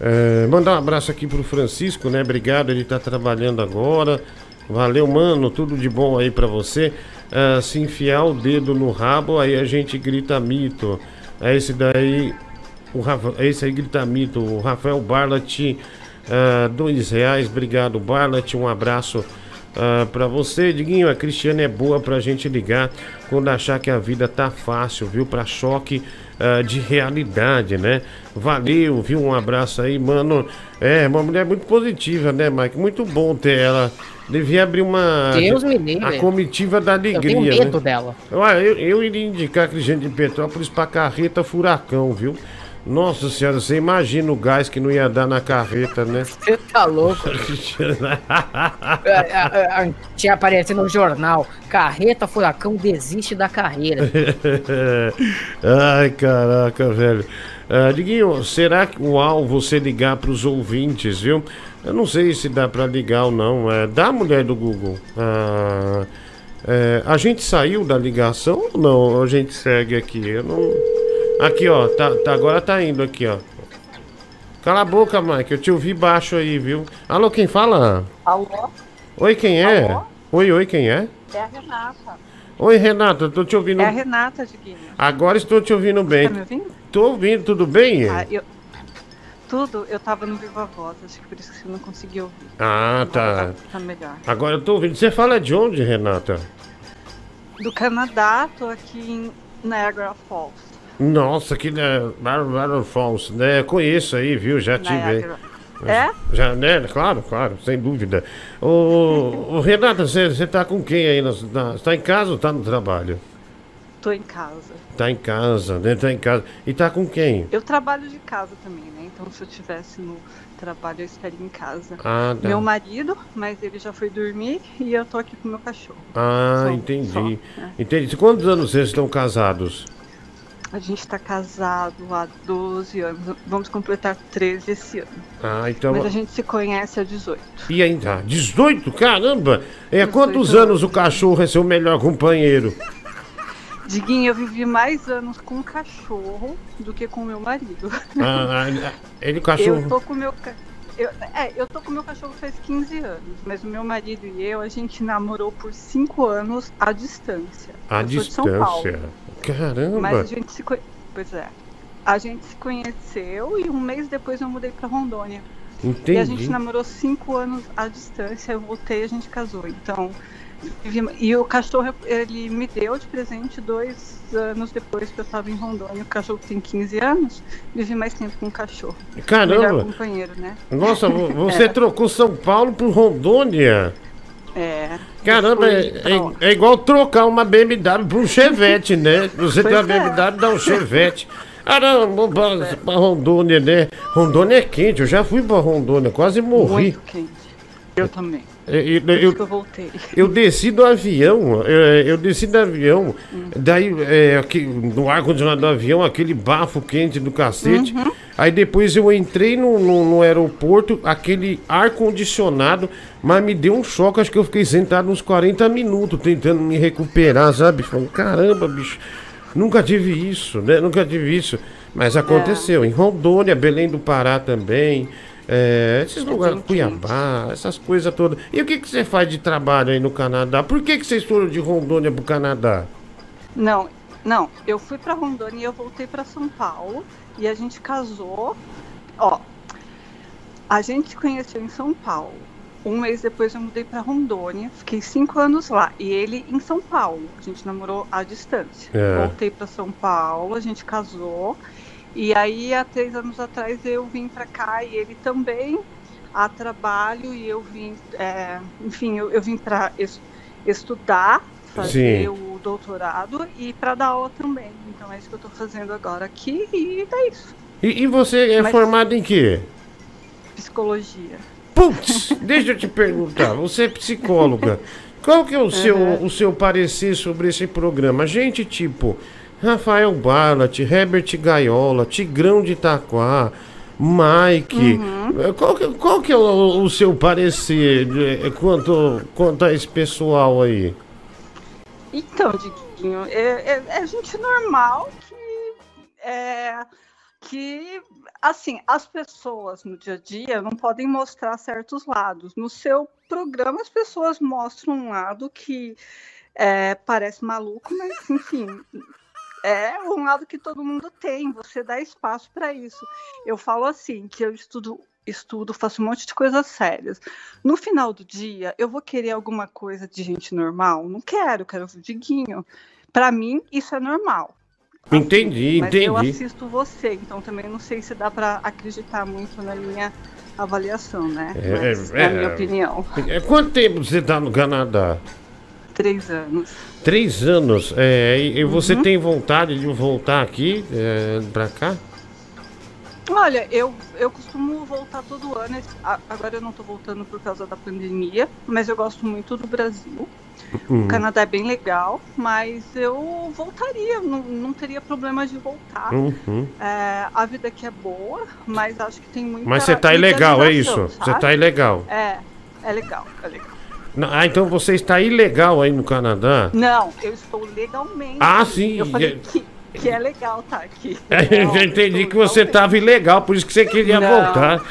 É, mandar um abraço aqui pro Francisco, né? Obrigado, ele tá trabalhando agora. Valeu, mano. Tudo de bom aí pra você. É, se enfiar o dedo no rabo, aí a gente grita mito. É esse daí. O Rafa, esse aí grita mito. O Rafael Barlat, ah, dois reais. Obrigado, Barlat. Um abraço ah, pra você, Diguinho. A Cristiane é boa pra gente ligar quando achar que a vida tá fácil, viu? Pra choque ah, de realidade, né? Valeu, viu? Um abraço aí, mano. É, uma mulher muito positiva, né, Mike? Muito bom ter ela. Devia abrir uma. Deus me livre. A comitiva da alegria. Eu tenho medo né? dela. Olha, eu, eu iria indicar a Cristiane de Petrópolis pra carreta furacão, viu? Nossa senhora, você imagina o gás que não ia dar na carreta, né? Você tá louco? É, é, é, Tinha aparecido no jornal. Carreta Furacão desiste da carreira. Ai, caraca, velho. Ah, Diguinho, será que uau você ligar pros ouvintes, viu? Eu não sei se dá pra ligar ou não. É, dá mulher do Google. Ah, é, a gente saiu da ligação ou não? A gente segue aqui. Eu não. Aqui, ó. Tá, tá- agora tá indo aqui, ó. Cala a boca, Mike. Eu te ouvi baixo aí, viu? Alô, quem fala? Alô? Oi, quem é? Oi, oi, quem é? É a Renata. Oi, Renata, tô te ouvindo. É a Renata, Diguinho. Agora estou te ouvindo bem. Tá me ouvindo? Tô ouvindo, tudo bem? Ah, eu... Tudo, eu tava no Viva Voz, acho que por isso que você não conseguiu ouvir. Ah, tá. Tá melhor. Agora eu tô ouvindo. Você fala de onde, Renata? Do Canadá, tô aqui em Niagara Falls. Nossa, que né, Falls, né? Conheço aí, viu? Já tive. É? Já, né? Claro, claro, sem dúvida. Ô, ô Renata, você você tá com quem aí? Na, na, você tá em casa ou tá no trabalho? Tô em casa. Tá em casa, né? Tá em casa. E tá com quem? Eu trabalho de casa também, né? Então se eu tivesse no trabalho, eu estaria em casa. Ah, tá. Meu marido, mas ele já foi dormir e eu tô aqui com meu cachorro. Ah, Só- entendi. só, né? Entendi. Quantos anos vocês estão casados? A gente tá casado há 12 anos. Vamos completar 13 esse ano. Ah, então. Mas a gente se conhece há 18. E ainda? 18? Caramba! É, há quantos anos o cachorro é seu melhor companheiro? Diguinho, eu vivi mais anos com o cachorro do que com o meu marido. Ah, ah, ele, cachorro. Eu tô com o meu eu, é, eu tô com meu cachorro faz 15 anos, mas o meu marido e eu, a gente namorou por 5 anos à distância. Eu Paulo, distância. Caramba! mas a gente se conhe... Pois é. A gente se conheceu e um mês depois eu mudei pra Rondônia. E a gente Entendi. namorou 5 anos à distância, eu voltei e a gente casou. Então, e o cachorro ele me deu de presente dois anos depois que eu tava em Rondônia. O cachorro tem 15 anos, vivi mais tempo com o cachorro. Caramba! Melhor companheiro, né? Nossa, vo- você É. trocou São Paulo por Rondônia. É. Caramba, é, é- é igual trocar uma BMW por um Chevette, né? Você tem uma Pois é. BMW, dá um Chevette. Caramba, pra, pra Rondônia, né? Rondônia é quente, eu já fui pra Rondônia, quase morri. Muito quente. Eu também. Eu, eu- eu- eu voltei. eu desci do avião, é, eu desci do avião, daí é, aqui, no ar-condicionado do avião, aquele bafo quente do cacete. Uhum. Aí depois eu entrei no, no, no aeroporto, aquele ar-condicionado, mas me deu um choque, acho que eu fiquei sentado uns 40 minutos tentando me recuperar, sabe? Falando, caramba, bicho, nunca tive isso, né? Nunca tive isso. Mas aconteceu, em Rondônia, Belém do Pará também. É, esses lugares, Cuiabá, essas coisas todas. E o que, que você faz de trabalho aí no Canadá? Por que, que vocês foram de Rondônia pro Canadá? Não, não. Eu fui pra Rondônia e eu voltei pra São Paulo e a gente casou. Ó, a gente se conheceu em São Paulo. Um mês depois eu mudei pra Rondônia, fiquei cinco anos lá. E ele em São Paulo. A gente namorou à distância. É. Voltei pra São Paulo, a gente casou. E aí, há três anos atrás, eu vim pra cá e ele também a trabalho. E eu vim, é, enfim, eu, eu vim pra es- estudar, fazer Sim. o doutorado e pra dar aula também. Então é isso que eu tô fazendo agora aqui e é isso. E, e você é Mas- formado em quê? Psicologia. Putz, deixa eu te perguntar, você é psicóloga. Qual que é o seu, Uhum. o seu parecer sobre esse programa? Gente tipo Rafael Barlat, Herbert Gaiola, Tigrão de Itaquá, Mike. Uhum. Qual que, qual que é o, o seu parecer quanto, quanto a esse pessoal aí? Então, Diguinho, é, é, é gente normal que é que assim as pessoas no dia a dia não podem mostrar certos lados. No seu programa as pessoas mostram um lado que é, parece maluco, mas enfim é um lado que todo mundo tem. Você dá espaço para isso. Eu falo assim que eu estudo estudo, faço um monte de coisas sérias. No final do dia, eu vou querer alguma coisa de gente normal? Não quero, quero o Diguinho. Para mim, isso é normal. Entendi, Mas eu entendi. assisto você, então também não sei se dá para acreditar muito na minha avaliação, né? É, Mas é, é a minha é. opinião. É, Quanto tempo você tá no Canadá? Três anos. Três anos. É, e, e você Uhum. tem vontade de voltar aqui, é, pra cá? Olha, eu, eu costumo voltar todo ano. Agora eu não tô voltando por causa da pandemia, mas eu gosto muito do Brasil. Hum. O Canadá é bem legal, mas eu voltaria, não, não teria problema de voltar. Uhum. É, a vida aqui é boa, mas acho que tem muita. Mas você tá ilegal, é isso? Você tá ilegal. É, é legal, é legal. Não, Ah, então você está ilegal aí no Canadá? Não, eu estou legalmente. Ah, sim, Eu falei é- que, que é legal estar aqui. Eu já entendi que você estava ilegal, por isso que você queria Não. voltar.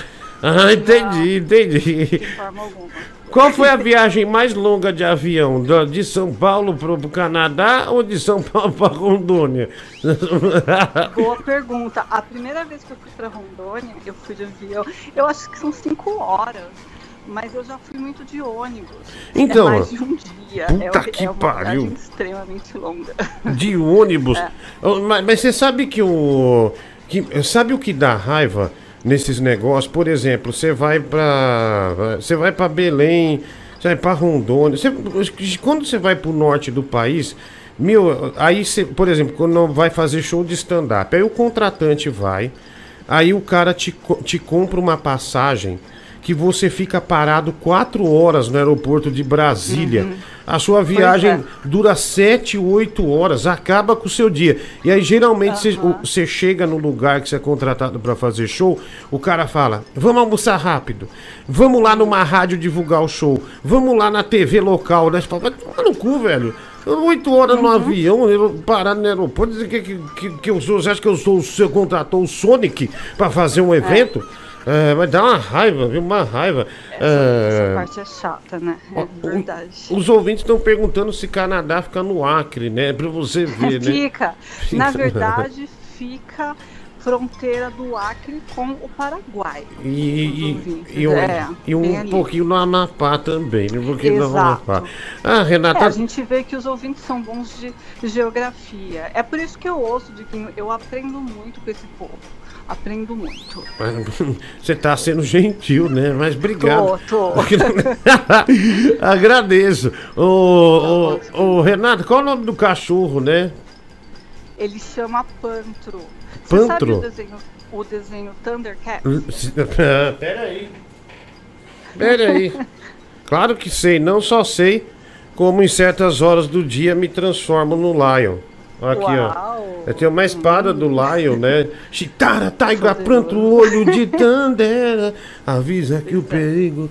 Ah, entendi, entendi. De forma alguma. Qual foi a viagem mais longa de avião? De São Paulo pro, pro Canadá ou de São Paulo para Rondônia? Boa pergunta. A primeira vez que eu fui para Rondônia, eu fui de avião. Eu acho que são cinco horas, mas eu já fui muito de ônibus. Então, é mais de um dia. puta é, que é uma pariu. extremamente longa. De ônibus. É. Oh, Mas, mas você sabe que o. Que, sabe o que dá raiva nesses negócios? Por exemplo, você vai pra. Você vai pra Belém, você vai pra Rondônia. Você- quando você vai pro norte do país. Meu, aí você, por exemplo, quando vai fazer show de stand-up, aí o contratante vai, aí o cara te, te compra uma passagem que você fica parado quatro horas no aeroporto de Brasília. Uhum. A sua viagem é. dura sete, oito horas, acaba com o seu dia. E aí, geralmente, você- você chega no lugar que você é contratado para fazer show, o cara fala: vamos almoçar rápido, vamos lá numa rádio divulgar o show, vamos lá na TV local, né? Você fala, vai no cu, velho. Oito horas Uhum. no avião, eu parado no aeroporto, dizer que, que, que, que eu sou. Você acha que eu sou seu contratou o Sonic para fazer um evento? É, vai dar uma raiva, viu? Uma raiva. Essa É, parte é chata, né? É verdade. os ouvintes estão perguntando se Canadá fica no Acre, né? Pra você ver, né? Fica. Na verdade, fica fronteira do Acre com o Paraguai. E, e, e, um, É, e um ali. pouquinho no Amapá também, né? Um pouquinho no Exato. Amapá. Ah, É, Renata. a gente vê que os ouvintes são bons de geografia. É por isso que eu ouço, Diguinho, eu aprendo muito com esse povo. Aprendo muito. Você tá sendo gentil, né? Mas obrigado. Tô, tô. Agradeço. Ô, ô, ô, Renato, qual é o nome do cachorro, né? Ele chama Pantro. Você sabe Pantro? o desenho, o desenho Thundercat? Peraí. Peraí. Claro que sei, não só sei, como em certas horas do dia me transformo no Lion. Aqui, ó. Eu tenho uma espada do Lion, né? Chitara, taiga, pranto, olho de Tandera. Avisa que o perigo.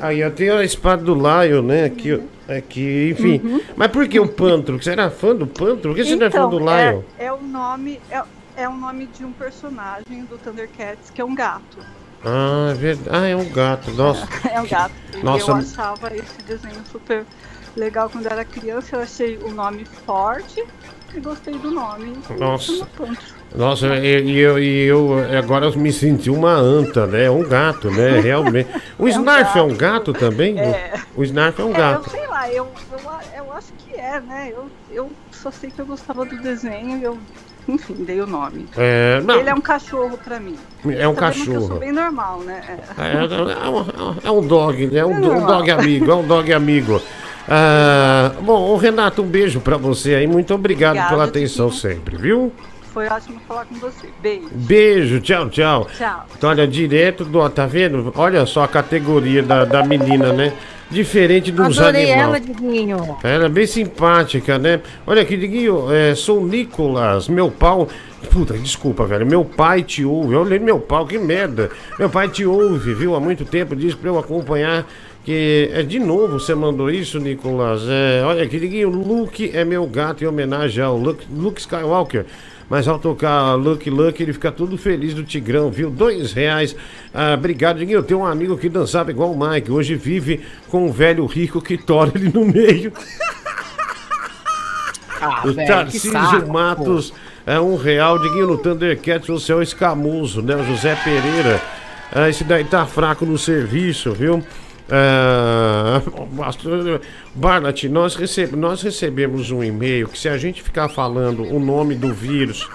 Aí eu tenho a espada do Lion, né? Aqui, ó. Aqui, enfim. Uhum. Mas por que o Pantro? Você era fã do Pantro? Por que você não é fã do é, Lion? é o nome, é, é o nome de um personagem do Thundercats que é um gato. Ah, é verdade. Ah, é um gato. Nossa. É um gato. Nossa. Eu achava esse desenho super legal quando era criança. Eu achei o nome forte e gostei do nome. Nossa. Pantro. Nossa, e eu, e eu agora eu me senti uma anta, né? Um gato, né? Realmente. O Snarf é um gato também? É. O Snarf é um É, eu gato. sei lá, eu, eu, eu acho que é, né? Eu, eu só sei que eu gostava do desenho e eu, enfim, dei o nome. É, não, Ele é um cachorro pra mim. É um Eu cachorro. bem normal, né? É. É, é um, é um dog, é um, É um dog amigo, é um dog amigo. Ah, bom, Renato, um beijo pra você aí. Muito obrigado Obrigada, pela atenção sempre, viu? Foi ótimo falar com você. Beijo. Beijo, tchau, tchau. Tchau. Então, olha, direto do. Tá vendo? Olha só a categoria da, da menina, né? Diferente dos Adorei animais. ela, Diguinho. Ela é bem simpática, né? Olha aqui, Diguinho, é, sou o Nicolas, meu pau. Puta, desculpa, velho. Meu pai te ouve. Eu lembro meu pau, que merda. Meu pai te ouve, viu? Há muito tempo disse pra eu acompanhar. Que é de novo você mandou isso, Nicolas. É, olha aqui, Diguinho, Luke é meu gato em homenagem ao Luke, Luke Skywalker. Mas ao tocar Lucky Lucky, ele fica todo feliz do Tigrão, viu? Dois reais. Ah, obrigado, Diguinho. Eu tenho um amigo que dançava igual o Mike. Hoje vive com um velho rico que tora ele no meio. Ah, o Tarcísio Matos é um real, Diguinho no Thundercats, você é o escamoso, né? O José Pereira. Ah, esse daí tá fraco no serviço, viu? Ah, Barnett, nós, receb nós recebemos um e-mail que se a gente ficar falando o nome do vírus,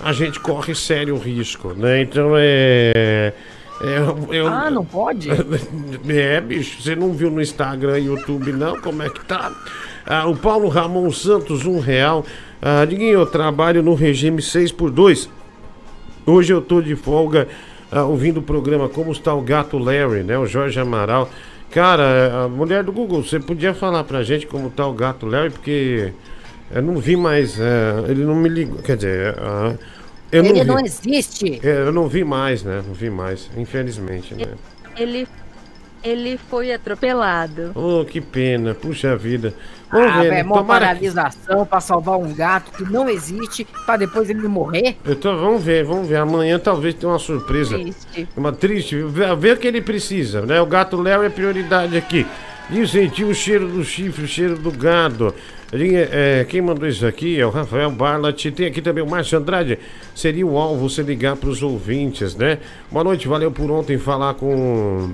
a gente corre sério risco, né? Então é. é, eu- Ah, não pode? É, bicho, você não viu no Instagram e YouTube, não? Como é que tá? Ah, o Paulo Ramon Santos, um real. Ah, Diguinho, eu trabalho no regime 6 por 2 Hoje eu tô de folga ah, ouvindo o programa Como está o gato Larry, né? O Jorge Amaral. Cara, a mulher do Google, você podia falar pra gente como tá o gato Larry, porque eu não vi mais. eh, ele não me ligou. Quer dizer, eu Ele não, não existe. É, eu não vi mais, né? Não vi mais, infelizmente, né? Ele, ele foi atropelado. Oh, que pena, puxa vida. Vamos Ah, ver, né? Tomara que- paralisação pra salvar um gato que não existe, pra depois ele morrer. Então, vamos ver, vamos ver. Amanhã talvez tenha uma surpresa. Triste. Uma triste. Vê, vê o que ele precisa, né? O gato Léo é prioridade aqui. De sentir o cheiro do chifre, o cheiro do gado. É, quem mandou isso aqui é o Rafael Barlat. Tem aqui também o Márcio Andrade. Seria o alvo você ligar para os ouvintes, né? Boa noite, valeu por ontem falar com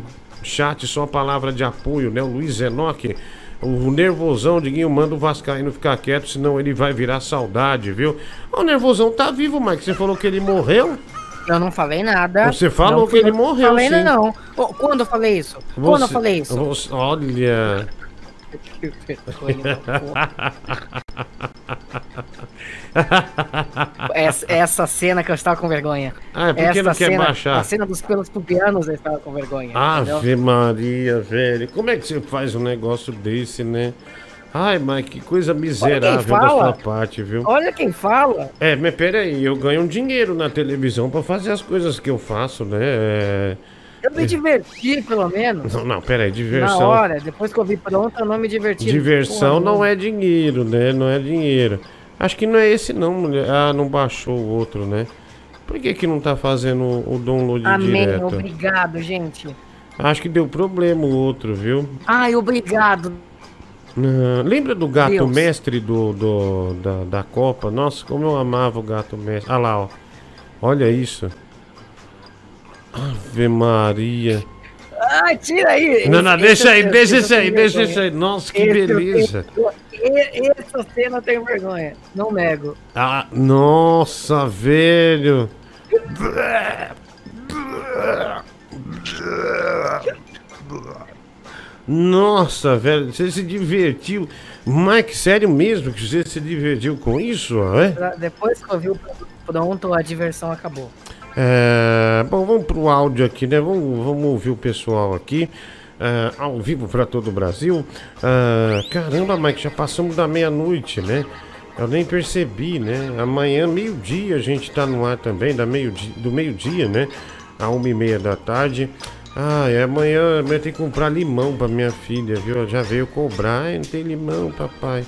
chat, só palavra de apoio, né? O Luiz Enoque. O nervosão, Diguinho, manda o Vascaíno ficar quieto, senão ele vai virar saudade, viu? O nervosão tá vivo, Mike. Você falou que ele morreu? Eu não falei nada. Você falou Não que ele morreu, Falei sim. não. Ô, quando eu falei isso? Quando eu Você- falei isso? você- olha. Que vergonha da porra. Essa, essa cena que eu estava com vergonha. Ah, é porque essa não quer cena, baixar. A cena dos pelos pubianos eu estava com vergonha. entendeu? Ave Maria, velho. Como é que você faz um negócio desse, né? Ai, mas que coisa miserável da sua parte, viu? Olha quem fala. É, mas peraí, eu ganho um dinheiro na televisão pra fazer as coisas que eu faço, né? É... Eu me diverti, pelo menos. Não, não, peraí, diversão. Na hora, depois que eu vi pronto, eu não me diverti. Diversão não é dinheiro, né? Não é dinheiro. Acho que não é esse não, mulher. Ah, não baixou o outro, né? Por que que não tá fazendo o download Amém, direto? obrigado, gente. Acho que deu problema o outro, viu? Ai, obrigado. Ah, lembra do gato Deus. mestre do, do- da, da Copa? Nossa, como eu amava o gato mestre. Ah lá, ó. Olha isso. Ave Maria. Ai, tira aí. Não, não, deixa aí, deixa isso aí, deixa isso aí. Nossa, que Esse eu tenho- beleza. Essa cena eu tenho vergonha. Não nego. Ah, nossa, velho. Nossa, velho, você se divertiu. Mike, sério mesmo que você se divertiu com isso, é? Depois que eu vi o pronto, a diversão acabou. É, bom, vamos pro áudio aqui, né? Vamos, vamos ouvir o pessoal aqui. é, ao vivo para todo o Brasil. É, caramba, Mike, já passamos da meia-noite, né? Eu nem percebi, né? Amanhã, meio-dia, a gente tá no ar também, da meio do meio-dia, né? A uma e meia da tarde. Ah, e amanhã eu tenho que comprar limão pra minha filha, viu? Já veio cobrar, não tem limão, papai.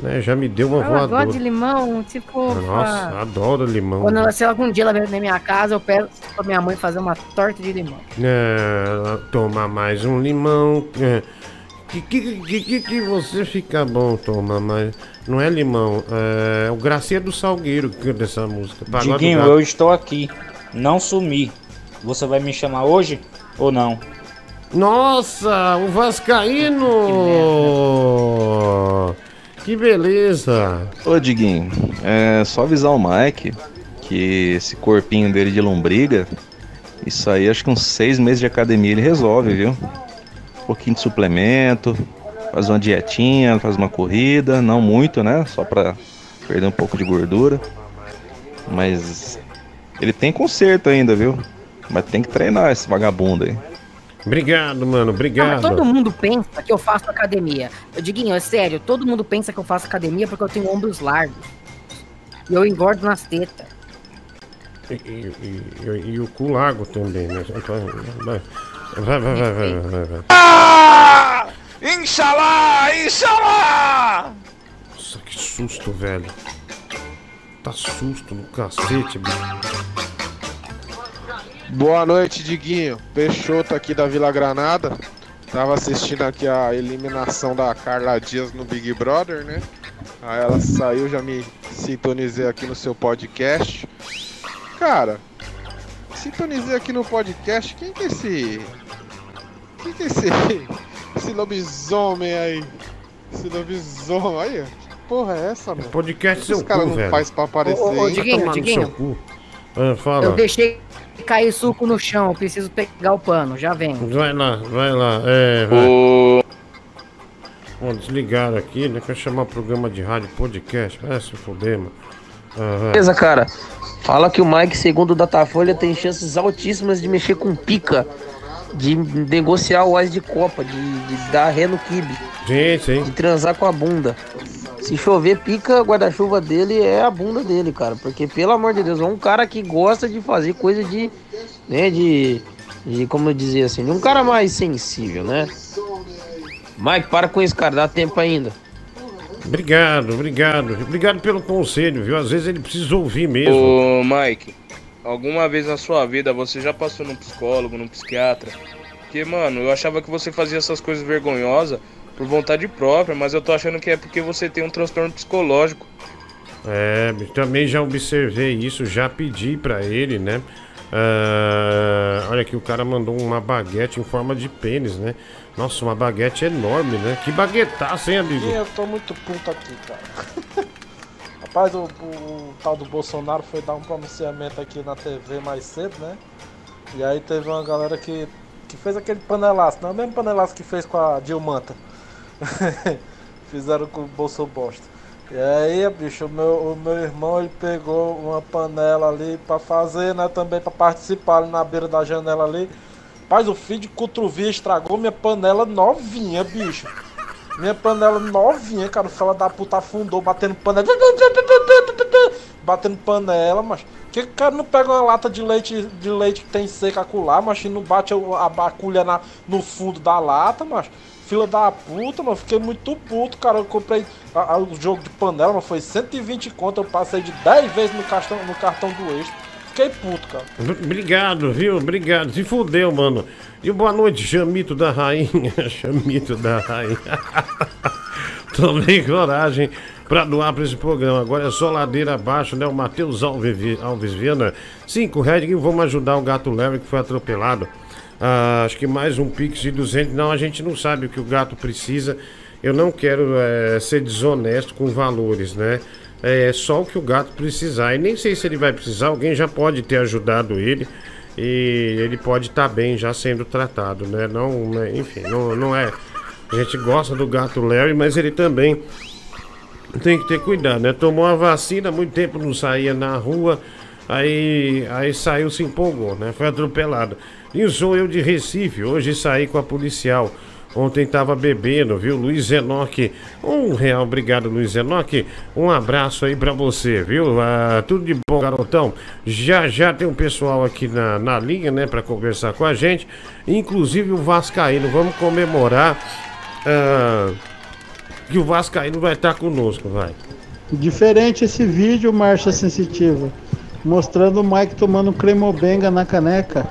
Né? Já me deu uma Ela gosta voadora. de limão, tipo. Nossa, adoro limão. Quando ela, se algum dia ela vier na minha casa, eu peço pra minha mãe fazer uma torta de limão. É, toma mais um limão. É, que, que, que, que, que você fica bom, toma mais. Não é limão, é o Gracia do Salgueiro que canta essa música. Diguinho, eu estou aqui. Não sumi. Você vai me chamar hoje ou não? Nossa, o Vascaíno! Que beleza! Ô Diguinho, é só avisar o Mike que esse corpinho dele de lombriga, isso aí acho que uns seis meses de academia ele resolve, viu? Um pouquinho de suplemento, faz uma dietinha, faz uma corrida, não muito, né? Só pra perder um pouco de gordura. Mas ele tem conserto ainda, viu? Mas tem que treinar esse vagabundo aí. Obrigado, mano, Não, mas obrigado. todo mundo pensa que eu faço academia. Eu Diguinho, é sério, todo mundo pensa que eu faço academia porque eu tenho ombros largos. E eu engordo nas tetas. E, e- e- e o cu largo também, né? Vai, vai, vai, vai, vai, vai, vai. Ah! Inxalá! Inxalá! Nossa, que susto, velho. Tá susto no cacete, bicho. Boa noite, Diguinho. Peixoto aqui da Vila Granada. Tava assistindo aqui a eliminação da Carla Dias no Big Brother, né? Aí ela saiu, já me sintonizei aqui no seu podcast. Cara, sintonizei aqui no podcast. Quem que é esse. Quem que é esse. Esse lobisomem aí? Esse lobisomem aí? Que porra é essa, mano? Podcast Os seu cu, caras não velho. faz pra aparecer, Ô, ô, ô? Diguinho, Diguinho. seu cu. Ah, fala. Eu deixei cair suco no chão, eu preciso pegar o pano, já vem. Vai lá, vai lá. É, vai. Ó, desligaram aqui, né? Quer chamar programa de rádio podcast? Vai se fuder, mano. Ah. Beleza, cara. Fala que o Mike, segundo o Datafolha, tem chances altíssimas de mexer com pica, de negociar o Ás de Copa, de, de dar ré no kibe, Sim, sim. de transar com a bunda. Se chover pica, guarda-chuva dele é a bunda dele, cara. Porque, pelo amor de Deus, é um cara que gosta de fazer coisa de. né, de. de como eu dizer assim, de um cara mais sensível, né? Mike, para com isso, cara, dá tempo ainda. Obrigado, obrigado. Obrigado pelo conselho, viu? Às vezes ele precisa ouvir mesmo. Ô, Mike, alguma vez na sua vida você já passou num psicólogo, num psiquiatra? Porque, mano, eu achava que você fazia essas coisas vergonhosas por vontade própria, mas eu tô achando que é porque você tem um transtorno psicológico. É, também já observei isso, já pedi pra ele, né? Ah, olha aqui, o cara mandou uma baguete em forma de pênis, né? Nossa, uma baguete enorme, né? Que baguetaça, hein, amigo? Sim, eu tô muito puto aqui, cara. Rapaz, o, o tal do Bolsonaro foi dar um pronunciamento aqui na TV mais cedo, né? E aí teve uma galera que, que fez aquele panelaço, não é o mesmo panelaço que fez com a Dilmanta. Fizeram com o bolso bosta. E aí, bicho, o meu, o meu irmão ele pegou uma panela ali pra fazer, né? Também pra participar ali na beira da janela ali. Mas o filho de Cutruvi estragou minha panela novinha, bicho. Minha panela novinha, cara. O fela da puta afundou, batendo panela. Batendo panela, mas. Que o cara não pega uma lata de leite de leite que tem seca acular, mas não bate a, a bagulha na, no fundo da lata, mas. Fila da puta, mano. Fiquei muito puto, cara. Eu comprei o jogo de panela, mas foi 120 conto. Eu passei de 10 vezes no cartão, no cartão do extra. Fiquei puto, cara. Obrigado, viu? Obrigado. Se fudeu, mano. E boa noite, Chamito da Rainha. Chamito da Rainha. Tomei coragem pra doar pra esse programa. Agora é só ladeira abaixo, né? O Matheus Alves, Alves Viana. Cinco Red, vamos ajudar o gato Larry que foi atropelado. Ah, acho que mais um Pix de 200. Não, a gente não sabe o que o gato precisa. Eu não quero eh, ser desonesto com valores, né? É só o que o gato precisar. E nem sei se ele vai precisar, alguém já pode ter ajudado ele. E ele pode estar bem já sendo tratado, né? Não, né, enfim, não, não é. A gente gosta do gato Larry, mas ele também tem que ter cuidado, né? Tomou a vacina, muito tempo não saía na rua, aí, aí saiu, se empolgou, né? Foi atropelado. E sou eu de Recife, hoje saí com a policial. Ontem tava bebendo, viu? Luiz Enoque. Um real, obrigado, Luiz Enoque. Um abraço aí pra você, viu? Ah, tudo de bom, garotão. Já já tem um pessoal aqui na, na linha, né, pra conversar com a gente. Inclusive o Vascaíno. Vamos comemorar ah, que o Vascaíno vai estar conosco, vai. Diferente esse vídeo, Marcha Sensitiva. Mostrando o Mike tomando cremobenga na caneca.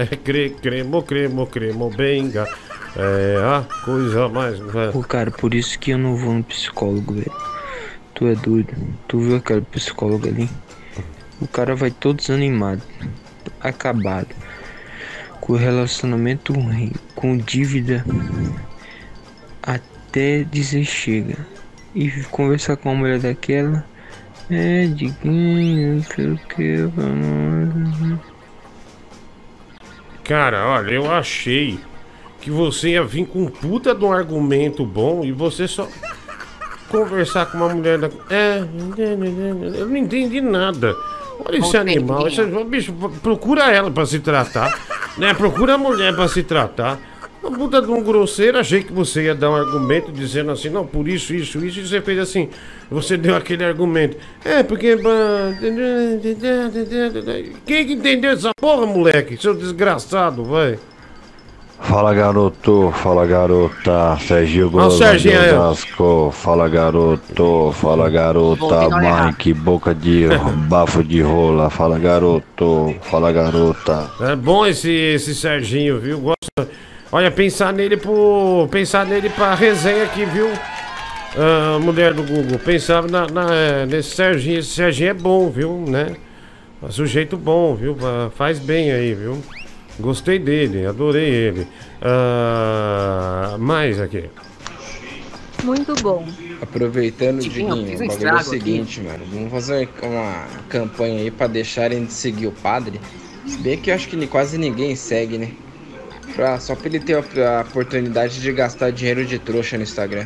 É, cre, cremo, cremo, cremo, benga. É, a coisa mais. Pô, cara, por isso que eu não vou no psicólogo, velho. Tu é doido. Tu viu aquele psicólogo ali? O cara vai todo desanimado, acabado, com relacionamento ruim, com dívida até dizer chega. E conversar com uma mulher daquela. É, diguinho, não sei o que. Cara, olha, eu achei que você ia vir com um puta de um argumento bom e você só conversar com uma mulher da. É, eu não entendi nada. Olha esse animal, esse, bicho, procura ela pra se tratar, né? Procura a mulher pra se tratar. Uma puta de um grosseiro, achei que você ia dar um argumento dizendo assim, não, por isso, isso, isso, e você fez assim, você deu aquele argumento. É, porque. Quem que entendeu essa porra, moleque? Seu desgraçado, vai. Fala garoto, fala garota, Serginho Gomes fala garoto, fala garota. Mike, boca de bafo de rola, fala garoto, fala garota. É bom esse, esse Serginho, viu? Gosto. Olha, pensar nele pro. Pensar nele pra resenha aqui, viu? Ah, mulher do Google. Pensava na, na- nesse Serginho. Esse Serginho é bom, viu? Né? É Sujeito bom, viu? Faz bem aí, viu? Gostei dele, adorei ele. Ah, mais aqui. Muito bom. Aproveitando, Diguinho, o bagulho é o estrago aqui. seguinte, mano. Vamos fazer uma campanha aí pra deixarem de seguir o padre. Se bem que eu acho que quase ninguém segue, né? Pra, só pra ele ter a, a oportunidade de gastar dinheiro de trouxa no Instagram.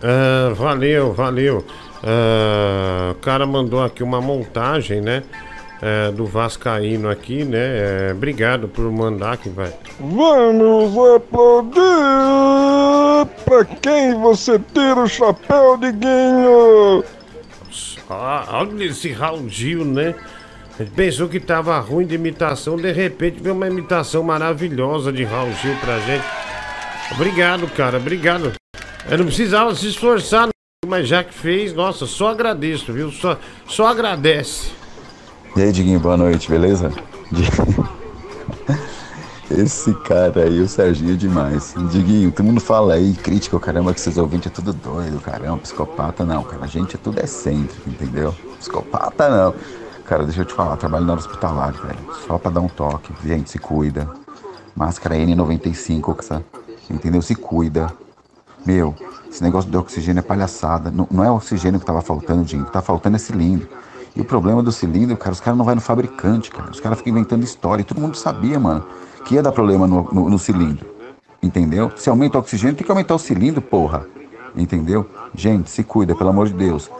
Ah, valeu, valeu. Ah, o cara mandou aqui uma montagem, né? é, do Vascaíno aqui, né? É, obrigado por mandar que vai. Vamos aplaudir! Pra quem você tira o chapéu, Diguinho? Ah, olha esse Raul Gil, né? Ele pensou que tava ruim de imitação, de repente veio uma imitação maravilhosa de Raul Gil pra gente. Obrigado, cara, obrigado. Eu não precisava se esforçar, mas já que fez, nossa, só agradeço, viu? Só, só agradece. E aí, Diguinho, boa noite, beleza? Esse cara aí, o Serginho, é demais. Diguinho, todo mundo fala aí, crítica, o caramba, que esses ouvintes é tudo doido, caramba, psicopata não, cara. A gente é tudo excêntrico, entendeu? Psicopata não. Cara, deixa eu te falar, trabalho na hospitalar, velho. Só pra dar um toque. Gente, se cuida. Máscara N95, essa- entendeu? Se cuida. Meu, esse negócio de oxigênio é palhaçada. Não, não é oxigênio que tava faltando, que tá faltando é cilindro. E o problema do cilindro, cara, os caras não vão no fabricante, cara. Os caras ficam inventando história. E todo mundo sabia, mano, que ia dar problema no, no- no cilindro. Entendeu? Se aumenta o oxigênio, tem que aumentar o cilindro, porra. Entendeu? Gente, se cuida, pelo amor de Deus.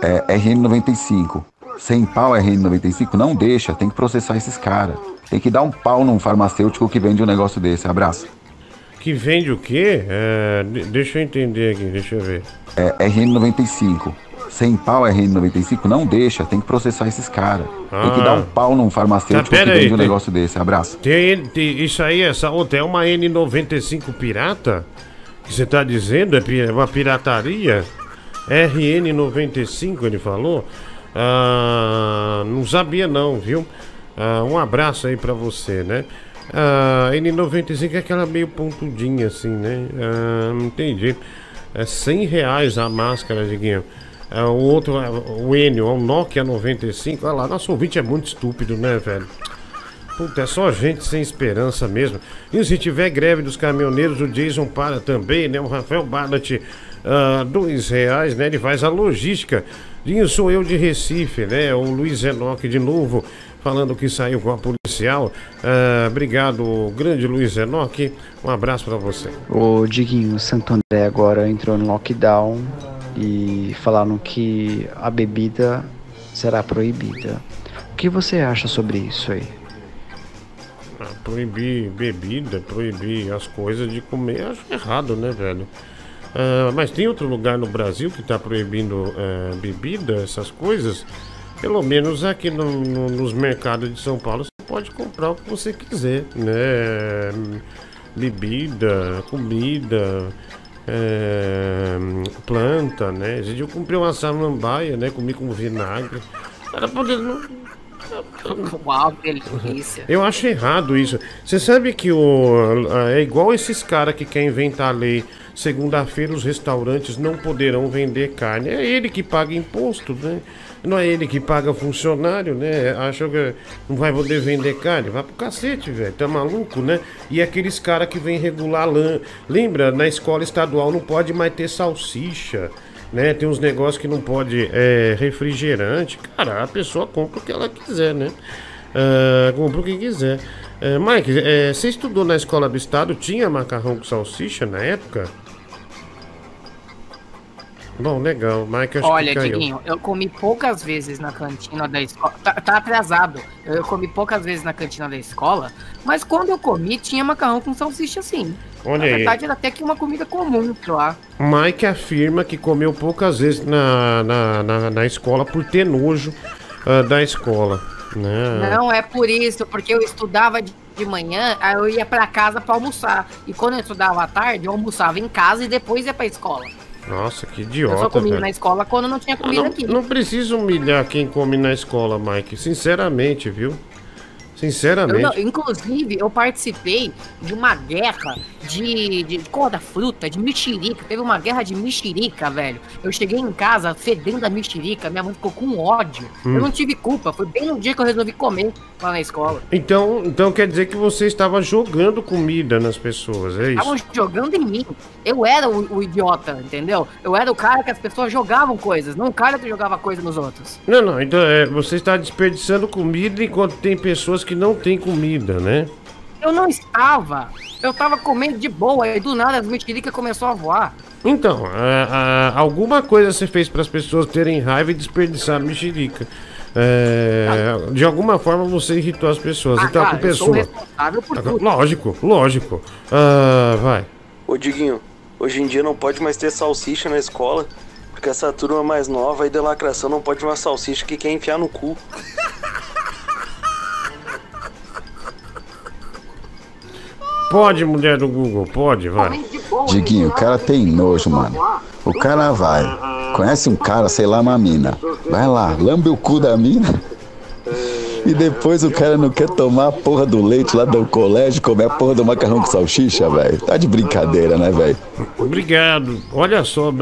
É, RN95. Sem pau RN95, não deixa, tem que processar esses caras. Tem que dar um pau num farmacêutico que vende um negócio desse. Abraço. Que vende o quê? É, de- deixa eu entender aqui, deixa eu ver. É, RN95. Sem pau RN95, não deixa, tem que processar esses caras. Tem que Ah. dar um pau num farmacêutico Tá, que aí, vende um tem- negócio desse. Abraço. Tem, tem- isso aí, essa outra é uma N95 pirata? Que você tá dizendo? É é uma pirataria? RN95, ele falou? Ah, não sabia não, viu? Ah, um abraço aí pra você, né? A N95 é aquela meio pontudinha assim, né? Ah, entendi. É 100 reais a máscara, Diguinho. Ah, o outro, ah, o N, o Nokia 95. Olha lá, nosso ouvinte é muito estúpido, né, velho? Puta, é só gente sem esperança mesmo. E se tiver greve dos caminhoneiros, o Jason para também, né? O Rafael Barnett, ah, dois reais, né? Ele faz a logística. Dinho sou eu de Recife, né? O Luiz Enoque de novo, falando que saiu com a policial. Ah, obrigado, grande Luiz Enoque. Um abraço pra você. O Diguinho Santo André agora entrou no lockdown e falaram que a bebida será proibida. O que você acha sobre isso aí? Ah, proibir bebida, proibir as coisas de comer, acho errado, né, velho? Ah, mas tem outro lugar no Brasil que tá proibindo ah, bebida, essas coisas? Pelo menos aqui no- no- nos mercados de São Paulo você pode comprar o que você quiser, né? Bebida, comida, é, planta, né? Esse dia eu comprei uma samambaia, né? Comi com vinagre. Era podendo. Uau, que delícia. Eu acho errado isso. Você sabe que o, é igual esses caras que querem inventar a lei. Segunda-feira os restaurantes não poderão vender carne. É ele que paga imposto, né? Não é ele que paga funcionário, né? Acha que não vai poder vender carne? Vai pro cacete, velho. Tá maluco, né? E aqueles caras que vêm regular lã. Lembra, na escola estadual não pode mais ter salsicha né? Tem uns negócios que não pode é, refrigerante. Cara, a pessoa compra o que ela quiser, né? Compra o que quiser. É, Mike, é, você estudou na escola do estado? Tinha macarrão com salsicha na época? Bom, legal. Mike, acho Olha, que. Diguinho, eu comi poucas vezes na cantina da escola. Tá, tá atrasado. Eu comi poucas vezes na cantina da escola, mas quando eu comi, tinha macarrão com salsicha sim. Olha na aí. verdade, era até que uma comida comum lá. Mike afirma que comeu poucas vezes na, na, na, na escola por ter nojo ah, da escola. Né? Não é por isso, porque eu estudava de, de manhã, aí eu ia pra casa pra almoçar. E quando eu estudava à tarde, eu almoçava em casa e depois ia pra escola. Nossa, que eu idiota. só comia velho. na escola quando não tinha comida não, aqui. não precisa humilhar quem come na escola, Mike. Sinceramente, viu? Eu Sinceramente. não- inclusive, eu participei de uma guerra de, de corda fruta, de mexerica. Teve uma guerra de mexerica, velho. Eu cheguei em casa fedendo a mexerica, minha mãe ficou com ódio. Hum. Eu não tive culpa, foi bem no dia que eu resolvi comer lá na escola. Então, então quer dizer que você estava jogando comida nas pessoas, é Estavam isso? jogando em mim. Eu era o, o idiota, entendeu? Eu era o cara que as pessoas jogavam coisas, não o cara que jogava coisa nos outros. Não, não, então é, você está desperdiçando comida enquanto tem pessoas que não têm comida, né? Eu não estava. Eu tava comendo de boa e do nada as mexericas começou a voar. Então, a- a- alguma coisa você fez para as pessoas terem raiva e desperdiçar mexerica. É, de alguma forma você irritou as pessoas. Ah, então, a cara, culpa é eu sou responsável por tudo. Lógico, lógico. Ah, vai. Ô Diguinho, hoje em dia não pode mais ter salsicha na escola, porque essa turma mais nova aí da lacração não pode uma salsicha que quer enfiar no cu. Pode, mulher do Google, pode, vai. Diguinho, o cara tem nojo, mano. O cara vai, conhece um cara, sei lá, uma mina. Vai lá, lambe o cu da mina. E depois o cara não quer tomar a porra do leite lá do colégio, comer a porra do macarrão com salsicha, velho. Tá de brincadeira, né, velho? Obrigado. Olha só,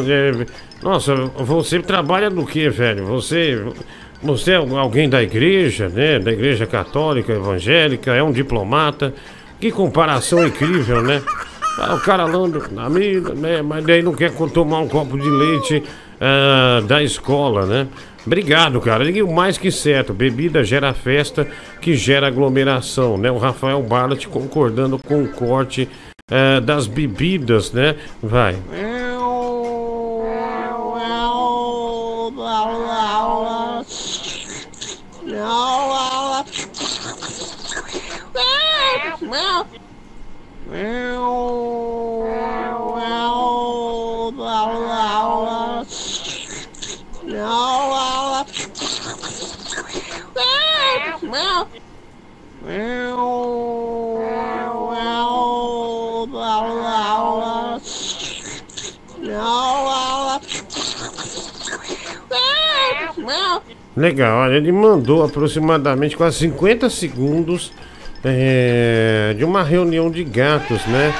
nossa, você trabalha no que, velho? Você, você é alguém da igreja, né? Da igreja católica, evangélica, é um diplomata. Que comparação incrível, né? Ah, O cara lando na mina, né? Mas daí não quer tomar um copo de leite ah, da escola, né? Obrigado, cara. O mais que certo, bebida gera festa, que gera aglomeração, né? O Rafael Barlat concordando com o corte eh, das bebidas, né? Vai. Legal, ele mandou aproximadamente quase 50 segundos é, de uma reunião de gatos, né?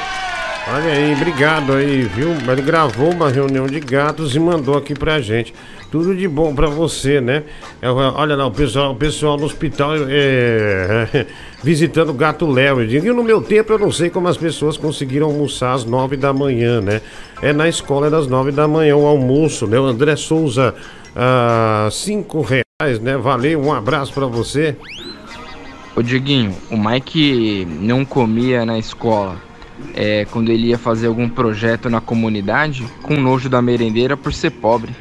Olha aí, obrigado aí, viu? Ele gravou uma reunião de gatos e mandou aqui pra gente. Tudo de bom pra você, né? É, olha lá, o pessoal, o pessoal no hospital é, visitando o gato Léo. Eu no meu tempo eu não sei como as pessoas conseguiram almoçar às nove da manhã, né? É na escola é das nove da manhã o almoço, né? O André Souza, ah, cinco reais, né? Valeu, um abraço pra você. Ô Dieguinho, o Mike não comia na escola é, quando ele ia fazer algum projeto na comunidade com nojo da merendeira por ser pobre.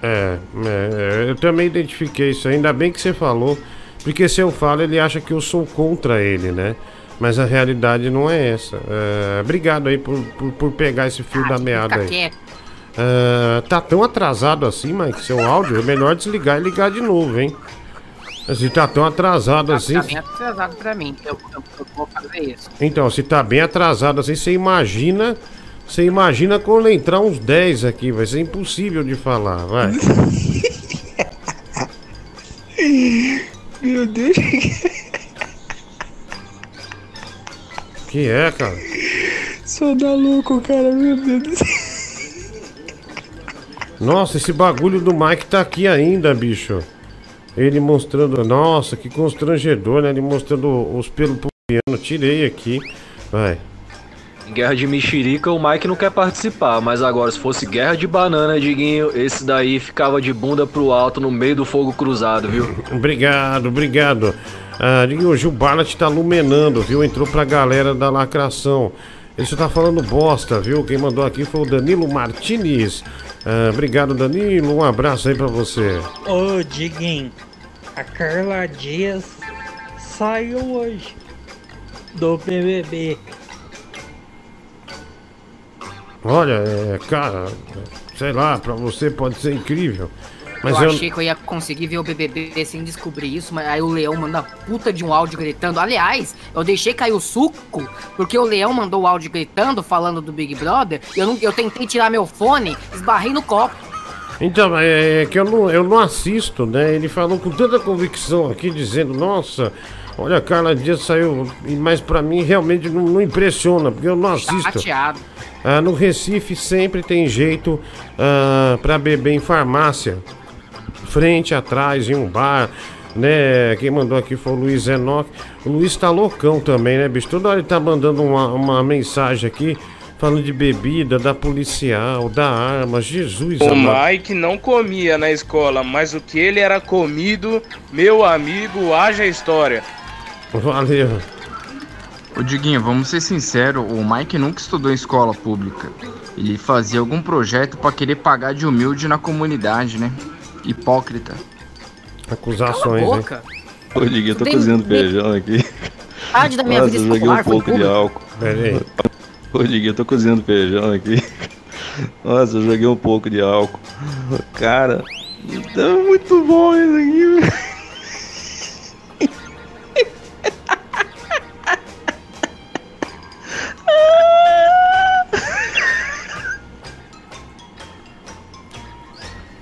É, é, eu também identifiquei isso. Ainda bem que você falou, porque se eu falo, ele acha que eu sou contra ele, né? Mas a realidade não é essa. É, obrigado aí por, por, por pegar esse fio da meada aí. quieto. É, tá tão atrasado assim, Mike, seu áudio? É melhor desligar e ligar de novo, hein? Se tá tão atrasado assim. Tá bem atrasado pra mim. Eu, eu- eu vou fazer isso. Então, se tá bem atrasado assim, você imagina. Você imagina quando entrar uns 10 aqui, vai ser impossível de falar, vai. Meu Deus. Que é, cara? Só dá louco, cara, meu Deus do céu. Nossa, esse bagulho do Mike tá aqui ainda, bicho. Ele mostrando. Nossa, que constrangedor, né? Ele mostrando os pelos pro piano. Tirei aqui. Vai. Em Guerra de Mexerica, o Mike não quer participar, mas agora, se fosse Guerra de Banana, Diguinho, esse daí ficava de bunda pro alto no meio do fogo cruzado, viu? Obrigado, obrigado. Ah, Diguinho, o Gil Barlat tá lumenando, viu? Entrou pra galera da lacração. Ele só tá falando bosta, viu? Quem mandou aqui foi o Danilo Martinez. Ah, obrigado, Danilo. Um abraço aí pra você. Ô, Diguinho, a Carla Dias saiu hoje do BBB. Olha, é, cara, sei lá, pra você pode ser incrível. Mas eu eu, achei que eu ia conseguir ver o BBB sem descobrir isso, mas aí o Leão manda puta de um áudio gritando. Aliás, eu deixei cair o suco porque o Leão mandou o áudio gritando, falando do Big Brother. E eu, não, eu tentei tirar meu fone, esbarrei no copo. Então, é, é que eu não, eu não assisto, né? Ele falou com tanta convicção aqui, dizendo, nossa, olha, a Carla Dias saiu. Mas pra mim realmente não, não impressiona, porque eu não Tá assisto. chateado. Ah, no Recife sempre tem jeito ah, pra beber em farmácia. Frente, atrás, em um bar, né? Quem mandou aqui foi o Luiz Enoch. O Luiz tá loucão também, né, bicho? Toda hora ele tá mandando uma, uma mensagem aqui falando de bebida, da policial, da arma. Jesus, O amado. Mike não comia na escola, mas o que ele era comido, meu amigo, haja história. Valeu. Ô Diguinho, vamos ser sinceros, o Mike nunca estudou em escola pública. Ele fazia algum projeto pra querer pagar de humilde na comunidade, né? Hipócrita. Acusações, Cala a boca. Ô, Diguinho, eu tô Tem- cozinhando feijão aqui. Tarde da minha Nossa, vida eu joguei um pouco de álcool. Pera aí. Ô, Diguinho, eu tô cozinhando feijão aqui. Nossa, eu joguei um pouco de álcool. Cara, tá muito bom isso aqui.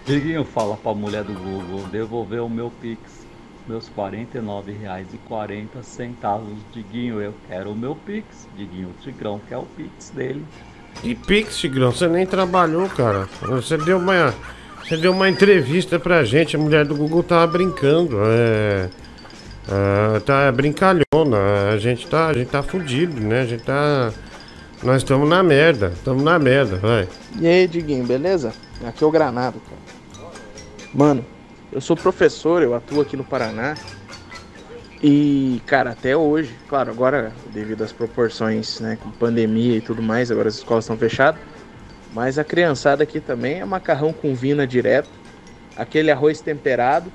Diguinho, fala pra mulher do Google devolver o meu Pix. Meus R$ 49,40. Diguinho, eu quero o meu Pix. Diguinho, o Tigrão quer o Pix dele. E Pix, Tigrão, você nem trabalhou, cara. Você deu uma. Você deu uma entrevista pra gente, a mulher do Google tava brincando. É. é, tá brincalhona. A gente tá. A gente tá fudido, né? A gente tá. Nós estamos na merda. Estamos na merda, vai. E aí, Diguinho, beleza? Aqui é o Granado, cara. Mano, eu sou professor, eu atuo aqui no Paraná. E, cara, até hoje, claro, agora devido às proporções, né, com pandemia e tudo mais, agora as escolas estão fechadas, mas a criançada aqui também é macarrão com vina direto, aquele arroz temperado,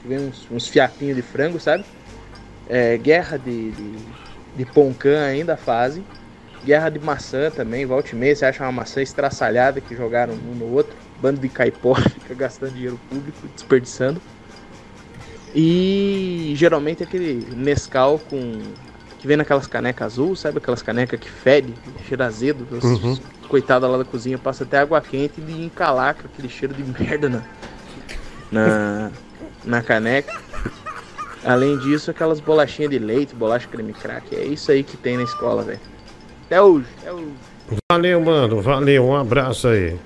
que vem uns, uns fiapinhos de frango, sabe? É, guerra de, de, de poncã ainda fazem, guerra de maçã também, volta e meia, você acha uma maçã estraçalhada que jogaram um no outro, bando de caipora, fica gastando dinheiro público, desperdiçando. E geralmente aquele Nescau com. que vem naquelas canecas azul, sabe? Aquelas canecas que fede, cheiro azedo. Uhum. Coitada lá da cozinha passa até água quente e encalaca aquele cheiro de merda na, na, na caneca. Além disso, aquelas bolachinhas de leite, bolacha creme crack. É isso aí que tem na escola, velho. Até hoje, até hoje. Valeu, mano. Valeu. Um abraço aí.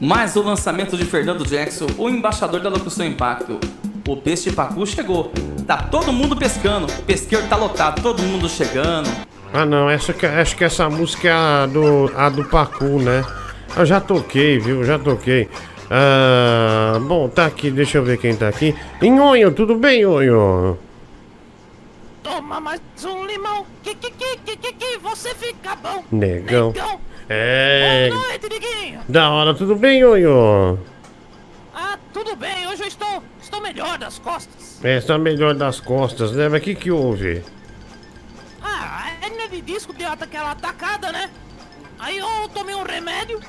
Mais o lançamento de Fernando Jackson, o embaixador da locução Impacto. O peixe pacu chegou. Tá todo mundo pescando. O pesqueiro tá lotado, todo mundo chegando. Ah, não. Essa, que- acho que essa música é a do, a do Pacu, né? Eu já toquei, viu? Já toquei. Ah, bom, tá aqui. Deixa eu ver quem tá aqui. Inhonho, tudo bem, Inhonho? Toma mais um limão, que que que que que que você fica bom. Negão. Negão. É. Boa noite, Diguinho. Da hora, tudo bem, Inhonho? Ah, tudo bem, hoje eu estou, estou melhor das costas. É a melhor das costas, né? Mas o que que houve? Ah, a hérnia de disco deu aquela atacada, né? Aí eu tomei um remédio.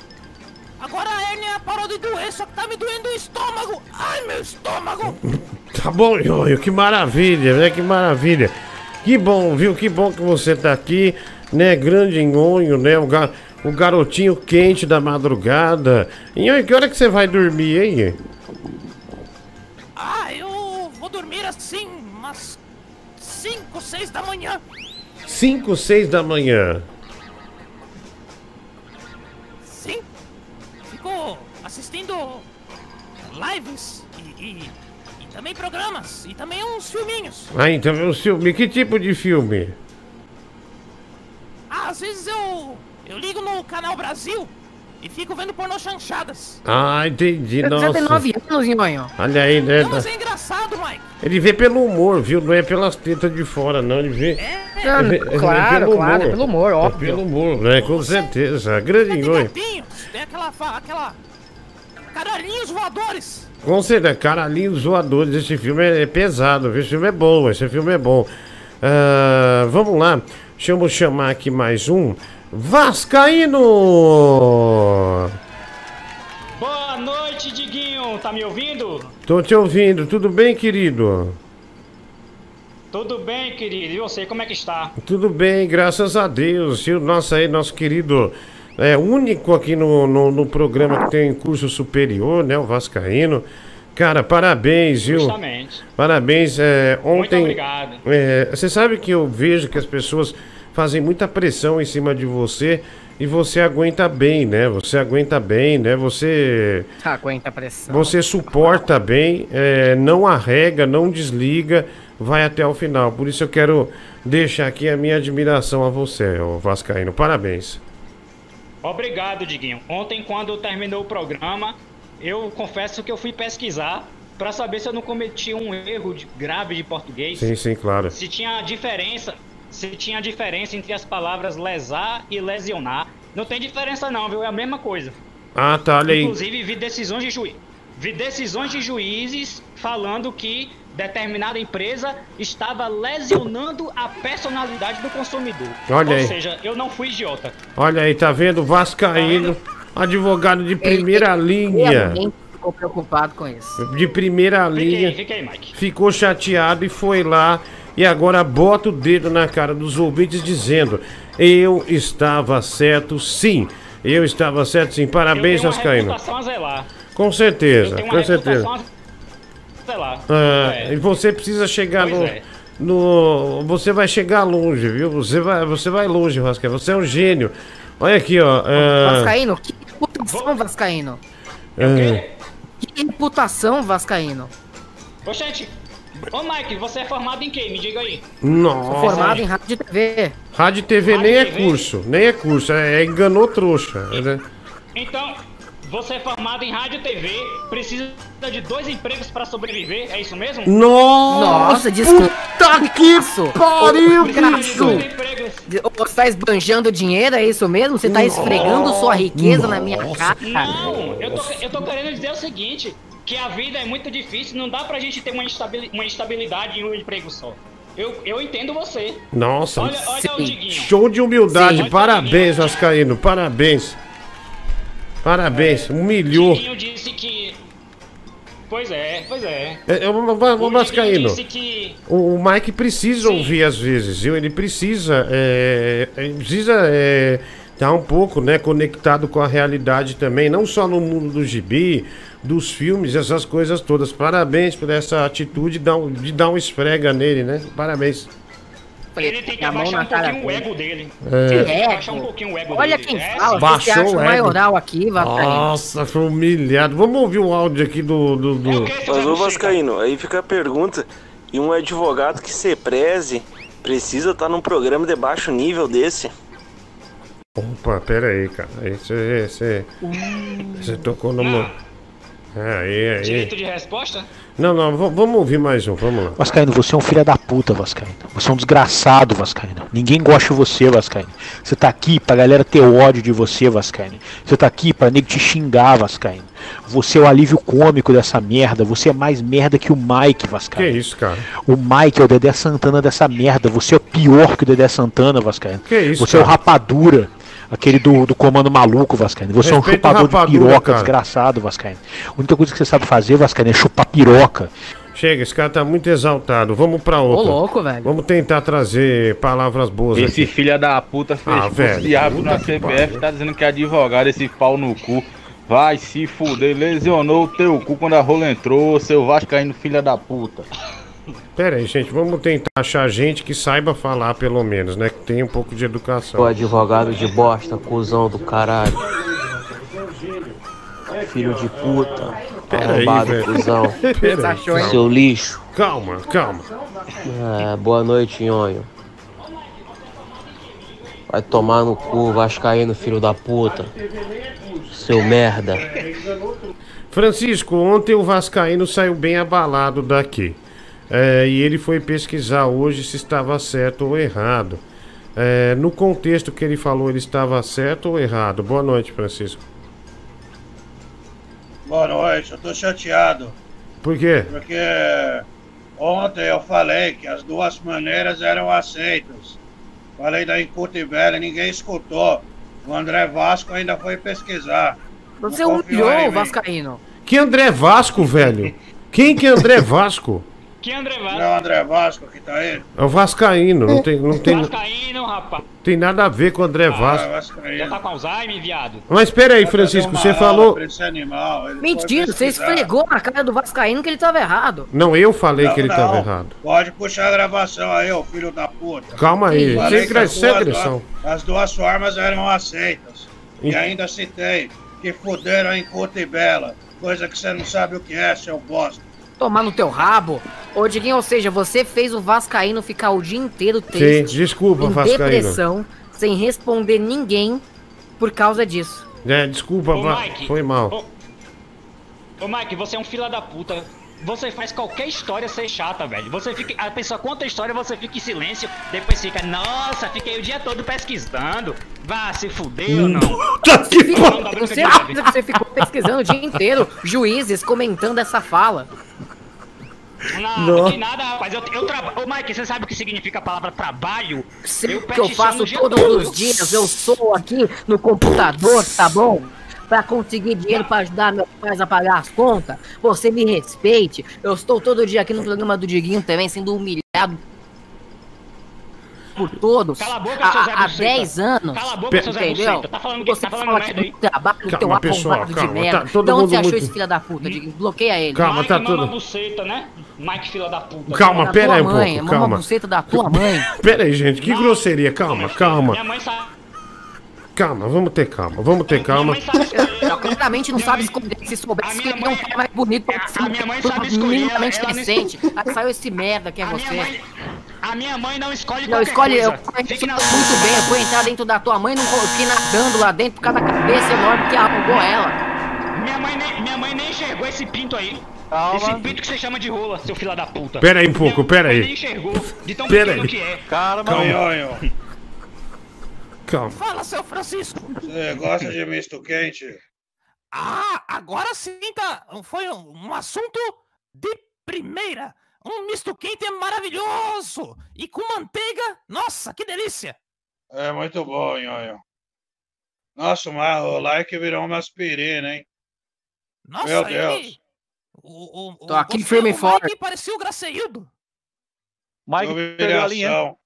Agora a hérnia parou de doer, só que tá me doendo o estômago. Ai, meu estômago. Tá bom, Ionho, que maravilha, né? Que maravilha. Que bom, viu? Que bom que você tá aqui, né? Grande Nhonho, né? O, ga- o garotinho quente da madrugada. Nhonho, que hora que você vai dormir, hein? Ah, eu vou dormir assim, umas 5, 6 da manhã. 5, 6 da manhã. Sim. Fico assistindo lives e, e- e também programas e também uns filminhos. Ah, então é um filme. Que tipo de filme? Ah, às vezes eu eu ligo no canal Brasil e fico vendo pornô chanchadas. Ah, entendi, nossa. tem 9 anos, Nhonho. Olha aí, né? Não, mas é engraçado, Mike. Ele vê pelo humor, viu? Não é pelas tetas de fora, não. Ele vê. Ah, ele vê- ele vê claro, claro, é pelo humor, É óbvio. pelo humor, né? Com certeza. Grande Nhonho. Tem aquela aquela caralhinhos voadores. Com certeza, caralhinhos voadores. Esse filme é, é pesado, viu? Esse filme é bom, esse filme é bom. Ah, vamos lá, deixa eu chamar aqui mais um. Vascaíno! Boa noite, Diguinho. Tá me ouvindo? Tô te ouvindo, tudo bem, querido? Tudo bem, querido? E você, como é que está? Tudo bem, graças a Deus. E o nosso aí, nosso querido, é único aqui no, no, no programa que tem curso superior, né? O Vascaíno. Cara, parabéns, viu? Justamente. Parabéns. É, ontem. obrigado. é, você sabe que eu vejo que as pessoas fazem muita pressão em cima de você e você aguenta bem, né? Você aguenta bem, né? Você. Aguenta a pressão. Você suporta bem, é, não arrega, não desliga, vai até o final. Por isso eu quero deixar aqui a minha admiração a você, ô Vascaíno. Parabéns. Obrigado, Diguinho. Ontem, quando terminou o programa, eu confesso que eu fui pesquisar para saber se eu não cometi um erro de- grave de português. Sim, sim, claro. Se tinha diferença, se tinha diferença entre as palavras lesar e lesionar. Não tem diferença não, viu? É a mesma coisa. Ah, tá, olha aí. Inclusive, vi decisões de juiz. Vi decisões de juízes falando que determinada empresa estava lesionando a personalidade do consumidor. Olha Ou aí. seja, eu não fui idiota. Olha aí, tá vendo? Vascaíno, advogado de primeira linha. Realmente ficou preocupado com isso. De primeira linha. Fica aí, Mike. ficou chateado e foi lá e agora bota o dedo na cara dos ouvintes dizendo: Eu estava certo, sim. Eu estava certo, sim. Parabéns, Vascaíno. Com certeza, com certeza. Ah, É. E você precisa chegar Pois no, é. no. Você vai chegar longe, viu? Você vai, você vai longe, Vascaíno. Você é um gênio. Olha aqui, ó. ah, Vascaíno, que reputação, Vascaíno? ah, Que reputação, Vascaíno? Ô, gente. Ô, Mike, você é formado em quê? Me diga aí. Nossa. Sou formado em rádio e TV. Rádio e TV nem é curso, nem é curso, é, é enganou trouxa. né? Então, você é formado em rádio e TV, precisa de dois empregos pra sobreviver, é isso mesmo? Nossa, desculpa. Puta que pariu, bicho! Você tá esbanjando dinheiro, é isso mesmo? Você tá esfregando sua riqueza na minha cara? Não, eu tô, eu tô querendo dizer o seguinte, que a vida é muito difícil, não dá pra gente ter uma, estabili uma estabilidade em um emprego só. Eu, eu entendo você. Nossa, Olha, olha o Diguinho. show de humildade. Sim. Parabéns, Vascaíno. Parabéns. Parabéns. Humilhou. Diguinho disse que... Pois é, pois é. É, é, o Va- o Vascaíno. que... O, o Mike precisa ouvir às vezes, viu? Ele precisa, é, ele precisa é, estar um pouco, né, conectado com a realidade também, não só no mundo do gibi, dos filmes, essas coisas todas. Parabéns por essa atitude de dar um, de dar um esfrega nele, né? Parabéns. Ele tem que a mão abaixar na um cara pouquinho o ego dele. É. Que abaixar um pouquinho o ego Olha dele. quem É, fala, você Baixou acha o ego. maioral aqui, Vascaíno. Nossa, foi humilhado. Vamos ouvir o áudio aqui do. do, do... Mas ô Vascaíno, aí fica a pergunta, e um advogado que se preze precisa estar num programa de baixo nível desse? Opa, pera aí, cara. Aí você. Você, você tocou no. mo- É, aí, aí. Direito de resposta? Não, não, vamos ouvir mais um, vamos lá. Vascaíno, você é um filho da puta, Vascaíno. Você é um desgraçado, Vascaíno. Ninguém gosta de você, Vascaíno. Você tá aqui pra galera ter ódio de você, Vascaíno. Você tá aqui pra nego te xingar, Vascaíno. Você é o alívio cômico dessa merda. Você é mais merda que o Mike, Que Vascaíno. isso, cara? O Mike é o Dedé Santana dessa merda. Você é pior que o Dedé Santana, Vascaíno. Que isso, Você é o cara? Rapadura. Aquele do, do comando maluco, Vascaíno. Você é um chupador de Rapadura, piroca, cara. desgraçado, Vascaíno. A única coisa que você sabe fazer, Vascaíno, é chupar piroca. Chega, esse cara tá muito exaltado. Vamos pra outra. louco, velho. Vamos tentar trazer palavras boas Esse aqui. filho da puta fez Ah, velho, de puta na CBF, pariu. tá dizendo que é advogado, esse pau no cu. Vai se fuder, lesionou o teu cu quando a rola entrou, seu vascaíno filha da puta. Pera aí, gente, vamos tentar achar gente que saiba falar, pelo menos, né? Que tenha um pouco de educação. Ô advogado de bosta, cuzão do caralho. Filho de puta. Pera aí, Arrombado, velho. cuzão. Pera aí, calma. Seu lixo. Calma, calma. É, boa noite, Nhonho. Vai tomar no cu, vascaíno, filho da puta. Seu merda. Francisco, ontem o Vascaíno saiu bem abalado daqui. É, e ele foi pesquisar hoje se estava certo ou errado. É, no contexto que ele falou, ele estava certo ou errado? Boa noite, Francisco. Boa noite, eu tô chateado, Por quê? porque ontem eu falei que as duas maneiras eram aceitas. Falei da Incutibela e ninguém escutou. O André Vasco ainda foi pesquisar. Você humilhou o. Vascaíno. Que André Vasco, velho? Quem que é André Vasco? Que André Vasco? Não é o André Vasco que tá aí? É o Vascaíno, não tem, não tem, Vascaíno, rapaz. tem nada a ver com o André Ah, Vasco. Já tá com Alzheimer, viado? Mas espera aí, Francisco, você falou. Animal, Mentira, você esfregou na cara do Vascaíno que ele tava errado. Não, eu falei Não, que ele não. estava errado. Pode puxar a gravação aí, ô filho da puta. Calma aí, sem que as sem duas- agressão. As duas formas eram aceitas. E Ent- ainda citei que fuderam em Couto e Bela, coisa que você não sabe o que é, seu bosta. Tomar no teu rabo. Ô, Diguinho, ou seja, você fez o Vascaíno ficar o dia inteiro Sim, triste. desculpa, em Vascaíno. depressão, sem responder ninguém por causa disso. É, desculpa, Ô, Mike, foi mal. Ô Mike, você é um fila da puta. Você faz qualquer história ser chata, velho. Você fica. A pessoa conta a história, você fica em silêncio, depois fica, nossa, fiquei o dia todo pesquisando. Vá se fuder ou não. Puta que Não, que você ficou pesquisando o dia inteiro, juízes comentando essa fala. Não, Não. que nada, rapaz. Eu, eu trabalho. Ô, Mike, você sabe o que significa a palavra trabalho? Sei que eu faço todos todo. os dias, eu sou aqui no computador, tá bom? Pra conseguir dinheiro pra ajudar meus pais a pagar as contas. Você me respeite. Eu estou todo dia aqui no programa do Diguinho também, sendo humilhado por todos. Cala a boca, Zé há, há Buceta. 10 anos. Cala a boca, seu Zé entendeu? Tá falando que- você tá falando fala merda aí. do trabalho, Calma, teu pessoal, arrombado de calma, merda. tá todo onde mundo você achou esse filho da puta, Diguinho? Bloqueia ele. Calma, Mike tá mama tudo- buceta, né? Mike, fila da puta. Calma, pera aí um mãe, pouco, mama calma. buceta da tua mãe. Pera aí, gente, que grosseria. Calma, calma. Minha mãe sabe. Calma, vamos ter calma, vamos ter calma. Ela claramente não sabe esconder. Se soubesse que ele é um cara mais bonito pra a minha mãe sabe escolher, minimamente não decente. Aí saiu esse merda que é você. A minha mãe não escolhe Não, escolhe, eu conheço na muito bem, eu fui entrar dentro da tua mãe, não fiquei nadando lá dentro por causa da cabeça enorme que arrombou ela. Minha mãe, nem, minha mãe nem enxergou esse pinto aí. Calma. Esse pinto que você chama de rola, seu filho da puta. Pera aí um pouco, pera aí. nem enxergou de tão Pera pequeno aí. que é. Calma. Calma. Calma. Fala, seu Francisco. Você gosta de misto quente? Ah, agora sim tá. Foi um, um assunto de primeira. Um misto quente é maravilhoso. E com manteiga, nossa, que delícia. É muito bom, Nhonho. Nossa, mas o like virou uma aspirina, hein? Nossa, Meu ele- Deus. O, o, Tô aqui firme e o forte. Mike parecia o Graceildo. Mike a linha.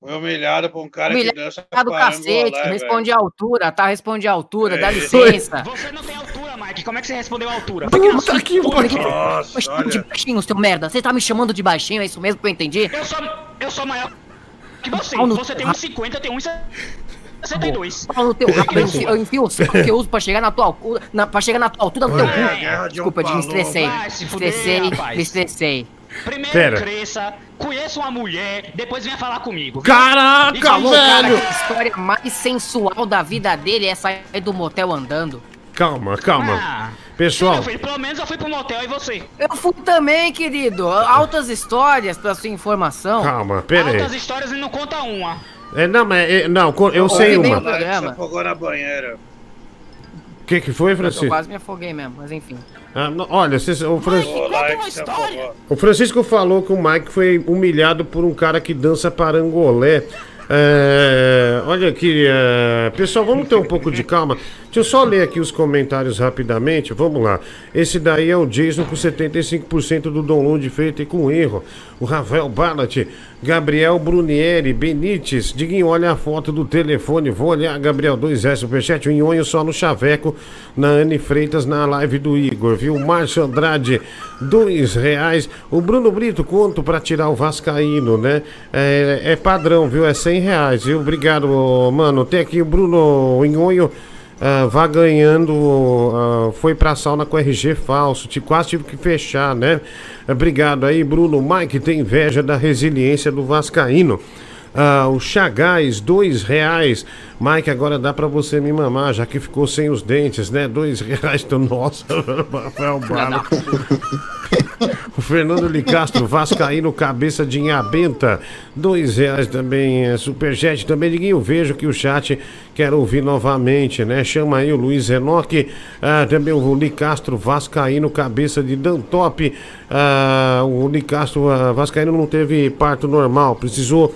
Foi humilhado por um cara que dança Tá do cacete, parangolé, responde à altura, tá? Responde à altura, dá É. licença. Você não tem altura, Mike. Como é que você respondeu a altura? Puta que pariu. Nossa, de baixinho, seu merda. Você tá me chamando de baixinho, é isso mesmo que eu entendi? Eu sou, eu sou maior que você. Pau no Você tem teu 1,50, eu tenho 1,62. Pau no teu rabo, eu enfio, eu enfio o saco que eu uso pra chegar na tua altura, na, pra chegar na tua altura no teu É, cu. um Desculpa, Edinho, me estressei. Vai se Me estressei, rapaz. me estressei. Primeiro Pera. cresça, conheça uma mulher, depois venha falar comigo. Caraca, E falou, cara, cara, que história mais sensual da vida dele é sair do motel andando. Calma, calma. Ah, Pessoal, filho, pelo menos eu fui pro motel e você. Eu fui também, querido. Altas histórias pra sua informação. calma, pera aí. Altas histórias e não conta uma. É, não, mas é, não, eu Ouvi sei uma. programa. Afogou na banheira. O que que foi, Eu Francisco? quase me afoguei mesmo, mas enfim. Ah, não, olha, vocês- o, Fran- o Francisco falou que o Mike foi humilhado por um cara que dança parangolé. É, olha aqui, é, pessoal, vamos ter um pouco de calma. Deixa eu só ler aqui os comentários rapidamente. Vamos lá. Esse daí é o Jason com 75% do download feito e com erro. O Rafael Ballat, Gabriel Brunieri, Benites. Diguinho, olha a foto do telefone. Vou olhar, Gabriel 2S Superchat. O Nhonho só no Chaveco. Na Anne Freitas, na live do Igor, viu? Márcio Andrade, dois reais. O Bruno Brito, quanto pra tirar o Vascaíno, né? É, é padrão, viu? É 100 reais, viu? Obrigado, mano. Tem aqui o Bruno Nhonho. Ah, vá ganhando, ah, foi pra sauna com RG falso, te, quase tive que fechar, né? Obrigado aí, Bruno. Mike tem inveja da resiliência do Vascaíno. Ah, o Chagás, dois reais. Mike, agora dá pra você me mamar, já que ficou sem os dentes, né? Dois reais, então, nossa, Rafael Bala. O Fernando Licastro, Vascaíno, cabeça de Inhabenta, dois reais também, é, Superchat também, Diguinho, vejo que o chat quer ouvir novamente, né? Chama aí o Luiz Enoque, ah, também o Licastro, Vascaíno, cabeça de Dantop, ah, o Licastro, ah, Vascaíno não teve parto normal, precisou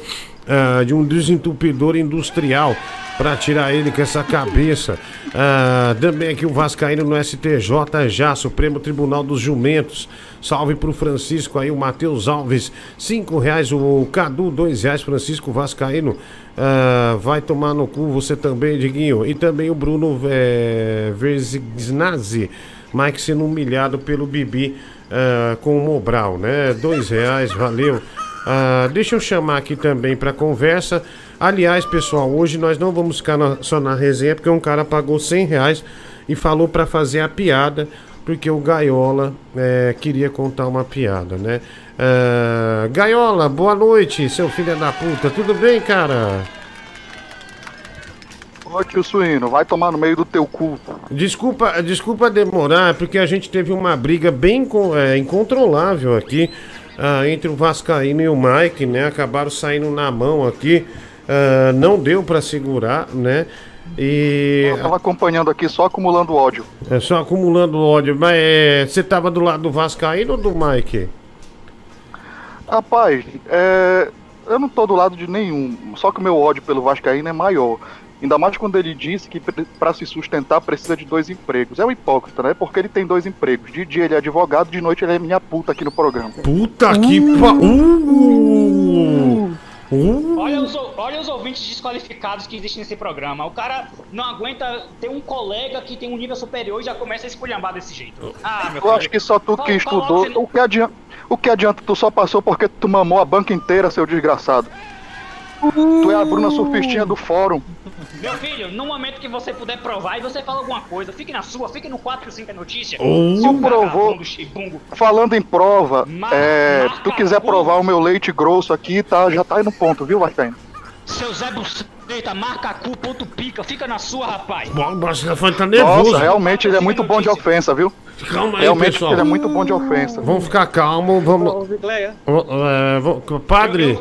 ah, de um desentupidor industrial para tirar ele com essa cabeça. Ah, também aqui o Vascaíno no STJ já, Supremo Tribunal dos Jumentos. Salve pro Francisco aí, o Matheus Alves, cinco reais, o Cadu, dois reais, Francisco Vascaíno. ah, vai tomar no cu você também, Diguinho. E também o Bruno é, Verzignazzi, Mike sendo humilhado pelo Bibi com o Mobral, né? Dois reais, valeu. Ah, deixa eu chamar aqui também para conversa. Aliás, pessoal, hoje nós não vamos ficar na- só na resenha, porque um cara pagou 100 reais e falou para fazer a piada, porque o Gaiola eh, queria contar uma piada, né? Ah, Gaiola, boa noite, seu filho da puta. Tudo bem, cara? Ô tio Suíno, vai tomar no meio do teu cu. Desculpa, desculpa demorar, porque a gente teve uma briga bem é, incontrolável aqui ah, entre o Vascaíno e o Mike, né? Acabaram saindo na mão aqui. ah, não deu pra segurar, né? E. Eu tava acompanhando aqui só acumulando ódio. É só acumulando ódio. Mas é, você tava do lado do Vascaíno ou do Mike? Rapaz, é, eu não tô do lado de nenhum, só que o meu ódio pelo Vascaíno é maior. Ainda mais quando ele disse que para se sustentar precisa de dois empregos. É um hipócrita, né? Porque ele tem dois empregos. De dia ele é advogado, de noite ele é minha puta aqui no programa. Puta que pa... Uh! Uh! Olha os, olha os ouvintes desqualificados que existem nesse programa. O cara não aguenta ter um colega que tem um nível superior e já começa a esculhambar desse jeito. Ah, meu Eu acho que só tu que estudou. O que, adianta, o que adianta? Tu só passou porque tu mamou a banca inteira, seu desgraçado. Tu é a Bruna Surfistinha do fórum. Meu filho, no momento que você puder provar e você fala alguma coisa, fique na sua, fique no 4 e 5 é notícia. Tu Seu provou. Falando em prova, é, tu quiser provar o meu leite grosso aqui, tá, já tá aí no ponto, viu, Vascaíno? Seu Zé Buceta, marcacu.pica, fica na sua, rapaz. Bom, o Vascaíno tá nervoso. Nossa, realmente ele é muito bom de ofensa, viu? Calma aí, realmente pessoal. ele é muito bom de ofensa. Vamos ficar calmo, vamos. É, vou- Padre,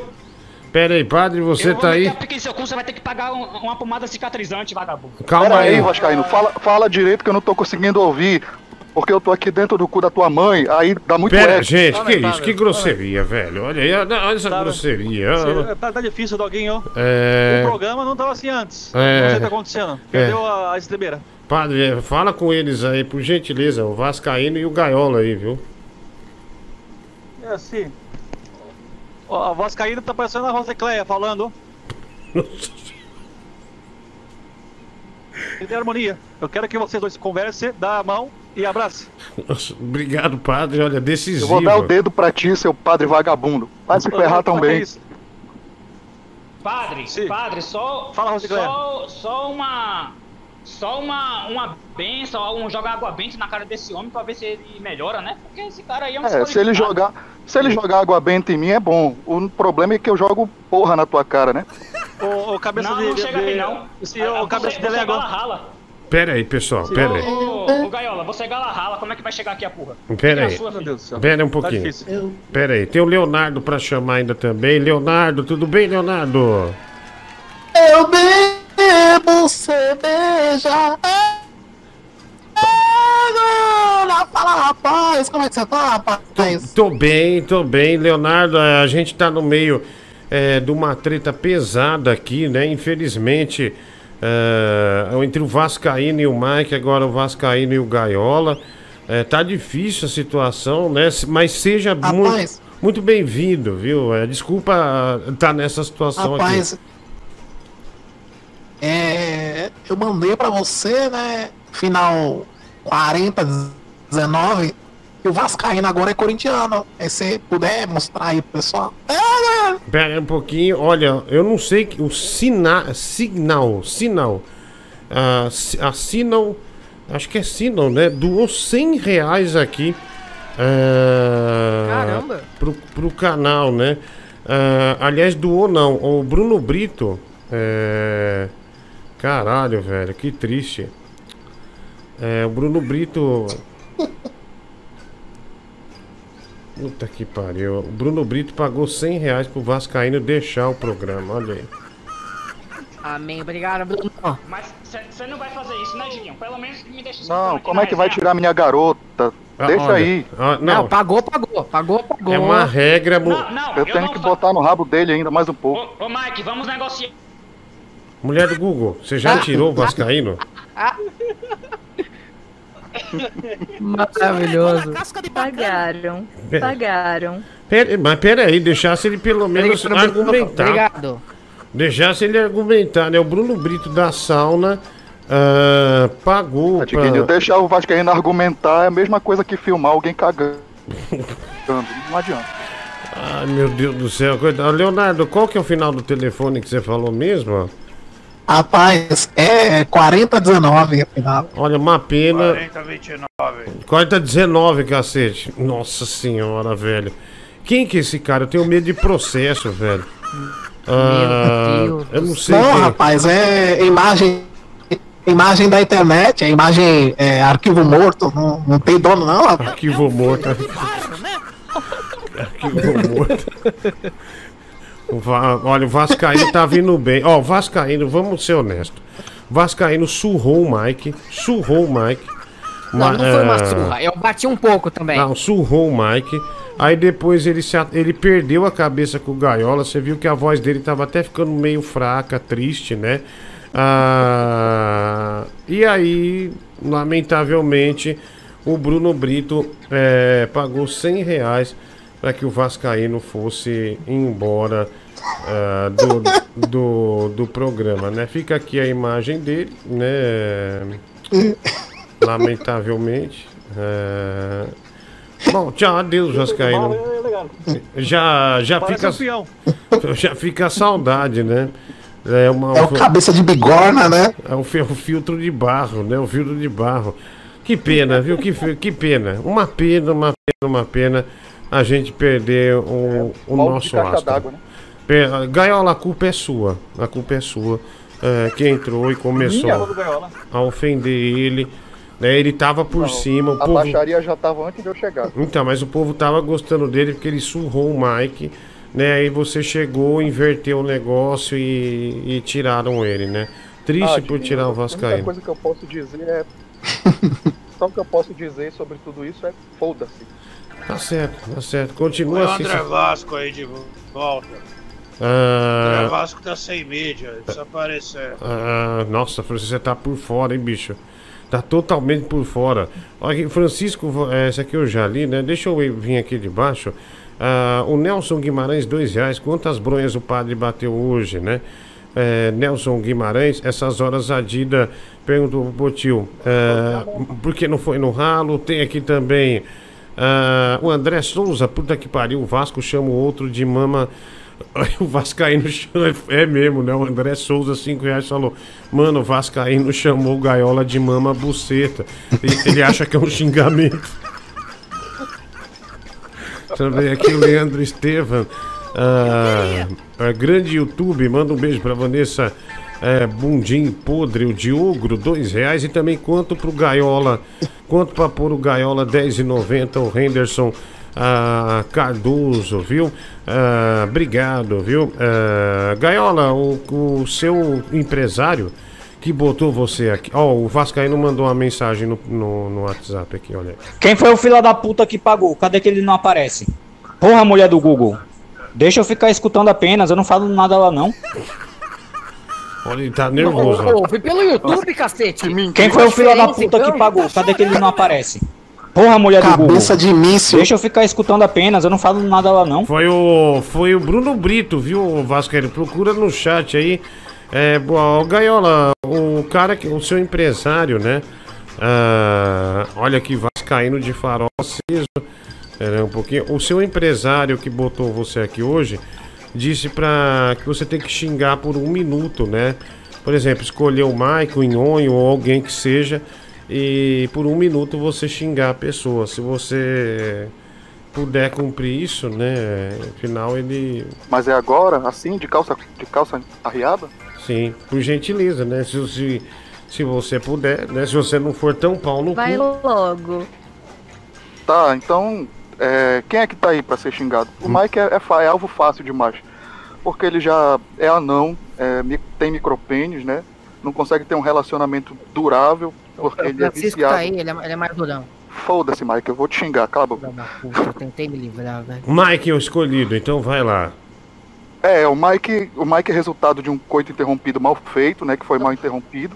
pera aí, padre, você Eu tá aí? pica em seu cu, você vai ter que pagar um- uma pomada cicatrizante, vagabundo. Calma Pera aí, aí. Vascaíno, fala, fala direito que eu não tô conseguindo ouvir. Porque eu tô aqui dentro do cu da tua mãe, aí dá muito Pera, eco. gente, que isso? Que grosseria, velho. Olha aí, olha essa grosseria. Você- Tá, tá difícil, Doguinho. É. O programa não tava assim antes. É. Não sei o que tá acontecendo. É. Perdeu a, a estribeira. Padre, é, fala com eles aí, por gentileza, o Vascaíno e o Gaiola aí, viu? É assim. A voz caída tá parecendo a Rosecleia falando. E tem harmonia. Eu quero que vocês dois conversem, dá a mão e abrace. Nossa, obrigado, padre. Olha, Eu decisivo. vou dar o dedo pra ti, seu padre vagabundo. Vai se ferrar também. Padre, padre, só. Fala, Rosicléia. só, só uma. Só uma, uma benção, um jogar água benta na cara desse homem pra ver se ele melhora, né? Porque esse cara aí é um É, se ele jogar, se ele jogar água benta em mim é bom. O problema é que eu jogo porra na tua cara, né? O, o cabeça Não, de. não chega de- não. Esse, Ah, o cabeça dele é agora. rala. Pera aí, pessoal, pera aí. Ô, ô, Gaiola, você gala rala, como é que vai chegar aqui a porra? Pera Fica aí. sua. Pera aí um pouquinho. Pera aí, tem o Leonardo pra chamar ainda também. Leonardo, tudo bem, Leonardo? Eu bebo cerveja. Agora, fala rapaz, como é que você tá, rapaz? Tô bem, tô bem. Leonardo, a gente tá no meio é, de uma treta pesada aqui, né? Infelizmente, é, entre o Vascaíno e o Mike, agora o Vascaíno e o Gaiola. É, tá difícil a situação, né? Mas seja muito, Rapaz. muito bem-vindo, viu? É, desculpa estar tá nessa situação Rapaz, aqui. é, eu mandei pra você, né? Final 40, 19. E o Vascaíno agora é corintiano. Aí você puder mostrar aí pro pessoal. É, Pera aí um pouquinho, olha, eu não sei que o sina, signal, sinal, ah, si- a Sinal, acho que é Sinal, né? Doou 100 reais aqui. ah, Caramba. Pro, pro canal, né? Ah, aliás, doou não, o Bruno Brito. É, caralho, velho, que triste. É, o Bruno Brito. Puta que pariu. O Bruno Brito pagou 100 reais pro Vascaíno deixar o programa, olha aí. Amém, obrigado, Bruno. Mas você não vai fazer isso, né, Diguinho? Pelo menos me deixa Não, como é que vai tirar minha garota? Ah, Deixa olha, aí. ah, Não, não, pagou, pagou, pagou, pagou. é uma regra. mu- eu tenho que botar no rabo dele ainda mais um pouco. Ô, Mike, vamos negociar. Mulher do Google, você já tirou o Vascaíno? Maravilhoso. Pagaram. Pagaram. Pera, mas pera aí, deixasse ele pelo menos argumentar. Obrigado. Deixasse ele argumentar, né? O Bruno Brito da sauna ah, pagou. Pra- deixar o Vascaíno argumentar é a mesma coisa que filmar alguém cagando. Não adianta. Ai, meu Deus do céu. coitado. Leonardo, qual que é o final do telefone que você falou mesmo? Rapaz, é 4019 afinal. Olha, uma pena. 40, 29. 4019, cacete. Nossa senhora, velho. Quem que é esse cara? Eu tenho medo de processo, velho. Ah, Deus eu não sei. Não, quem- rapaz, é imagem. Imagem da internet, é imagem é, arquivo morto, não, não tem dono não, rapaz. Arquivo morto. Arquivo morto. O Va- Olha, o Vascaíno tá vindo bem. Ó, o Vascaíno, vamos ser honestos. Vascaíno surrou o Mike. Surrou o Mike. Não, Ma- não foi uma eh, surra. Eu bati um pouco também. Não, surrou o Mike. Aí depois ele, se, ele perdeu a cabeça com o Gaiola. Você viu que a voz dele tava até ficando meio fraca, triste, né? Ah, e aí, lamentavelmente, o Bruno Brito eh, pagou 100 reais para que o Vascaíno fosse embora ah, do, do, do programa, né? Fica aqui a imagem dele, né? Lamentavelmente. É... Bom, tchau, adeus, Vascaíno. Já, já Parece fica. Já fica a saudade, né? É, uma, É o cabeça de bigorna, né? É o, fi- o filtro de barro, né? O filtro de barro. Que pena, viu? Que, que pena. Uma pena, uma pena, uma pena a gente perder o, o Balde de nosso astro. né? Gaiola, a culpa é sua. A culpa é sua. é, que entrou e começou a ofender ele. Né? Ele tava por cima, o A povo. baixaria já tava antes de eu chegar. Então, mas o povo tava gostando dele porque ele surrou o Mike, né? Aí você chegou, inverteu o negócio e, e tiraram ele, né? Triste Ah, por tirar o A única Vascaíno. coisa que eu posso dizer é. Só o que eu posso dizer sobre tudo isso é foda-se. Tá certo, tá certo. Continua o assim. André Vasco aí de volta. André Ah, Vasco tá sem mídia, desapareceu. ah, nossa, você tá por fora, hein, bicho? Tá totalmente por fora. Olha aqui, Francisco, eh, esse aqui eu já li, né? Deixa eu vir aqui de baixo. Ah, o Nelson Guimarães, dois reais. Quantas bronhas o padre bateu hoje, né? Eh, Nelson Guimarães, essas horas a Dida perguntou pro Botil, eh, por que não foi no ralo? Tem aqui também ah, o André Souza, puta que pariu, o Vasco chama o outro de mama. O Vascaíno é mesmo, né? O André Souza, 5 reais, falou: Mano, o Vascaíno chamou o Gaiola de mama buceta. E ele acha que é um xingamento. Também aqui o Leandro Estevam, ah, ah, grande YouTube, manda um beijo pra Vanessa é, Bundim Podre, o Diogro, dois reais. E também quanto pro Gaiola, quanto pra pôr o Gaiola, 10,90, o Henderson ah, Cardoso, viu? Ah, obrigado, viu? Ah, Gaiola, o, o seu empresário que botou você aqui. Ó, o Vascaíno mandou uma mensagem no, no, no WhatsApp aqui, olha. Quem foi o fila da puta que pagou? Cadê que ele não aparece? Porra, mulher do Google. Deixa eu ficar escutando apenas, eu não falo nada lá não. Olha, ele tá nervoso. Ô, ó. ô, foi pelo YouTube, cacete. Quem foi o fila da puta que pagou? Cadê que ele não aparece? Porra, mulher do Google. Cabeça de míssil. Deixa eu ficar escutando apenas, eu não falo nada lá não. Foi o, foi o Bruno Brito, viu, Vascaíno? Procura no chat aí. É, boa, o Gaiola, o cara que. O seu empresário, né? Ah, olha aqui, Vascaíno de farol aceso. É, um pouquinho. O seu empresário que botou você aqui hoje disse pra que você tem que xingar por um minuto, né? Por exemplo, escolher o Mike, o Nhonho ou alguém que seja e por um minuto você xingar a pessoa. Se você puder cumprir isso, né? Afinal, ele. Mas é agora, assim, de calça, de calça arriada? Sim, por gentileza, né? Se, se, se você puder, né? Se você não for tão pau no Vai cu. logo. Tá, então. É, quem é que tá aí pra ser xingado? O Mike é, é é alvo fácil demais. Porque ele já é anão, é, tem micropênis, né? Não consegue ter um relacionamento durável, porque O ele é Francisco viciado. tá aí, ele é, ele é mais durão. Foda-se, Mike, eu vou te xingar, cala a boca. Puta, eu tentei me livrar, velho. Mike é o escolhido, então vai lá. É, o Mike, o Mike é resultado de um coito interrompido mal feito, né? Que foi mal interrompido.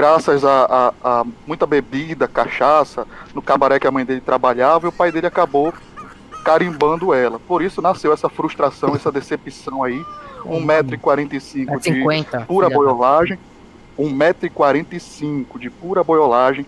Graças a, a- a muita bebida, cachaça, no cabaré que a mãe dele trabalhava, e o pai dele acabou carimbando ela. Por isso nasceu essa frustração, essa decepção aí. 1,45m de 50, pura boiolagem. 1,45m de pura boiolagem.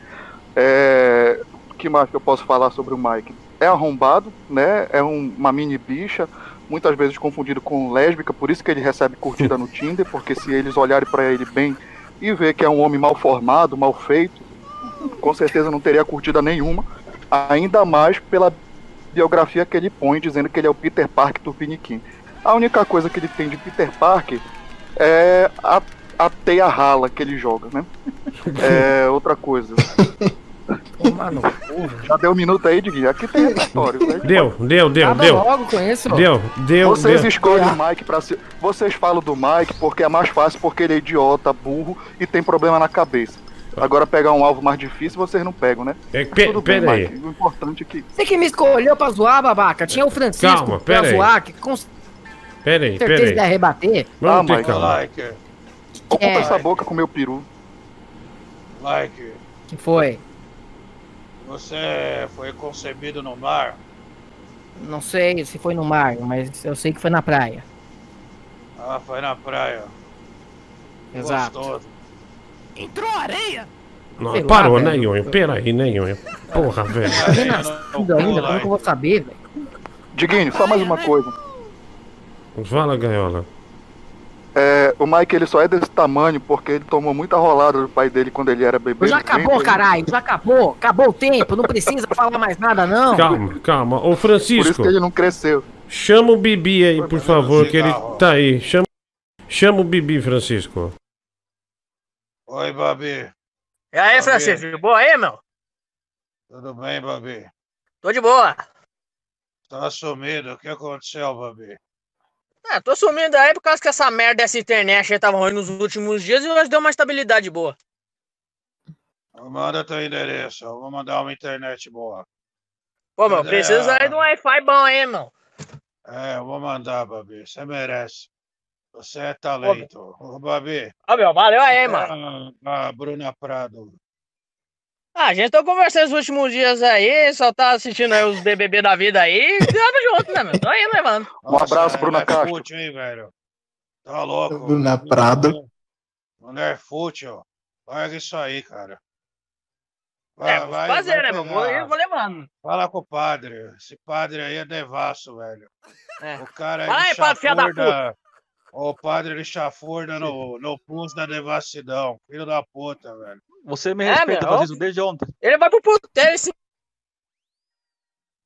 É... O que mais que eu posso falar sobre o Mike? É arrombado, né? É um- uma mini bicha, muitas vezes confundido com lésbica, por isso que ele recebe curtida no Tinder, porque se eles olharem pra ele bem e ver que é um homem mal formado, mal feito, com certeza não teria curtida nenhuma, ainda mais pela biografia que ele põe, dizendo que ele é o Peter Parker Tupiniquim. A única coisa que ele tem de Peter Parker é a, a teia rala que ele joga, né? É outra coisa. Já deu um minuto aí, Diguinho. Aqui tem repertório. né? Deu, deu, deu, Acaba deu. logo com isso. Deu, deu, Vocês deu. escolhem o Mike pra ser. Vocês falam do Mike porque é mais fácil, porque ele é idiota, burro e tem problema na cabeça. Agora pegar um alvo mais difícil vocês não pegam, né? É, pe- Tudo bem, pera aí. Mike. O importante é que. Você que me escolheu pra zoar, babaca. Tinha o Francisco Calma, pra aí. zoar, que com Pera aí, certeza pera ia aí. rebater. Vamos Ah, ter Mike. calma. Like, Ocupa É. essa boca com meu peru. like, que foi? Você foi concebido no mar? Não sei se foi no mar, mas eu sei que foi na praia. Ah, foi na praia. Exato. Gostoso. Entrou areia? Não, Sei lá, parou, né, velho. Nhonho? Pera aí, né, Nhonho? Porra, velho. Renascido ainda, como que eu vou saber, velho? Diguinho, só mais uma coisa. Fala, Gaiola. É, o Mike ele só é desse tamanho porque ele tomou muita rolada do pai dele quando ele era bebê. Já acabou, caralho, já acabou. Acabou o tempo, não precisa falar mais nada, não. Calma, calma. Ô, Por isso Francisco, que ele não cresceu. chama o Bibi aí, por favor, que ele tá aí. Chama, chama o Bibi, Francisco. Oi, Babi. E aí, Babi. Francisco, de boa aí, meu? Tudo bem, Babi? Tô de boa. Tá sumido. O que aconteceu, Babi? Ah, tô sumindo aí por causa que essa merda dessa internet aí tava ruim nos últimos dias e hoje deu uma estabilidade boa. Manda teu endereço. Eu vou mandar uma internet boa. Pô, meu, é, precisa aí de um Wi-Fi bom aí, meu. É, eu vou mandar, Babi. Você merece. Você é talento. Ô, Babi. Ó, meu, valeu aí, mano. Ah, a Bruna Prado. Ah, a gente tá conversando os últimos dias aí, só tá assistindo aí os BBB da vida aí, tamo junto, né, meu? Tô aí, né, mano? Um abraço, Bruna mulher Castro. fútil, hein, velho? Tá louco? Bruna Prado. Mulher fútil. Larga isso aí, cara. É, vou fazer, né, meu? Vou, eu vou levando. Fala com o padre. Esse padre aí é devasso, velho. É. O cara aí, padre, filha da chafurda. O padre ele chafurda no, no pulso da devassidão. Filho da puta, velho. Você me É, respeita, meu, Francisco, desde ontem. Ele vai pro puteiro esse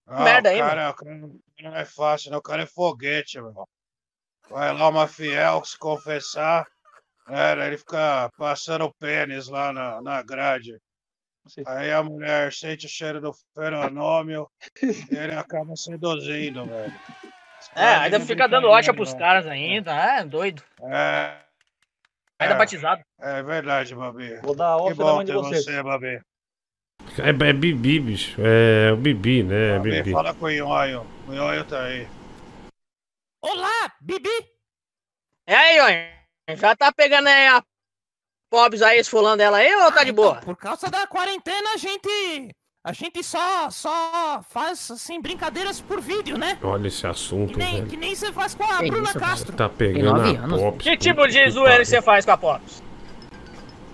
Ah, merda aí, cara, o cara não é fácil, né? O cara é foguete, meu. Vai lá uma fiel se confessar. Era, ele fica passando o pênis lá na, na grade. Aí a mulher sente o cheiro do fenômeno e ele acaba seduzindo, velho. É, ainda fica dando ótima pros caras ainda. É, doido. É. Ainda é, batizado. É verdade, Babi. Vou dar Que off da bom mãe de vocês. você, Babi. É, é Bibi, bicho. É o Bibi, né? É Babi, Bibi. fala com o Nhonho. O Nhonho tá aí. Olá, Bibi! É aí, ó. Já tá pegando aí a Pobs aí, esfolando ela aí ou tá de boa? Por causa da quarentena, a gente. A gente só, só faz, assim, brincadeiras por vídeo, né? Olha esse assunto, Que nem, velho. que nem você faz com a Que Bruna isso, Castro. Tá pegando a. Pops. Que tipo de zoeira pariu. você faz com a Pops?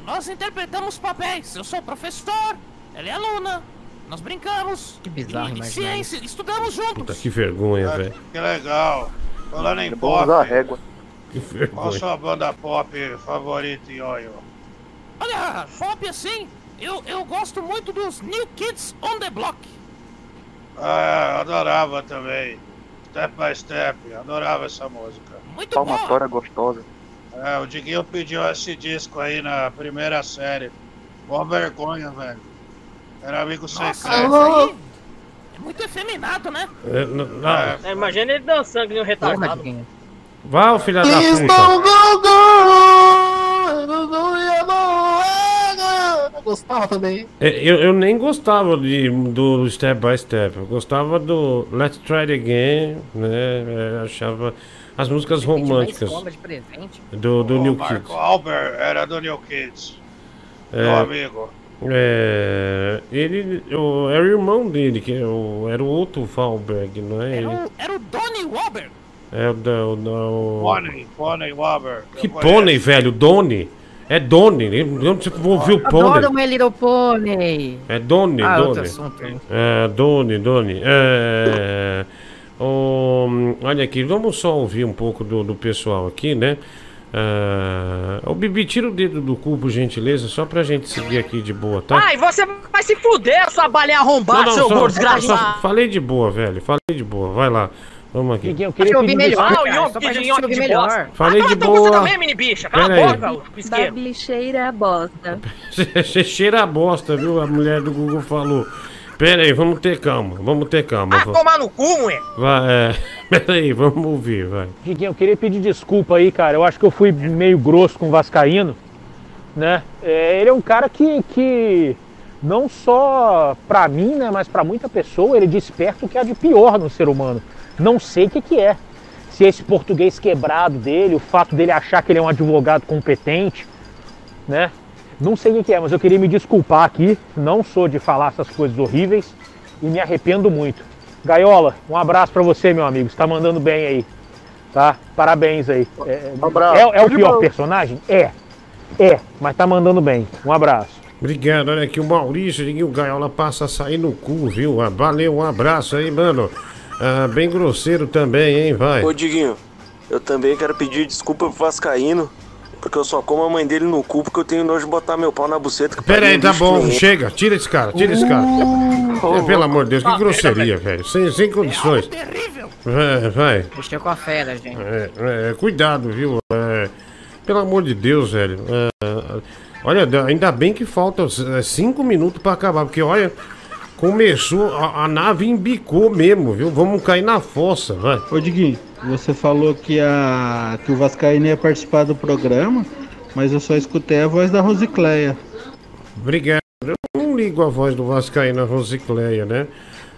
Nós interpretamos papéis. Eu sou professor, ela é aluna. Nós brincamos. Que bizarro imaginar ciência, estudamos juntos. Puta que vergonha, velho. Que legal. Falando em Vamos usar a pop, régua. Que qual a vergonha. sua banda pop favorita, Nhonho? Olha, pop assim, eu, eu gosto muito dos New Kids on the Block. Ah, eu adorava também. Step by Step, adorava essa música. Muito Palmatória gostosa. É, o Diguinho pediu esse disco aí na primeira série. Boa vergonha, velho. Era amigo secreto. é muito efeminado, né? É, não. É, imagina ele dançando que nem um retardado. Vá, ô filha da puta. Eu gostava também. É, Eu, eu nem gostava de, do Step by Step. Eu gostava do Let's Try It Again, né? É, achava as músicas românticas do, do O New Marco Kids. Albert era do New Kids. Meu É, amigo. é, ele o, era o irmão dele, que é o- era o outro Valberg, não é? Ele, Era o, era o Donnie Wahlberg. É o. O, o- Pony, Pony Wabber. que Pony, velho? Doni? É Doni. Onde você ouviu o Pony? Adoro My Little Pony. É Doni, Ah, Doni. assunto. É, Doni, Doni. É, olha aqui, vamos só ouvir um pouco do, do pessoal aqui, né? Ah, o Bibi, tira o dedo do cu, por gentileza, só pra gente seguir aqui de boa, tá? Ai, você vai se fuder, sua balinha arrombada, seu só- gordo só- desgraçado. falei de boa, velho. Falei de boa. Vai lá. Vamos aqui. eu queria ouvir melhor. Ah, o pra de ouvir de melhor. bosta. Falei de então você boa. também, mini bicha. Cala Pera a boca, pisqueiro. Babi cheira a bosta. Você cheira a bosta, viu? A mulher do Google falou. Pera aí, vamos ter calma. Vamos ter calma. Ah, tomar no cu, mulher. Vai, é. Pera aí, vamos ouvir, vai. Diguinho, eu queria pedir desculpa aí, cara. Eu acho que eu fui meio grosso com o Vascaíno, né? É, ele é um cara que, que não só pra mim, né, mas pra muita pessoa, ele desperta o que há de pior no ser humano. Não sei o que, que é. Se esse português quebrado dele, o fato dele achar que ele é um advogado competente, né? Não sei o que, é, mas eu queria me desculpar aqui. Não sou de falar essas coisas horríveis e me arrependo muito. Gaiola, um abraço pra você, meu amigo. Você tá mandando bem aí. Tá? Parabéns aí. É, é- é o pior personagem? É. É, mas tá mandando bem. Um abraço. Obrigado, olha aqui o Maurício, o Gaiola passa a sair no cu, viu? Valeu, um abraço aí, mano. Ah, bem grosseiro também, hein? Vai. Ô Diguinho, eu também quero pedir desculpa pro Vascaíno, porque eu só como a mãe dele no cu porque eu tenho nojo de botar meu pau na buceta. que Pera aí, é tá bom, chega, tira esse cara, tira esse cara. É, pelo amor de Deus, que grosseria, velho. Sem, sem condições. Terrível. Vai, vai. Mexeu com a fera, gente. É, é, cuidado, viu? É, pelo amor de Deus, velho. É, Olha, da- ainda bem que falta é, cinco minutos pra acabar, porque olha, começou, a, a nave embicou mesmo, viu? Vamos cair na fossa, vai. Ô Diguinho, você falou que, a, que o Vascaíno ia participar do programa, mas eu só escutei a voz da Rosicléia. Obrigado. Eu não ligo a voz do Vascaína Rosicléia, né?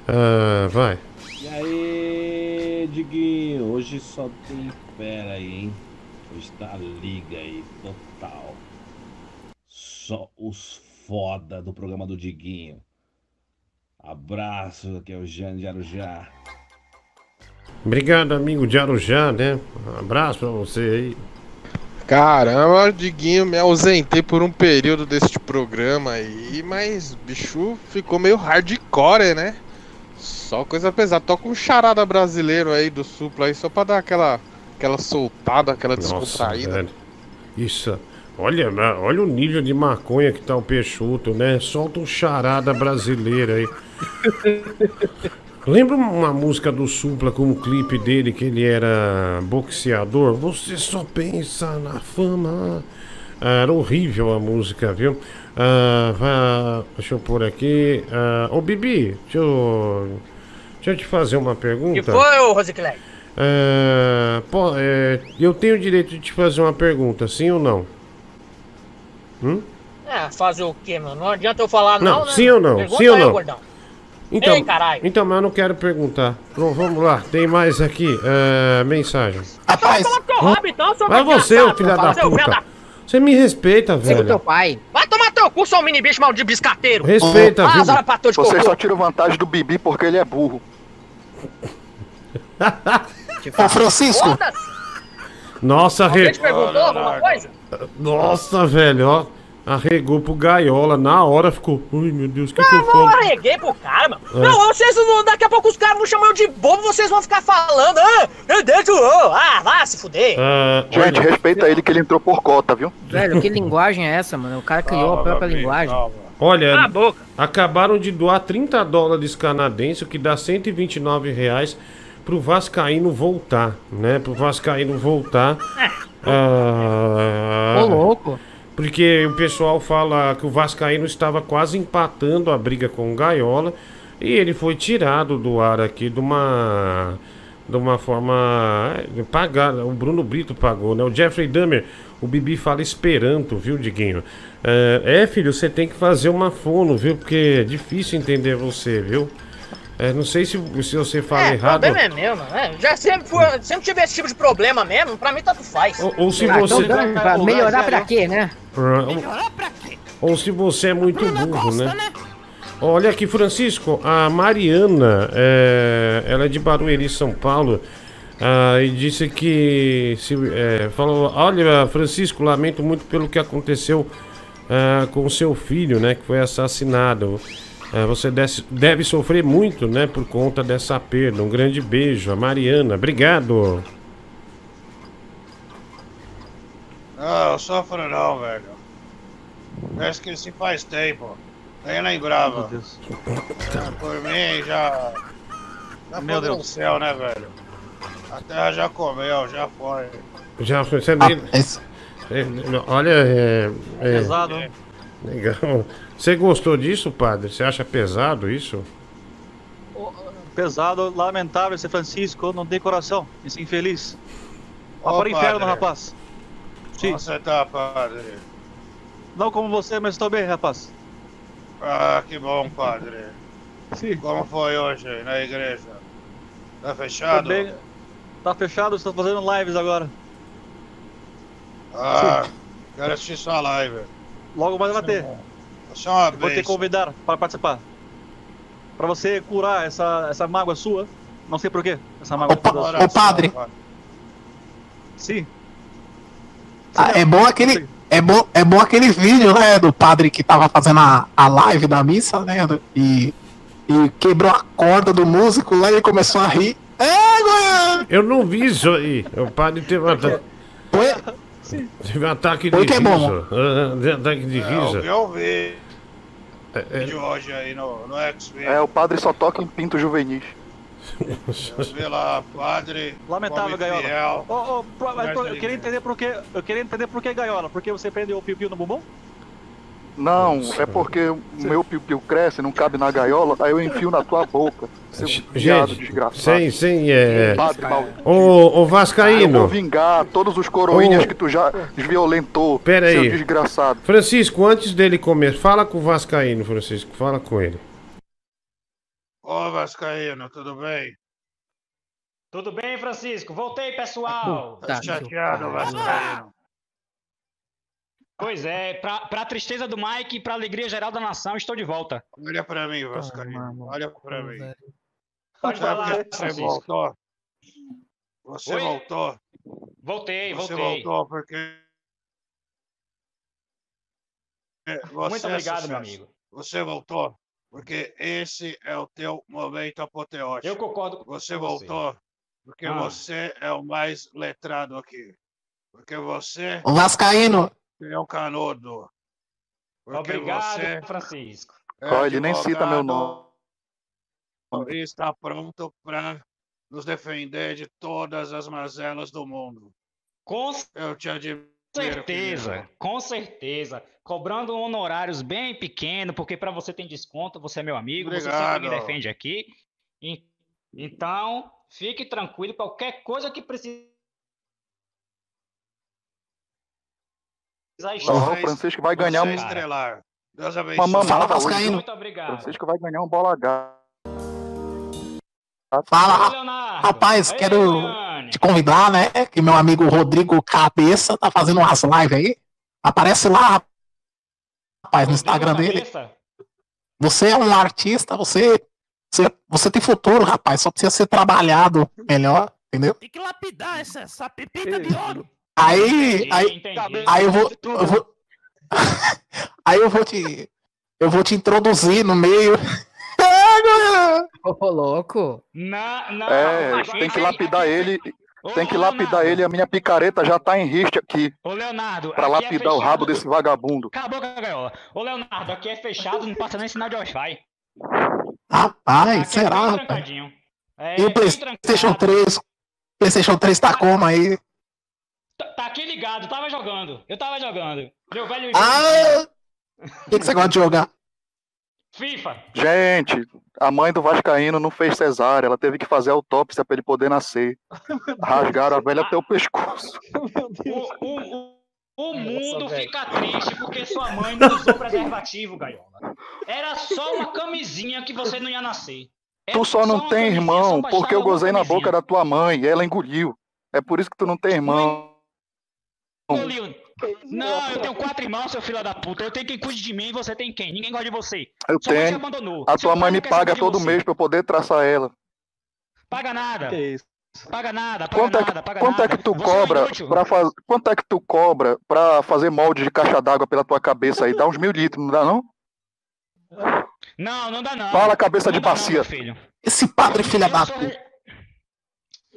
Ah, vai. E aí, Diguinho, hoje só tem fera aí, hein? Hoje tá liga aí, total. Só os foda do programa do Diguinho. Abraço, aqui é o Jane de Arujá. Obrigado, amigo de Arujá, né? Um abraço pra você aí. Caramba, Diguinho, me ausentei por um período deste programa aí, mas bicho ficou meio hardcore, né? Só coisa pesada. Toca um charada brasileiro aí do Supla aí, só pra dar aquela, aquela soltada, aquela Nossa, descontraída. velho. Isso. Olha, olha o nível de maconha que tá o Peixoto, né? Solta um charada brasileira aí. Lembra uma música do Supla com um clipe dele que ele era boxeador? Você só pensa na fama. Ah, Era horrível a música, viu? Ah, vá- deixa eu pôr aqui. Ah, ô Bibi, deixa eu, deixa eu te fazer uma pergunta. que foi, ô Rosiclé? É, pô, é, eu tenho o direito de te fazer uma pergunta, sim ou não? Hum? É, fazer o quê, mano? Não adianta eu falar não, Não, né? sim ou não? Pergunta Sim ou aí, não? gordão. Então, Ei, caralho. então, mas eu não quero perguntar. Bom, vamos lá, tem mais aqui, é, mensagem. Rapaz, teu rabo então, você, ô filho da puta. Você me respeita, velho. pai. Vai tomar teu cu, seu mini bicho maldito biscateiro. Respeita, ah, viu? teu Você só tira vantagem do Bibi porque ele é burro. Ô, Francisco. Nossa, Alguém te perguntou alguma coisa? Nossa, velho, ó. Arregou pro gaiola, na hora ficou. Ai, meu Deus, o que, que eu Eu não falo? arreguei pro cara, mano. É. Não, vocês não, daqui a pouco os caras não chamam eu de bobo, vocês vão ficar falando. Ah, meu Deus, oh, ah, vá se fuder. Ah, Gente, respeita ele que ele entrou por cota, viu? Velho, que linguagem é essa, mano? O cara criou a própria linguagem. Olha, Cala a boca. acabaram de doar 30 dólares canadenses, o que dá 129 reais pro Vascaíno voltar, né? Pro Vascaíno voltar. Ah, Ô, louco. Porque o pessoal fala que o Vascaíno estava quase empatando a briga com o Gaiola e ele foi tirado do ar aqui de uma de uma forma é, pagada. O Bruno Brito pagou, né? O Jeffrey Dahmer, o Bibi fala esperanto, viu, Diguinho? É, é, filho, você tem que fazer uma fono, viu? Porque é difícil entender você, viu? É, não sei se, se você fala É, o errado. problema é meu, mano. É, já sempre, fui, sempre tive esse tipo de problema mesmo, pra mim tanto faz. Ou, ou se Ah, você. então, pra melhorar pra quê, né? Ou se você é muito burro, né? Olha aqui, Francisco, a Mariana, é, ela é de Barueri, São Paulo, ah, e disse que. Se, é, falou: Olha, Francisco, lamento muito pelo que aconteceu ah, com o seu filho, né? Que foi assassinado. Ah, você deve, deve sofrer muito, né? Por conta dessa perda. Um grande beijo, a Mariana. Obrigado. Não, sofro não, velho. Já esqueci faz tempo. Nem lembrava. Ah, Por mim já. Já Meu foi Deus. no céu, né, velho? A terra já comeu, já foi. Já foi. Você nem- É, olha, é, é- Pesado, né? Legal. Você gostou disso, padre? Você acha pesado isso? Pesado, lamentável esse Francisco, não tem coração, esse infeliz. Vá Ô, para o inferno, rapaz. Sim. Como você tá, padre? Não como você, mas estou bem, rapaz. Ah, que bom, padre. Sim. Como foi hoje na igreja? Tá fechado? bem. Tá fechado, estou fazendo lives agora. Ah, quero assistir sua live. Logo mais vai ter. Uma Vou te convidar para participar. Para você curar essa, essa mágoa sua. Não sei porquê. Essa mágoa sua. Ô, padre. Sim. Ah, é bom aquele. É bom, é bom aquele vídeo, né, do padre que tava fazendo a, a live da missa, né? E, e quebrou a corda do músico lá e ele começou a rir. É, Goiânia! Eu não vi isso aí. O padre teve um ataque. Teve um ataque de que é bom. riso. De ataque de É, o riso. que eu vi É, de hoje aí no, no X-Men. É, o padre só toca em pinto juvenis. Vi lá, padre. Lamentável, Gaiola. fiel. Ô, ô, pro- tô- eu queria entender por que. Eu queria entender por que Gaiola. Porque você prendeu o piu-piu no bumbum? Não, é porque o meu piu-piu cresce, não cabe na gaiola, aí eu enfio na tua boca. Seu viado Gente, desgraçado. sem, sem, é... Padre maldito. Ô, ô Eu vou Vascaíno, vingar todos os coroinhas Ô. que tu já violentou, Pera seu aí. desgraçado. Francisco, antes dele comer, fala com o Vascaíno, Francisco, fala com ele. Ô, Vascaíno, tudo bem? Tudo bem, Francisco? Voltei, pessoal. Tá chateado, Vascaíno. Pois é, pra, pra tristeza do Mike e pra alegria geral da nação, estou de volta. Olha pra mim, Vascaíno. Olha pra mim. Pode falar, você Francisco. voltou? Você Oi? voltou. Voltei, Você voltei. voltou porque. É, Você Muito é obrigado, meu amigo. Você voltou porque esse é o teu momento apoteótico. Eu concordo com Você você. voltou porque Ah. você é o mais letrado aqui. Porque você Ô, Vascaíno, é um canudo. Obrigado, você Francisco. é Ó, ele nem cita meu nome. Está pronto para nos defender de todas as mazelas do mundo. Com Eu te admiro. certeza, com certeza. Cobrando honorários bem pequeno, porque pra você tem desconto, você é meu amigo, você sempre me Obrigado. defende aqui. Então, fique tranquilo, qualquer coisa que precisar. Ó, o Francisco vai ganhar Você um. é estrelar. Deus Uma abençoe. mamada hoje. Vascaíno. Muito obrigado. Francisco vai ganhar um bola H. fala, Oi, rapaz, Ei, quero Leone. te convidar, né? Que meu amigo Rodrigo Cabeça tá fazendo umas lives aí. Aparece lá, rapaz, no Instagram dele. Cabeça? Você é um artista, você, você, você tem futuro, rapaz. Só precisa ser trabalhado melhor, entendeu? Tem que lapidar essa, essa pepita de ouro. Aí, Entendi, aí, entendi. aí eu vou, eu vou, aí eu vou te, eu vou te introduzir no meio. Ô, louco. Não, não. É, tem que aí- lapidar ele. Ô, Tem que lapidar Leonardo. ele. A minha picareta já tá em riste aqui. Ô, Leonardo. Pra aqui é lapidar o fechado. rabo desse vagabundo. Cala a boca, gaiola. Ô, Leonardo, aqui é fechado, não passa nem sinal de Wi-Fi. Rapaz, Aqui é será. É, E o PlayStation trancado. 3? PlayStation 3 tá como aí? Tá, tá aqui ligado, tava jogando. Eu tava jogando. Meu velho. Ah! O que, que você gosta de jogar? FIFA. Gente, a mãe do Vascaíno não fez cesárea. Ela teve que fazer autópsia pra ele poder nascer. Rasgaram a velha até o pescoço. O, o, o, o mundo fica triste porque sua mãe não usou preservativo, gaiola. Era só uma camisinha que você não ia nascer. Era Tu só não uma tem irmão só porque eu gozei na boca da tua mãe e ela engoliu. É por isso que tu não tem irmão. Engoliu. Não, eu tenho quatro irmãos, seu filho da puta. Eu tenho quem cuide de mim e você tem quem? Ninguém gosta de você. Eu Sua mãe te tenho. abandonou. A Seu tua pai mãe me paga de todo você. mês pra eu poder traçar ela. Paga nada. Que isso? Paga nada, paga Quanto é nada, que, paga quanto é nada. que tu Você é um cobra inútil. pra fazer? Quanto é que tu cobra pra fazer molde de caixa d'água pela tua cabeça aí? Dá uns mil litros, não dá não? Não, não dá não. Fala, cabeça de Não não, bacia. filho. Esse padre filha da sou- puta.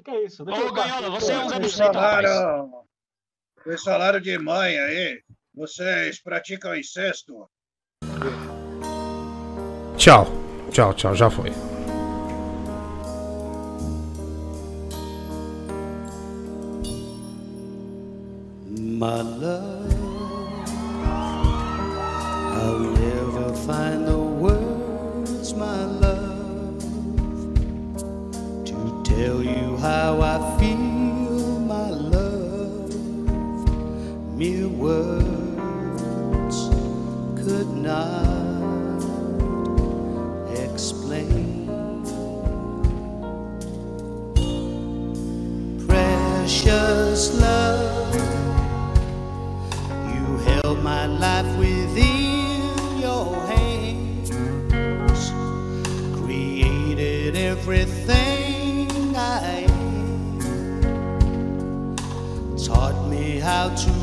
Que é isso? Deixa Ô, eu Ganhola, você é um Zé Vocês Buceta, rapaz. Vocês falaram de mãe aí. Vocês praticam incesto? Tchau. Tchau, tchau, já foi. My love, I'll never find the words, my love, to tell you how I feel, Mere words could not explain. Precious love. You held my life within your hands, created everything I am, taught me how to